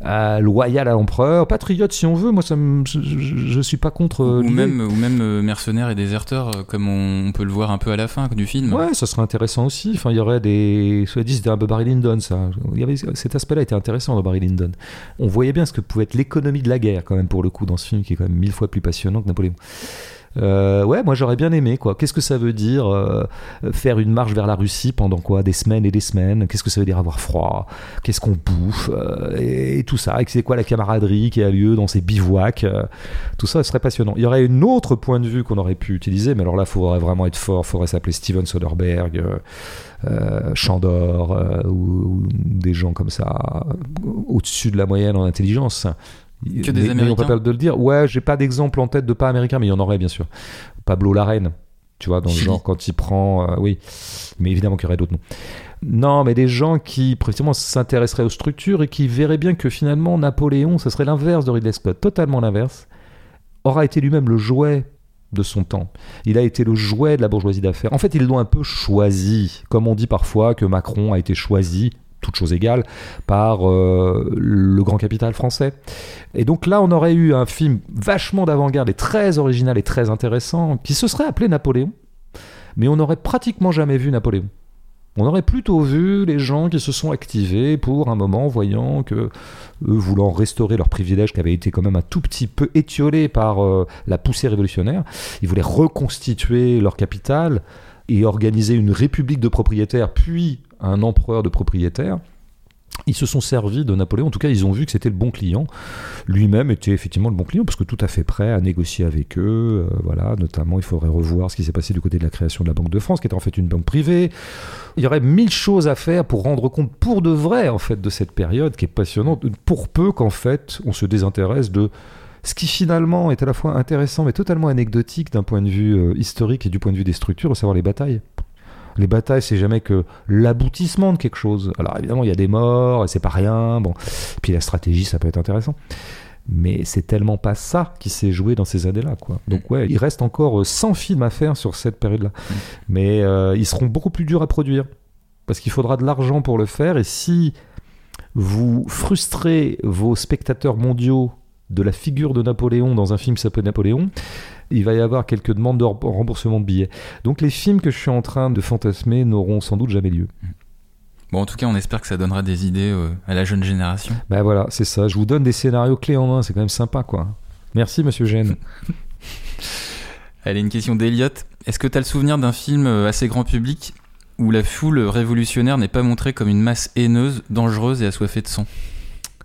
Euh, loyal à l'empereur, patriote si on veut. Moi, ça me- je, je, suis pas contre. euh, Ou même, ou même euh, mercenaires et déserteurs, euh, comme on, on peut le voir un peu à la fin du film. Ouais, ça serait intéressant aussi. Enfin, il y aurait des. Soit dit, c'était un peu Barry Lyndon, ça. Il y avait... Cet aspect-là était intéressant dans Barry Lyndon. On voyait bien ce que pouvait être l'économie de la guerre, quand même, pour le coup, dans ce film, qui est quand même mille fois plus passionnant que Napoléon. Euh, ouais, moi j'aurais bien aimé quoi. Qu'est-ce que ça veut dire euh, faire une marche vers la Russie pendant quoi? Des semaines et des semaines. Qu'est-ce que ça veut dire avoir froid? Qu'est-ce qu'on bouffe euh, et, tout ça. Et c'est quoi la camaraderie qui a lieu dans ces bivouacs Tout ça serait passionnant. Il y aurait une autre point de vue qu'on aurait pu utiliser, mais alors là, il faudrait vraiment être fort. Il faudrait s'appeler Steven Soderbergh. Chandor ou, des gens comme ça au-dessus de la moyenne en intelligence. Que des Américains pas de le dire. Ouais, j'ai pas d'exemple en tête de pas américain, mais il y en aurait bien sûr. Pablo Larraine, tu vois, dans le genre quand il prend, euh, oui, mais évidemment qu'il y aurait d'autres noms. Non, mais des gens qui précisément s'intéresseraient aux structures et qui verraient bien que finalement Napoléon, ce serait l'inverse de Ridley Scott, totalement l'inverse, aura été lui-même le jouet de son temps. Il a été le jouet de la bourgeoisie d'affaires. En fait, ils l'ont un peu choisi, comme on dit parfois que Macron a été choisi, toute chose égale, par euh, le grand capital français. Et donc là, on aurait eu un film vachement d'avant-garde et très original et très intéressant, qui se serait appelé Napoléon, mais on n'aurait pratiquement jamais vu Napoléon. On aurait plutôt vu les gens qui se sont activés pour un moment, voyant que eux voulant restaurer leurs privilèges qui avaient été quand même un tout petit peu étiolés par euh, la poussée révolutionnaire, ils voulaient reconstituer leur capital et organiser une république de propriétaires, puis un empereur de propriétaires. Ils se sont servis de Napoléon, en tout cas ils ont vu que c'était le bon client. Lui-même était effectivement le bon client parce que tout à fait prêt à négocier avec eux. Euh, voilà, notamment il faudrait revoir ce qui s'est passé du côté de la création de la Banque de France, qui était en fait une banque privée. Il y aurait mille choses à faire pour rendre compte pour de vrai en fait de cette période qui est passionnante, pour peu qu'en fait on se désintéresse de ce qui finalement est à la fois intéressant mais totalement anecdotique d'un point de vue euh, historique et du point de vue des structures, à savoir les batailles. Les batailles, c'est jamais que l'aboutissement de quelque chose. Alors évidemment, il y a des morts, et c'est pas rien. Bon, puis la stratégie, ça peut être intéressant. Mais c'est tellement pas ça qui s'est joué dans ces années-là, quoi. Donc ouais, il reste encore 100 films à faire sur cette période-là. Mais euh, ils seront beaucoup plus durs à produire. Parce qu'il faudra de l'argent pour le faire. Et si vous frustrez vos spectateurs mondiaux de la figure de Napoléon dans un film qui s'appelle Napoléon, il va y avoir quelques demandes de remboursement de billets. Donc les films que je suis en train de fantasmer n'auront sans doute jamais lieu. Bon, en tout cas, on espère que ça donnera des idées euh, à la jeune génération. Ben voilà, c'est ça. Je vous donne des scénarios clés en main, c'est quand même sympa, quoi. Merci, monsieur Gênes. Allez, une question d'Eliott. Est-ce que tu as le souvenir d'un film euh, assez grand public où la foule révolutionnaire n'est pas montrée comme une masse haineuse, dangereuse et assoiffée de sang?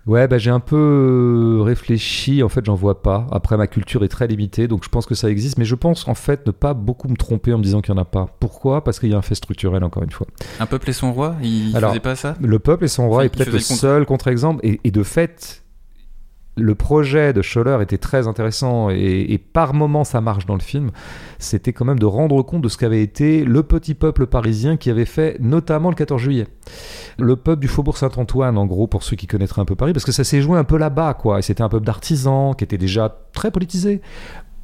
Ouais, bah, j'ai un peu euh, réfléchi. En fait, j'en vois pas. Après, ma culture est très limitée, donc je pense que ça existe. Mais je pense en fait ne pas beaucoup me tromper en me disant qu'il n'y en a pas. Pourquoi? Parce qu'il y a un fait structurel, encore une fois. Un peuple et son roi? Il Alors, faisait pas ça? Le peuple et son roi est peut-être le seul contre-exemple. Et, et, de fait, le projet de Scholler était très intéressant et, par moments ça marche dans le film. C'était quand même de rendre compte de ce qu'avait été le petit peuple parisien qui avait fait notamment le 14 juillet. Le peuple du Faubourg Saint-Antoine, en gros, pour ceux qui connaîtraient un peu Paris, parce que ça s'est joué un peu là-bas, quoi. Et c'était un peuple d'artisans qui était déjà très politisé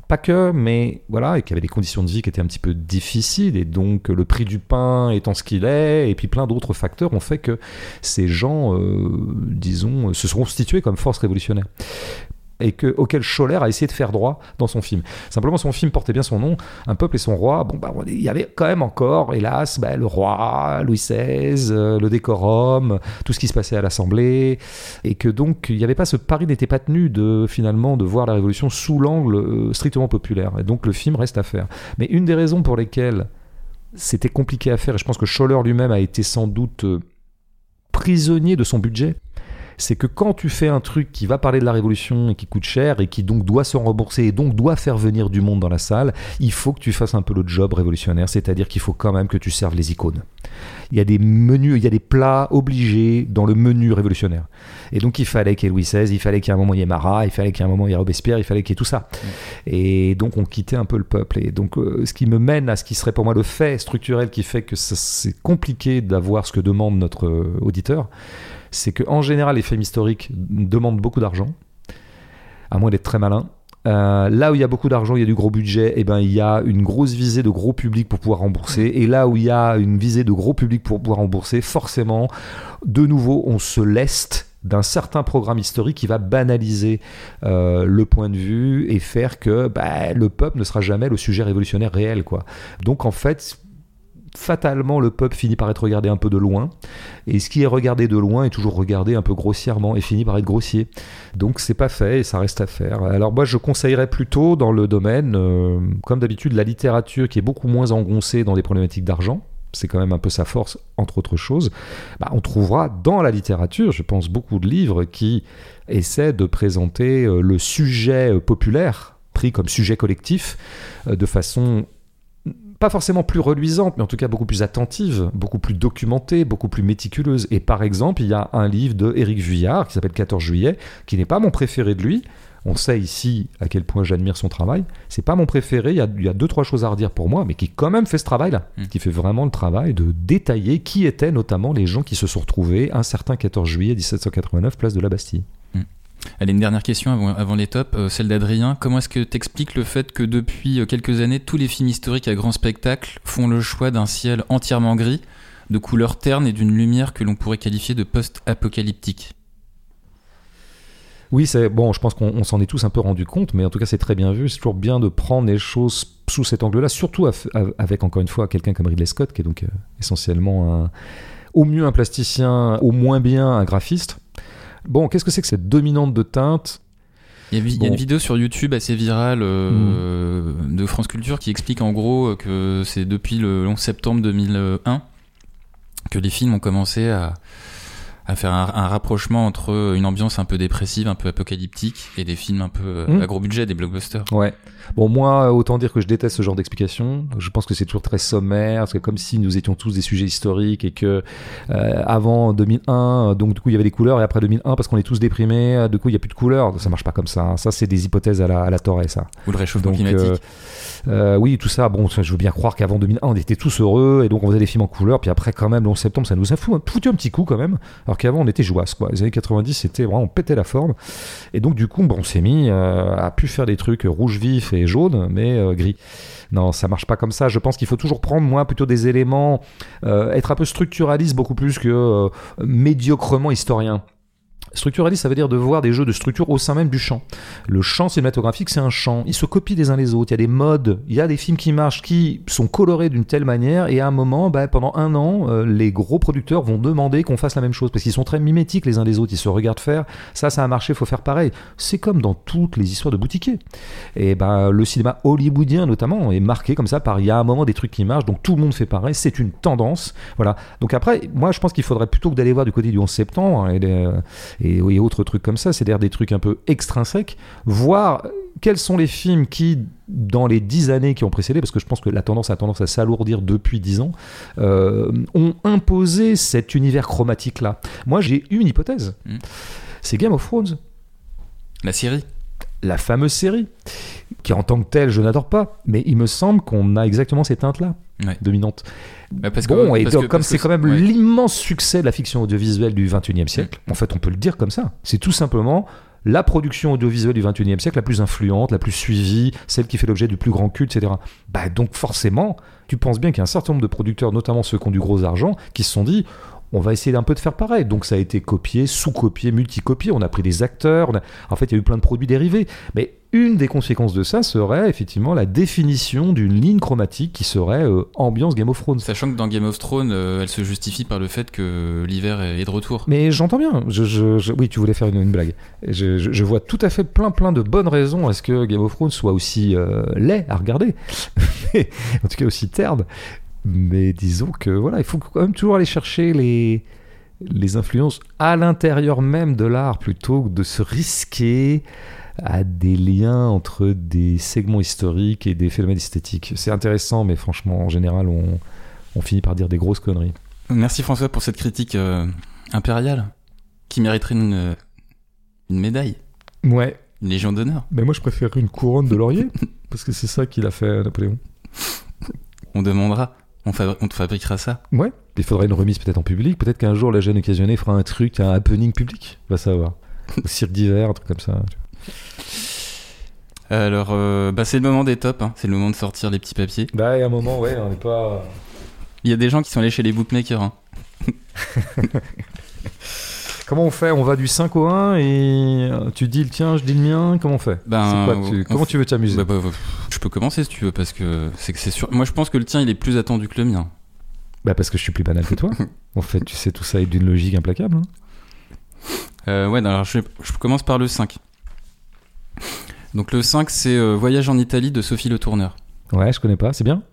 pas que, mais voilà, et qu'il y avait des conditions de vie qui étaient un petit peu difficiles, et donc le prix du pain étant ce qu'il est, et puis plein d'autres facteurs ont fait que ces gens, euh, disons, se sont constitués comme force révolutionnaire et que, auquel Scholler a essayé de faire droit dans son film. Simplement, son film portait bien son nom, Un peuple et son roi. Bon, bah, il y avait quand même encore, hélas, bah, le roi, Louis XVI, euh, le décorum, tout ce qui se passait à l'Assemblée, et que donc il n'y avait pas ce pari n'était pas tenu de finalement de voir la Révolution sous l'angle euh, strictement populaire. Et donc le film reste à faire. Mais une des raisons pour lesquelles c'était compliqué à faire, et je pense que Scholler lui-même a été sans doute euh, prisonnier de son budget, c'est que quand tu fais un truc qui va parler de la révolution et qui coûte cher et qui donc doit se rembourser et donc doit faire venir du monde dans la salle, il faut que tu fasses un peu le job révolutionnaire, c'est-à-dire qu'il faut quand même que tu serves les icônes. Il y a des menus, il y a des plats obligés dans le menu révolutionnaire. Et donc il fallait qu'il y ait Louis XVI, il fallait qu'il y ait un moment il y ait Marat, il fallait qu'il y ait un moment il y ait Robespierre, il fallait qu'il y ait tout ça. Et donc on quittait un peu le peuple. Et donc euh, ce qui me mène à ce qui serait pour moi le fait structurel qui fait que c'est compliqué d'avoir ce que demande notre euh, auditeur, c'est qu'en général, les films historiques demandent beaucoup d'argent, à moins d'être très malin. Euh, là où il y a beaucoup d'argent, il y a du gros budget, et eh ben il y a une grosse visée de gros public pour pouvoir rembourser. Et là où il y a une visée de gros public pour pouvoir rembourser, forcément, de nouveau, on se leste d'un certain programme historique qui va banaliser euh, le point de vue et faire que bah, le peuple ne sera jamais le sujet révolutionnaire réel. Quoi. Donc en fait, fatalement, le peuple finit par être regardé un peu de loin. Et ce qui est regardé de loin est toujours regardé un peu grossièrement et finit par être grossier. Donc c'est pas fait et ça reste à faire. Alors moi, je conseillerais plutôt dans le domaine, euh, comme d'habitude, la littérature qui est beaucoup moins engoncée dans des problématiques d'argent c'est quand même un peu sa force, entre autres choses, bah, on trouvera dans la littérature, je pense, beaucoup de livres qui essaient de présenter euh, le sujet euh, populaire, pris comme sujet collectif, de façon pas forcément plus reluisante, mais en tout cas beaucoup plus attentive, beaucoup plus documentée, beaucoup plus méticuleuse. Et par exemple, il y a un livre de Éric Vuillard qui s'appelle 14 juillet, qui n'est pas mon préféré de lui. On sait ici à quel point j'admire son travail. C'est pas mon préféré. Il y, a, il y, a, deux trois choses à redire pour moi, mais qui quand même fait ce travail-là, mmh. qui fait vraiment le travail de détailler qui étaient notamment les gens qui se sont retrouvés un certain 14 juillet 1789, place de la Bastille. Allez, une dernière question avant, les tops, euh, celle d'Adrien. Comment est-ce que tu expliques le fait que depuis euh, quelques années, tous les films historiques à grand spectacle font le choix d'un ciel entièrement gris, de couleur terne et d'une lumière que l'on pourrait qualifier de post-apocalyptique? Oui, c'est bon. Je pense qu'on on s'en est tous un peu rendu compte, mais en tout cas, c'est très bien vu. C'est toujours bien de prendre les choses sous cet angle-là, surtout avec encore une fois quelqu'un comme Ridley Scott, qui est donc euh, essentiellement un, au mieux un plasticien, au moins bien un graphiste. Bon, qu'est-ce que c'est que cette dominante de teinte Il y, a, vi- il y a Bon. Une vidéo sur YouTube assez virale euh, de France Culture qui explique en gros que c'est depuis le 11 septembre 2001 que les films ont commencé à, à faire un, un rapprochement entre une ambiance un peu dépressive, un peu apocalyptique et des films un peu euh, Mm. à gros budget, des blockbusters. Ouais. Bon, moi, autant dire que je déteste ce genre d'explication. Je pense que c'est toujours très sommaire. C'est comme si nous étions tous des sujets historiques et que euh, avant 2001, donc du coup, il y avait des couleurs et après 2001, parce qu'on est tous déprimés, du coup, il n'y a plus de couleurs. Ça marche pas comme ça. hein. Ça, c'est des hypothèses à la, à la Torre, ça. Ou le réchauffement Donc, climatique. euh, euh, oui, tout ça. Bon, je veux bien croire qu'avant 2001, on était tous heureux et donc on faisait des films en couleur. Puis après, quand même, le 11 septembre, ça nous a fou- foutu un petit coup quand même. Alors qu'avant, on était jouasse, quoi. Les années 90, c'était vraiment, on pétait la forme. Et donc, du coup, bon, on s'est mis euh, à pu faire des trucs rouge vif jaune, mais euh, gris. Non, ça marche pas comme ça. Je pense qu'il faut toujours prendre, moi, plutôt des éléments, euh, être un peu structuraliste beaucoup plus que euh, médiocrement historien. Structuraliste, ça veut dire de voir des jeux de structure au sein même du champ. Le champ cinématographique, c'est un champ. Ils se copient les uns les autres. Il y a des modes, il y a des films qui marchent, qui sont colorés d'une telle manière. Et à un moment, bah, pendant un an, euh, les gros producteurs vont demander qu'on fasse la même chose parce qu'ils sont très mimétiques les uns des autres. Ils se regardent faire. Ça, ça a marché, faut faire pareil. C'est comme dans toutes les histoires de boutiquiers. Et ben, le cinéma hollywoodien notamment est marqué comme ça par il y a un moment des trucs qui marchent, donc tout le monde fait pareil. C'est une tendance. Voilà. Donc après, moi, je pense qu'il faudrait plutôt que d'aller voir du côté du 11 septembre hein, et, et autres trucs comme ça, c'est-à-dire des trucs un peu extrinsèques, voir quels sont les films qui, dans les dix années qui ont précédé, parce que je pense que la tendance a tendance à s'alourdir depuis dix ans, euh, ont imposé cet univers chromatique-là. Moi, j'ai une hypothèse. Mm. C'est Game of Thrones La série. la fameuse série, qui en tant que telle, je n'adore pas, mais il me semble qu'on a exactement ces teintes-là Ouais. dominantes. Parce que- bon, et parce donc, que- comme c'est quand même ouais. l'immense succès de la fiction audiovisuelle du 21e siècle, en fait, on peut le dire comme ça. C'est tout simplement la production audiovisuelle du 21e siècle la plus influente, la plus suivie, celle qui fait l'objet du plus grand culte, etc. Bah, donc forcément, tu penses bien qu'il y a un certain nombre de producteurs, notamment ceux qui ont du gros argent, qui se sont dit on va essayer d'un peu de faire pareil. Donc ça a été copié, sous-copié, multi-copié. On a pris des acteurs. on a- En fait, il y a eu plein de produits dérivés. Mais une des conséquences de ça serait effectivement la définition d'une ligne chromatique qui serait euh, ambiance Game of Thrones. Sachant que dans Game of Thrones, euh, elle se justifie par le fait que l'hiver est de retour. Mais j'entends bien. Je, je- je- Oui, tu voulais faire une, une blague. Je, vois tout à fait plein plein de bonnes raisons à ce que Game of Thrones soit aussi euh, laid à regarder. En tout cas aussi terne. Mais disons que voilà, il faut quand même toujours aller chercher les, les influences à l'intérieur même de l'art plutôt que de se risquer à des liens entre des segments historiques et des phénomènes esthétiques. C'est intéressant, mais franchement, en général, on, on finit par dire des grosses conneries. Merci François pour cette critique euh, impériale qui mériterait une, une médaille, Ouais, une légion d'honneur. Mais moi, je préférerais une couronne de laurier, parce que c'est ça qu'il a fait, Napoléon. On demandera, on, fabri- on te fabriquera ça. Ouais. Il faudrait une remise peut-être en public. Peut-être qu'un jour, la jeune occasionnée fera un truc, un happening public. Va savoir. Au cirque d'hiver, un truc comme ça. Alors, euh, bah, c'est le moment des tops, hein. c'est le moment de sortir les petits papiers. Bah, il y a un moment, ouais, on n'est pas. Il y a des gens qui sont allés chez les bookmakers. hein. Comment on fait? On va du 5 au 1 et euh, tu dis le tien, je dis le mien. Comment on fait? Ben, C'est quoi, tu- on Comment tu veux t'amuser? Bah, bah, bah, je peux commencer si tu veux, parce que c'est que c'est sûr. Moi, je pense que le tien, il est plus attendu que le mien. Bah, parce que je suis plus banal que toi. en fait, tu sais, tout ça est d'une logique implacable. hein. Euh, ouais, alors je, je commence par le 5. Donc le 5, c'est euh, Voyage en Italie de Sophie Le Tourneur. Ouais, je connais pas, c'est bien.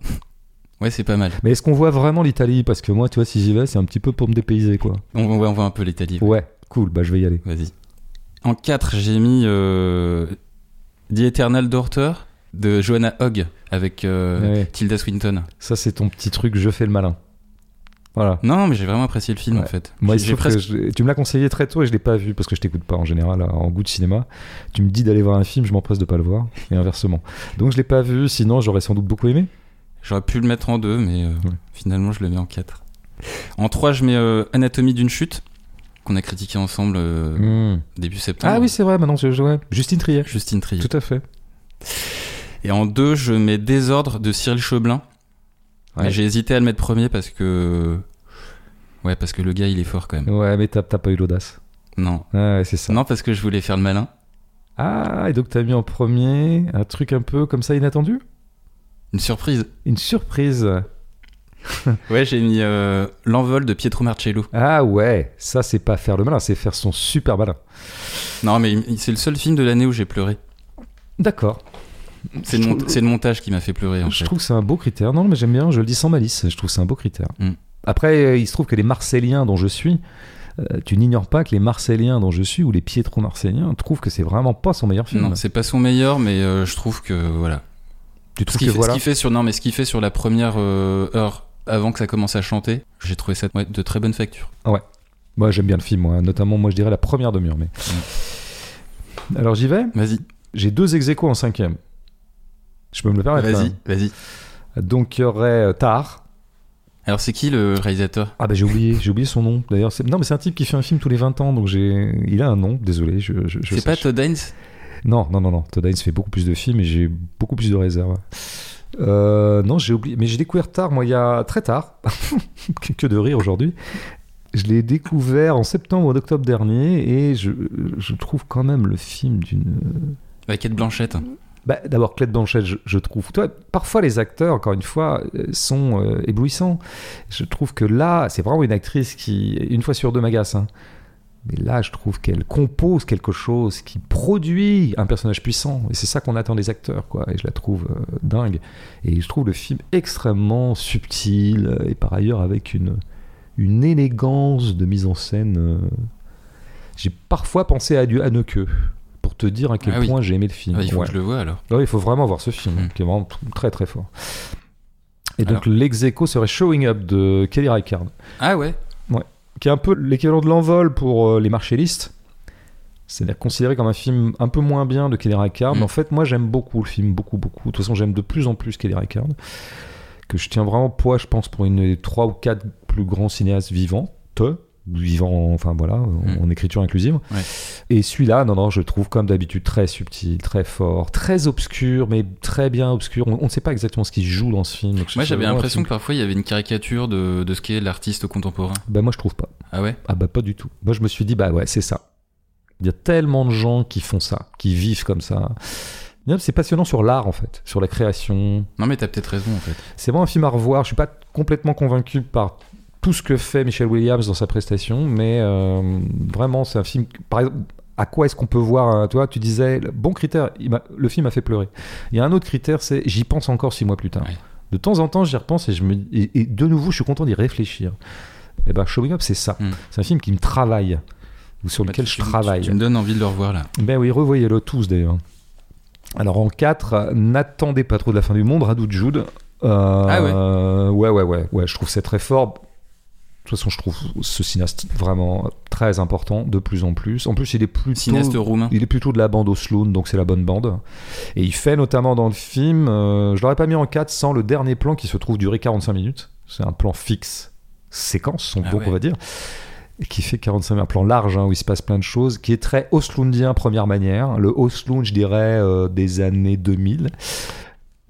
Ouais, c'est pas mal. Mais est-ce qu'on voit vraiment l'Italie? Parce que moi, tu vois, si j'y vais, c'est un petit peu pour me dépayser, quoi. On, on voit, on voit un peu l'Italie. Ouais, cool, bah je vais y aller. Vas-y. En 4, j'ai mis euh, The Eternal Daughter de Joanna Hogg avec euh, Ouais. Tilda Swinton. Ça, c'est ton petit truc, je fais le malin. Voilà. Non, mais j'ai vraiment apprécié le film Ouais. en fait. Moi, J'ai presque- je- tu me l'as conseillé très tôt et je l'ai pas vu parce que je t'écoute pas en général en goût de cinéma. Tu me dis d'aller voir un film, je m'empresse de pas le voir et inversement. Donc je l'ai pas vu, sinon j'aurais sans doute beaucoup aimé. J'aurais pu le mettre en 2, mais euh, Ouais. finalement je le mets en 4. En 3, je mets euh, Anatomie d'une chute qu'on a critiqué ensemble euh, Hmm. début septembre. Ah oui, c'est vrai, maintenant je jouais. Justine Trier. Justine Trier. Tout à fait. Et en 2, je mets Désordre de Cyril Chaublin. Ouais. J'ai hésité à le mettre premier parce que. Ouais, parce que le gars il est fort quand même. Ouais, mais t'as pas eu l'audace. Non. Ouais, c'est ça. Non, parce que je voulais faire le malin. Ah, et donc t'as mis en premier un truc un peu comme ça inattendu? Une surprise. Une surprise. Ouais, j'ai mis euh, l'envol de Pietro Marcello. Ah ouais, ça c'est pas faire le malin, c'est faire son super malin. Non, mais c'est le seul film de l'année où j'ai pleuré. D'accord. C'est le, mont- montage qui m'a fait pleurer, en Je fait. trouve que c'est un beau critère. Non, mais j'aime bien, je le dis sans malice, je trouve que c'est un beau critère. Mm. Après, euh, il se trouve que les Marséliens dont je suis, euh, tu n'ignores pas que les Marséliens dont je suis, ou les Pietro Marséliens, trouvent que c'est vraiment pas son meilleur film. Non, c'est pas son meilleur, mais euh, je trouve que voilà. tu Ce trouves qu'il que fait, voilà ce qu'il fait sur non, mais ce qu'il fait sur la première euh, heure avant que ça commence à chanter, j'ai trouvé ça ouais, de très bonne facture. Moi, j'aime bien le film, moi. notamment, moi, je dirais la première demi-heure. Mais... Alors, j'y vais. Vas-y, J'ai deux ex en cinquième. Je peux me le permettre vas-y, hein. vas-y. Donc, il y aurait euh, Tar. Alors c'est qui le réalisateur? Ah, bah, j'ai oublié, j'ai oublié son nom. D'ailleurs, c'est- non, mais c'est un type qui fait un film tous les 20 ans, donc j'ai. Il a un nom, désolé. Je, je, je C'est pas. Todd Haynes? Non, non, non, non. Todd Haynes fait beaucoup plus de films et j'ai beaucoup plus de réserves. Euh, non, j'ai oublié. Mais j'ai découvert tard, moi, il y a très tard. que de rire aujourd'hui. Je l'ai découvert en septembre ou en octobre dernier et je, je trouve quand même le film d'une. Avec Kate Blanchett. Bah, D'abord, Claire Blanchett, je, trouve. Toi, parfois, les acteurs, encore une fois, euh, sont euh, éblouissants. Je trouve que là, c'est vraiment une actrice qui, une fois sur deux, m'agace. hein. Mais là, je trouve qu'elle compose quelque chose qui produit un personnage puissant. Et c'est ça qu'on attend des acteurs, quoi. Et je la trouve euh, dingue. Et je trouve le film extrêmement subtil et par ailleurs avec une, une élégance de mise en scène. J'ai parfois pensé à du Haneke pour te dire à quel Ah oui. point j'ai aimé le film. Ah, il faut Ouais. que je le vois alors. Ah oui, il faut vraiment voir ce film, Mm. qui est vraiment très très fort. Et donc l'ex serait Showing Up de Kelly Reichardt, Ah ouais qui est un peu l'équivalent de l'envol pour euh, les marchellistes. C'est-à-dire considéré comme un film un peu moins bien de Kelly Reichardt. Mais en fait, moi j'aime beaucoup le film, beaucoup, beaucoup. De toute façon, j'aime de plus en plus Kelly Reichardt. Que je tiens vraiment poids, je pense, pour une des trois ou quatre plus grands cinéastes vivants. Vivants, enfin voilà, en, Mm. en écriture inclusive. Ouais. Et celui-là, non, non, je trouve comme d'habitude très subtil, très fort, très obscur, mais très bien obscur. On ne sait pas exactement ce qui se joue dans ce film. Moi j'avais l'impression que parfois il y avait une caricature de, de ce qu'est l'artiste contemporain. Ben moi, je trouve pas. Ah ouais? Ah bah pas du tout. Moi, je me suis dit, bah ouais, c'est ça. Il y a tellement de gens qui font ça, qui vivent comme ça. C'est passionnant sur l'art, en fait, sur la création. Non mais t'as peut-être raison en fait. C'est vraiment un film à revoir. Je suis pas complètement convaincu par tout ce que fait Michel Williams dans sa prestation, mais euh, vraiment, c'est un film. Par exemple, à quoi est-ce qu'on peut voir Toi, tu disais, bon critère, il le film m'a fait pleurer. Il y a un autre critère, c'est j'y pense encore six mois plus tard. Ouais. De temps en temps, j'y repense et, je me, et, et de nouveau, je suis content d'y réfléchir. Et ben, Showing Up, c'est ça. Mm. C'est un film qui me travaille, ou sur Bah, lequel tu- je travaille. Tu, me donnes envie de le revoir là. Ben oui, revoyez-le tous d'ailleurs. Alors en 4, n'attendez pas trop de la fin du monde, Radou Jude. Euh, Ah ouais Ouais, ouais, ouais, je trouve c'est très fort. De toute façon, je trouve ce cinéaste vraiment très important, de plus en plus. En plus, il est plutôt... Cinéaste roumain. Il est plutôt de la bande Osloon, donc c'est la bonne bande. Et il fait notamment dans le film, euh, je l'aurais pas mis en 4 sans le dernier plan qui se trouve durer 45 minutes. C'est un plan fixe, séquence, on, Ah ouais. on va dire, et qui fait 45 minutes, un plan large hein, où il se passe plein de choses, qui est très Osloondien première manière. Le Osloon, je dirais, euh, des années 2000.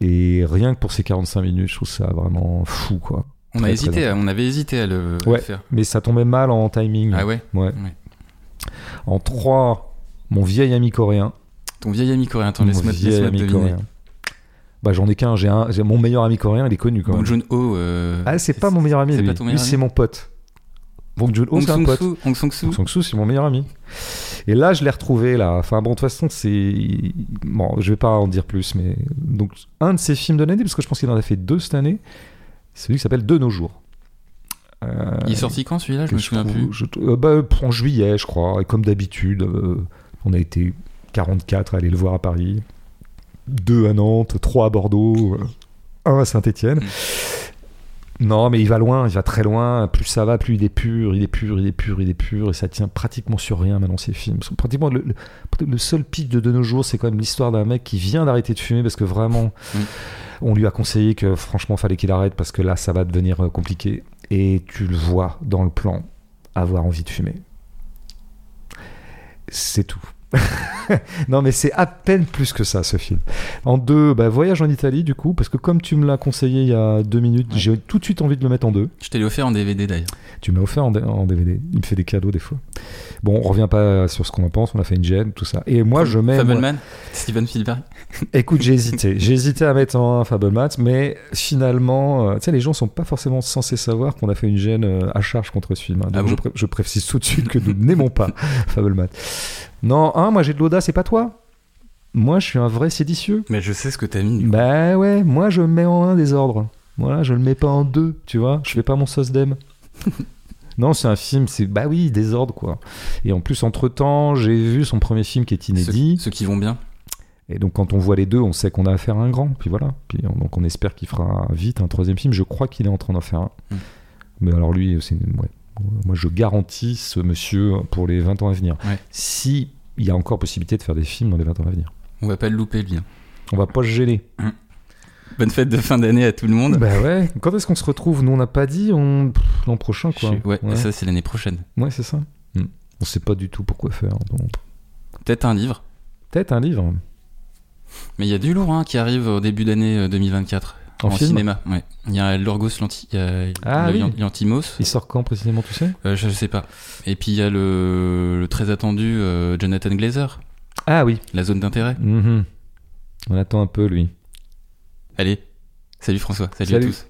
Et rien que pour ces 45 minutes, je trouve ça vraiment fou, quoi. On, a hésité, à- on avait hésité à le, à Ouais. le faire. Mais ça tombait mal en timing. Ah ouais Ouais. Ouais. En 3, mon vieil ami coréen. Ton vieil ami coréen, attends, laisse-moi vieil laisse-moi ami deviner. coréen. Bah j'en ai qu'un, j'ai un, j'ai mon meilleur ami coréen, il est connu quand Bong même. Joon-ho. euh, Ah c'est pas mon meilleur ami, lui. pas Lui, c'est mon pote. Bong Joon-ho, Hong c'est un pote. Hong Sang-soo. Bong Sang-soo, c'est mon meilleur ami. Et là, je l'ai retrouvé là. Enfin bon, de toute façon, c'est bon, je vais pas en dire plus, mais donc un de ses films de l'année, parce que je pense qu'il en a fait deux cette année. C'est celui qui s'appelle De nos jours. Euh, Il est sorti quand celui-là? Je me souviens trouve- plus. je- euh, bah, en juillet, je crois. Et comme d'habitude, euh, on a été 44 à aller le voir à Paris, 2 à Nantes, 3 à Bordeaux, 1 à Saint-Étienne. Non, mais il va loin, il va très loin. Plus ça va, plus il est pur, il est pur, il est pur, il est pur. Et ça tient pratiquement sur rien maintenant, ces films. Pratiquement le, le, le seul pitch de De nos jours, c'est quand même l'histoire d'un mec qui vient d'arrêter de fumer parce que vraiment, Mm. On lui a conseillé que franchement, fallait qu'il arrête parce que là, ça va devenir euh, compliqué. Et tu le vois dans le plan avoir envie de fumer. C'est tout. non, mais c'est à peine plus que ça, ce film. En deux, bah, Voyage en Italie, du coup, parce que comme tu me l'as conseillé il y a deux minutes, Ouais. j'ai tout de suite envie de le mettre en deux. Je te l'ai offert en DVD d'ailleurs. Tu m'as offert en, en DVD. Il me fait des cadeaux des fois. Bon, on revient pas sur ce qu'on en pense, on a fait une gêne, tout ça. Et moi, je mets. Fableman, Steven Spielberg. Écoute, j'ai hésité. J'ai hésité à mettre en un Fableman, mais finalement, euh, tu sais, les gens sont pas forcément censés savoir qu'on a fait une gêne euh, à charge contre ce film. hein. Donc Ah bon je, pré- je précise tout de suite que nous n'aimons pas Fableman. Non, un, moi j'ai de l'audace, c'est pas toi. Moi, je suis un vrai séditieux. Mais je sais ce que t'as mis. Bah ouais, moi je mets en un désordre. Voilà, je le mets pas en deux, tu vois. Je fais pas mon sauce d'aime. Non, c'est un film, c'est bah oui, désordre quoi. Et en plus, entre temps, j'ai vu son premier film qui est inédit. Ceux, ceux qui vont bien. Et donc quand on voit les deux, on sait qu'on a affaire à un grand. Puis voilà. Puis on- donc on espère qu'il fera vite un troisième film. Je crois qu'il est en train d'en faire un. Mm. Mais alors lui, c'est ouais. Moi, je garantis ce monsieur pour les 20 ans à venir. Ouais. Si il y a encore possibilité de faire des films dans les 20 ans à venir. On va pas le louper, lui. hein. On va pas se gêner. Bonne fête de fin d'année à tout le monde. Bah ouais. Quand est-ce qu'on se retrouve? Nous, on n'a pas dit. On... L'an prochain, quoi. Ouais, ouais. ça c'est l'année prochaine. Ouais, c'est ça. Mm. On sait pas du tout pourquoi faire. Donc, Peut-être un livre. Peut-être un livre. Mais il y a du lourd hein, qui arrive au début d'année euh, 2024. En film? cinéma, ouais. Il y a Lorgos Lanti, il y a Ah oui. Lantimos, Il sort quand précisément, tu sais? Euh, je, je sais pas. Et puis il y a le, le très attendu euh, Jonathan Glazer, Ah oui. La zone d'intérêt. Mhm. On attend un peu, lui. Allez, salut François, salut, Salut. à tous.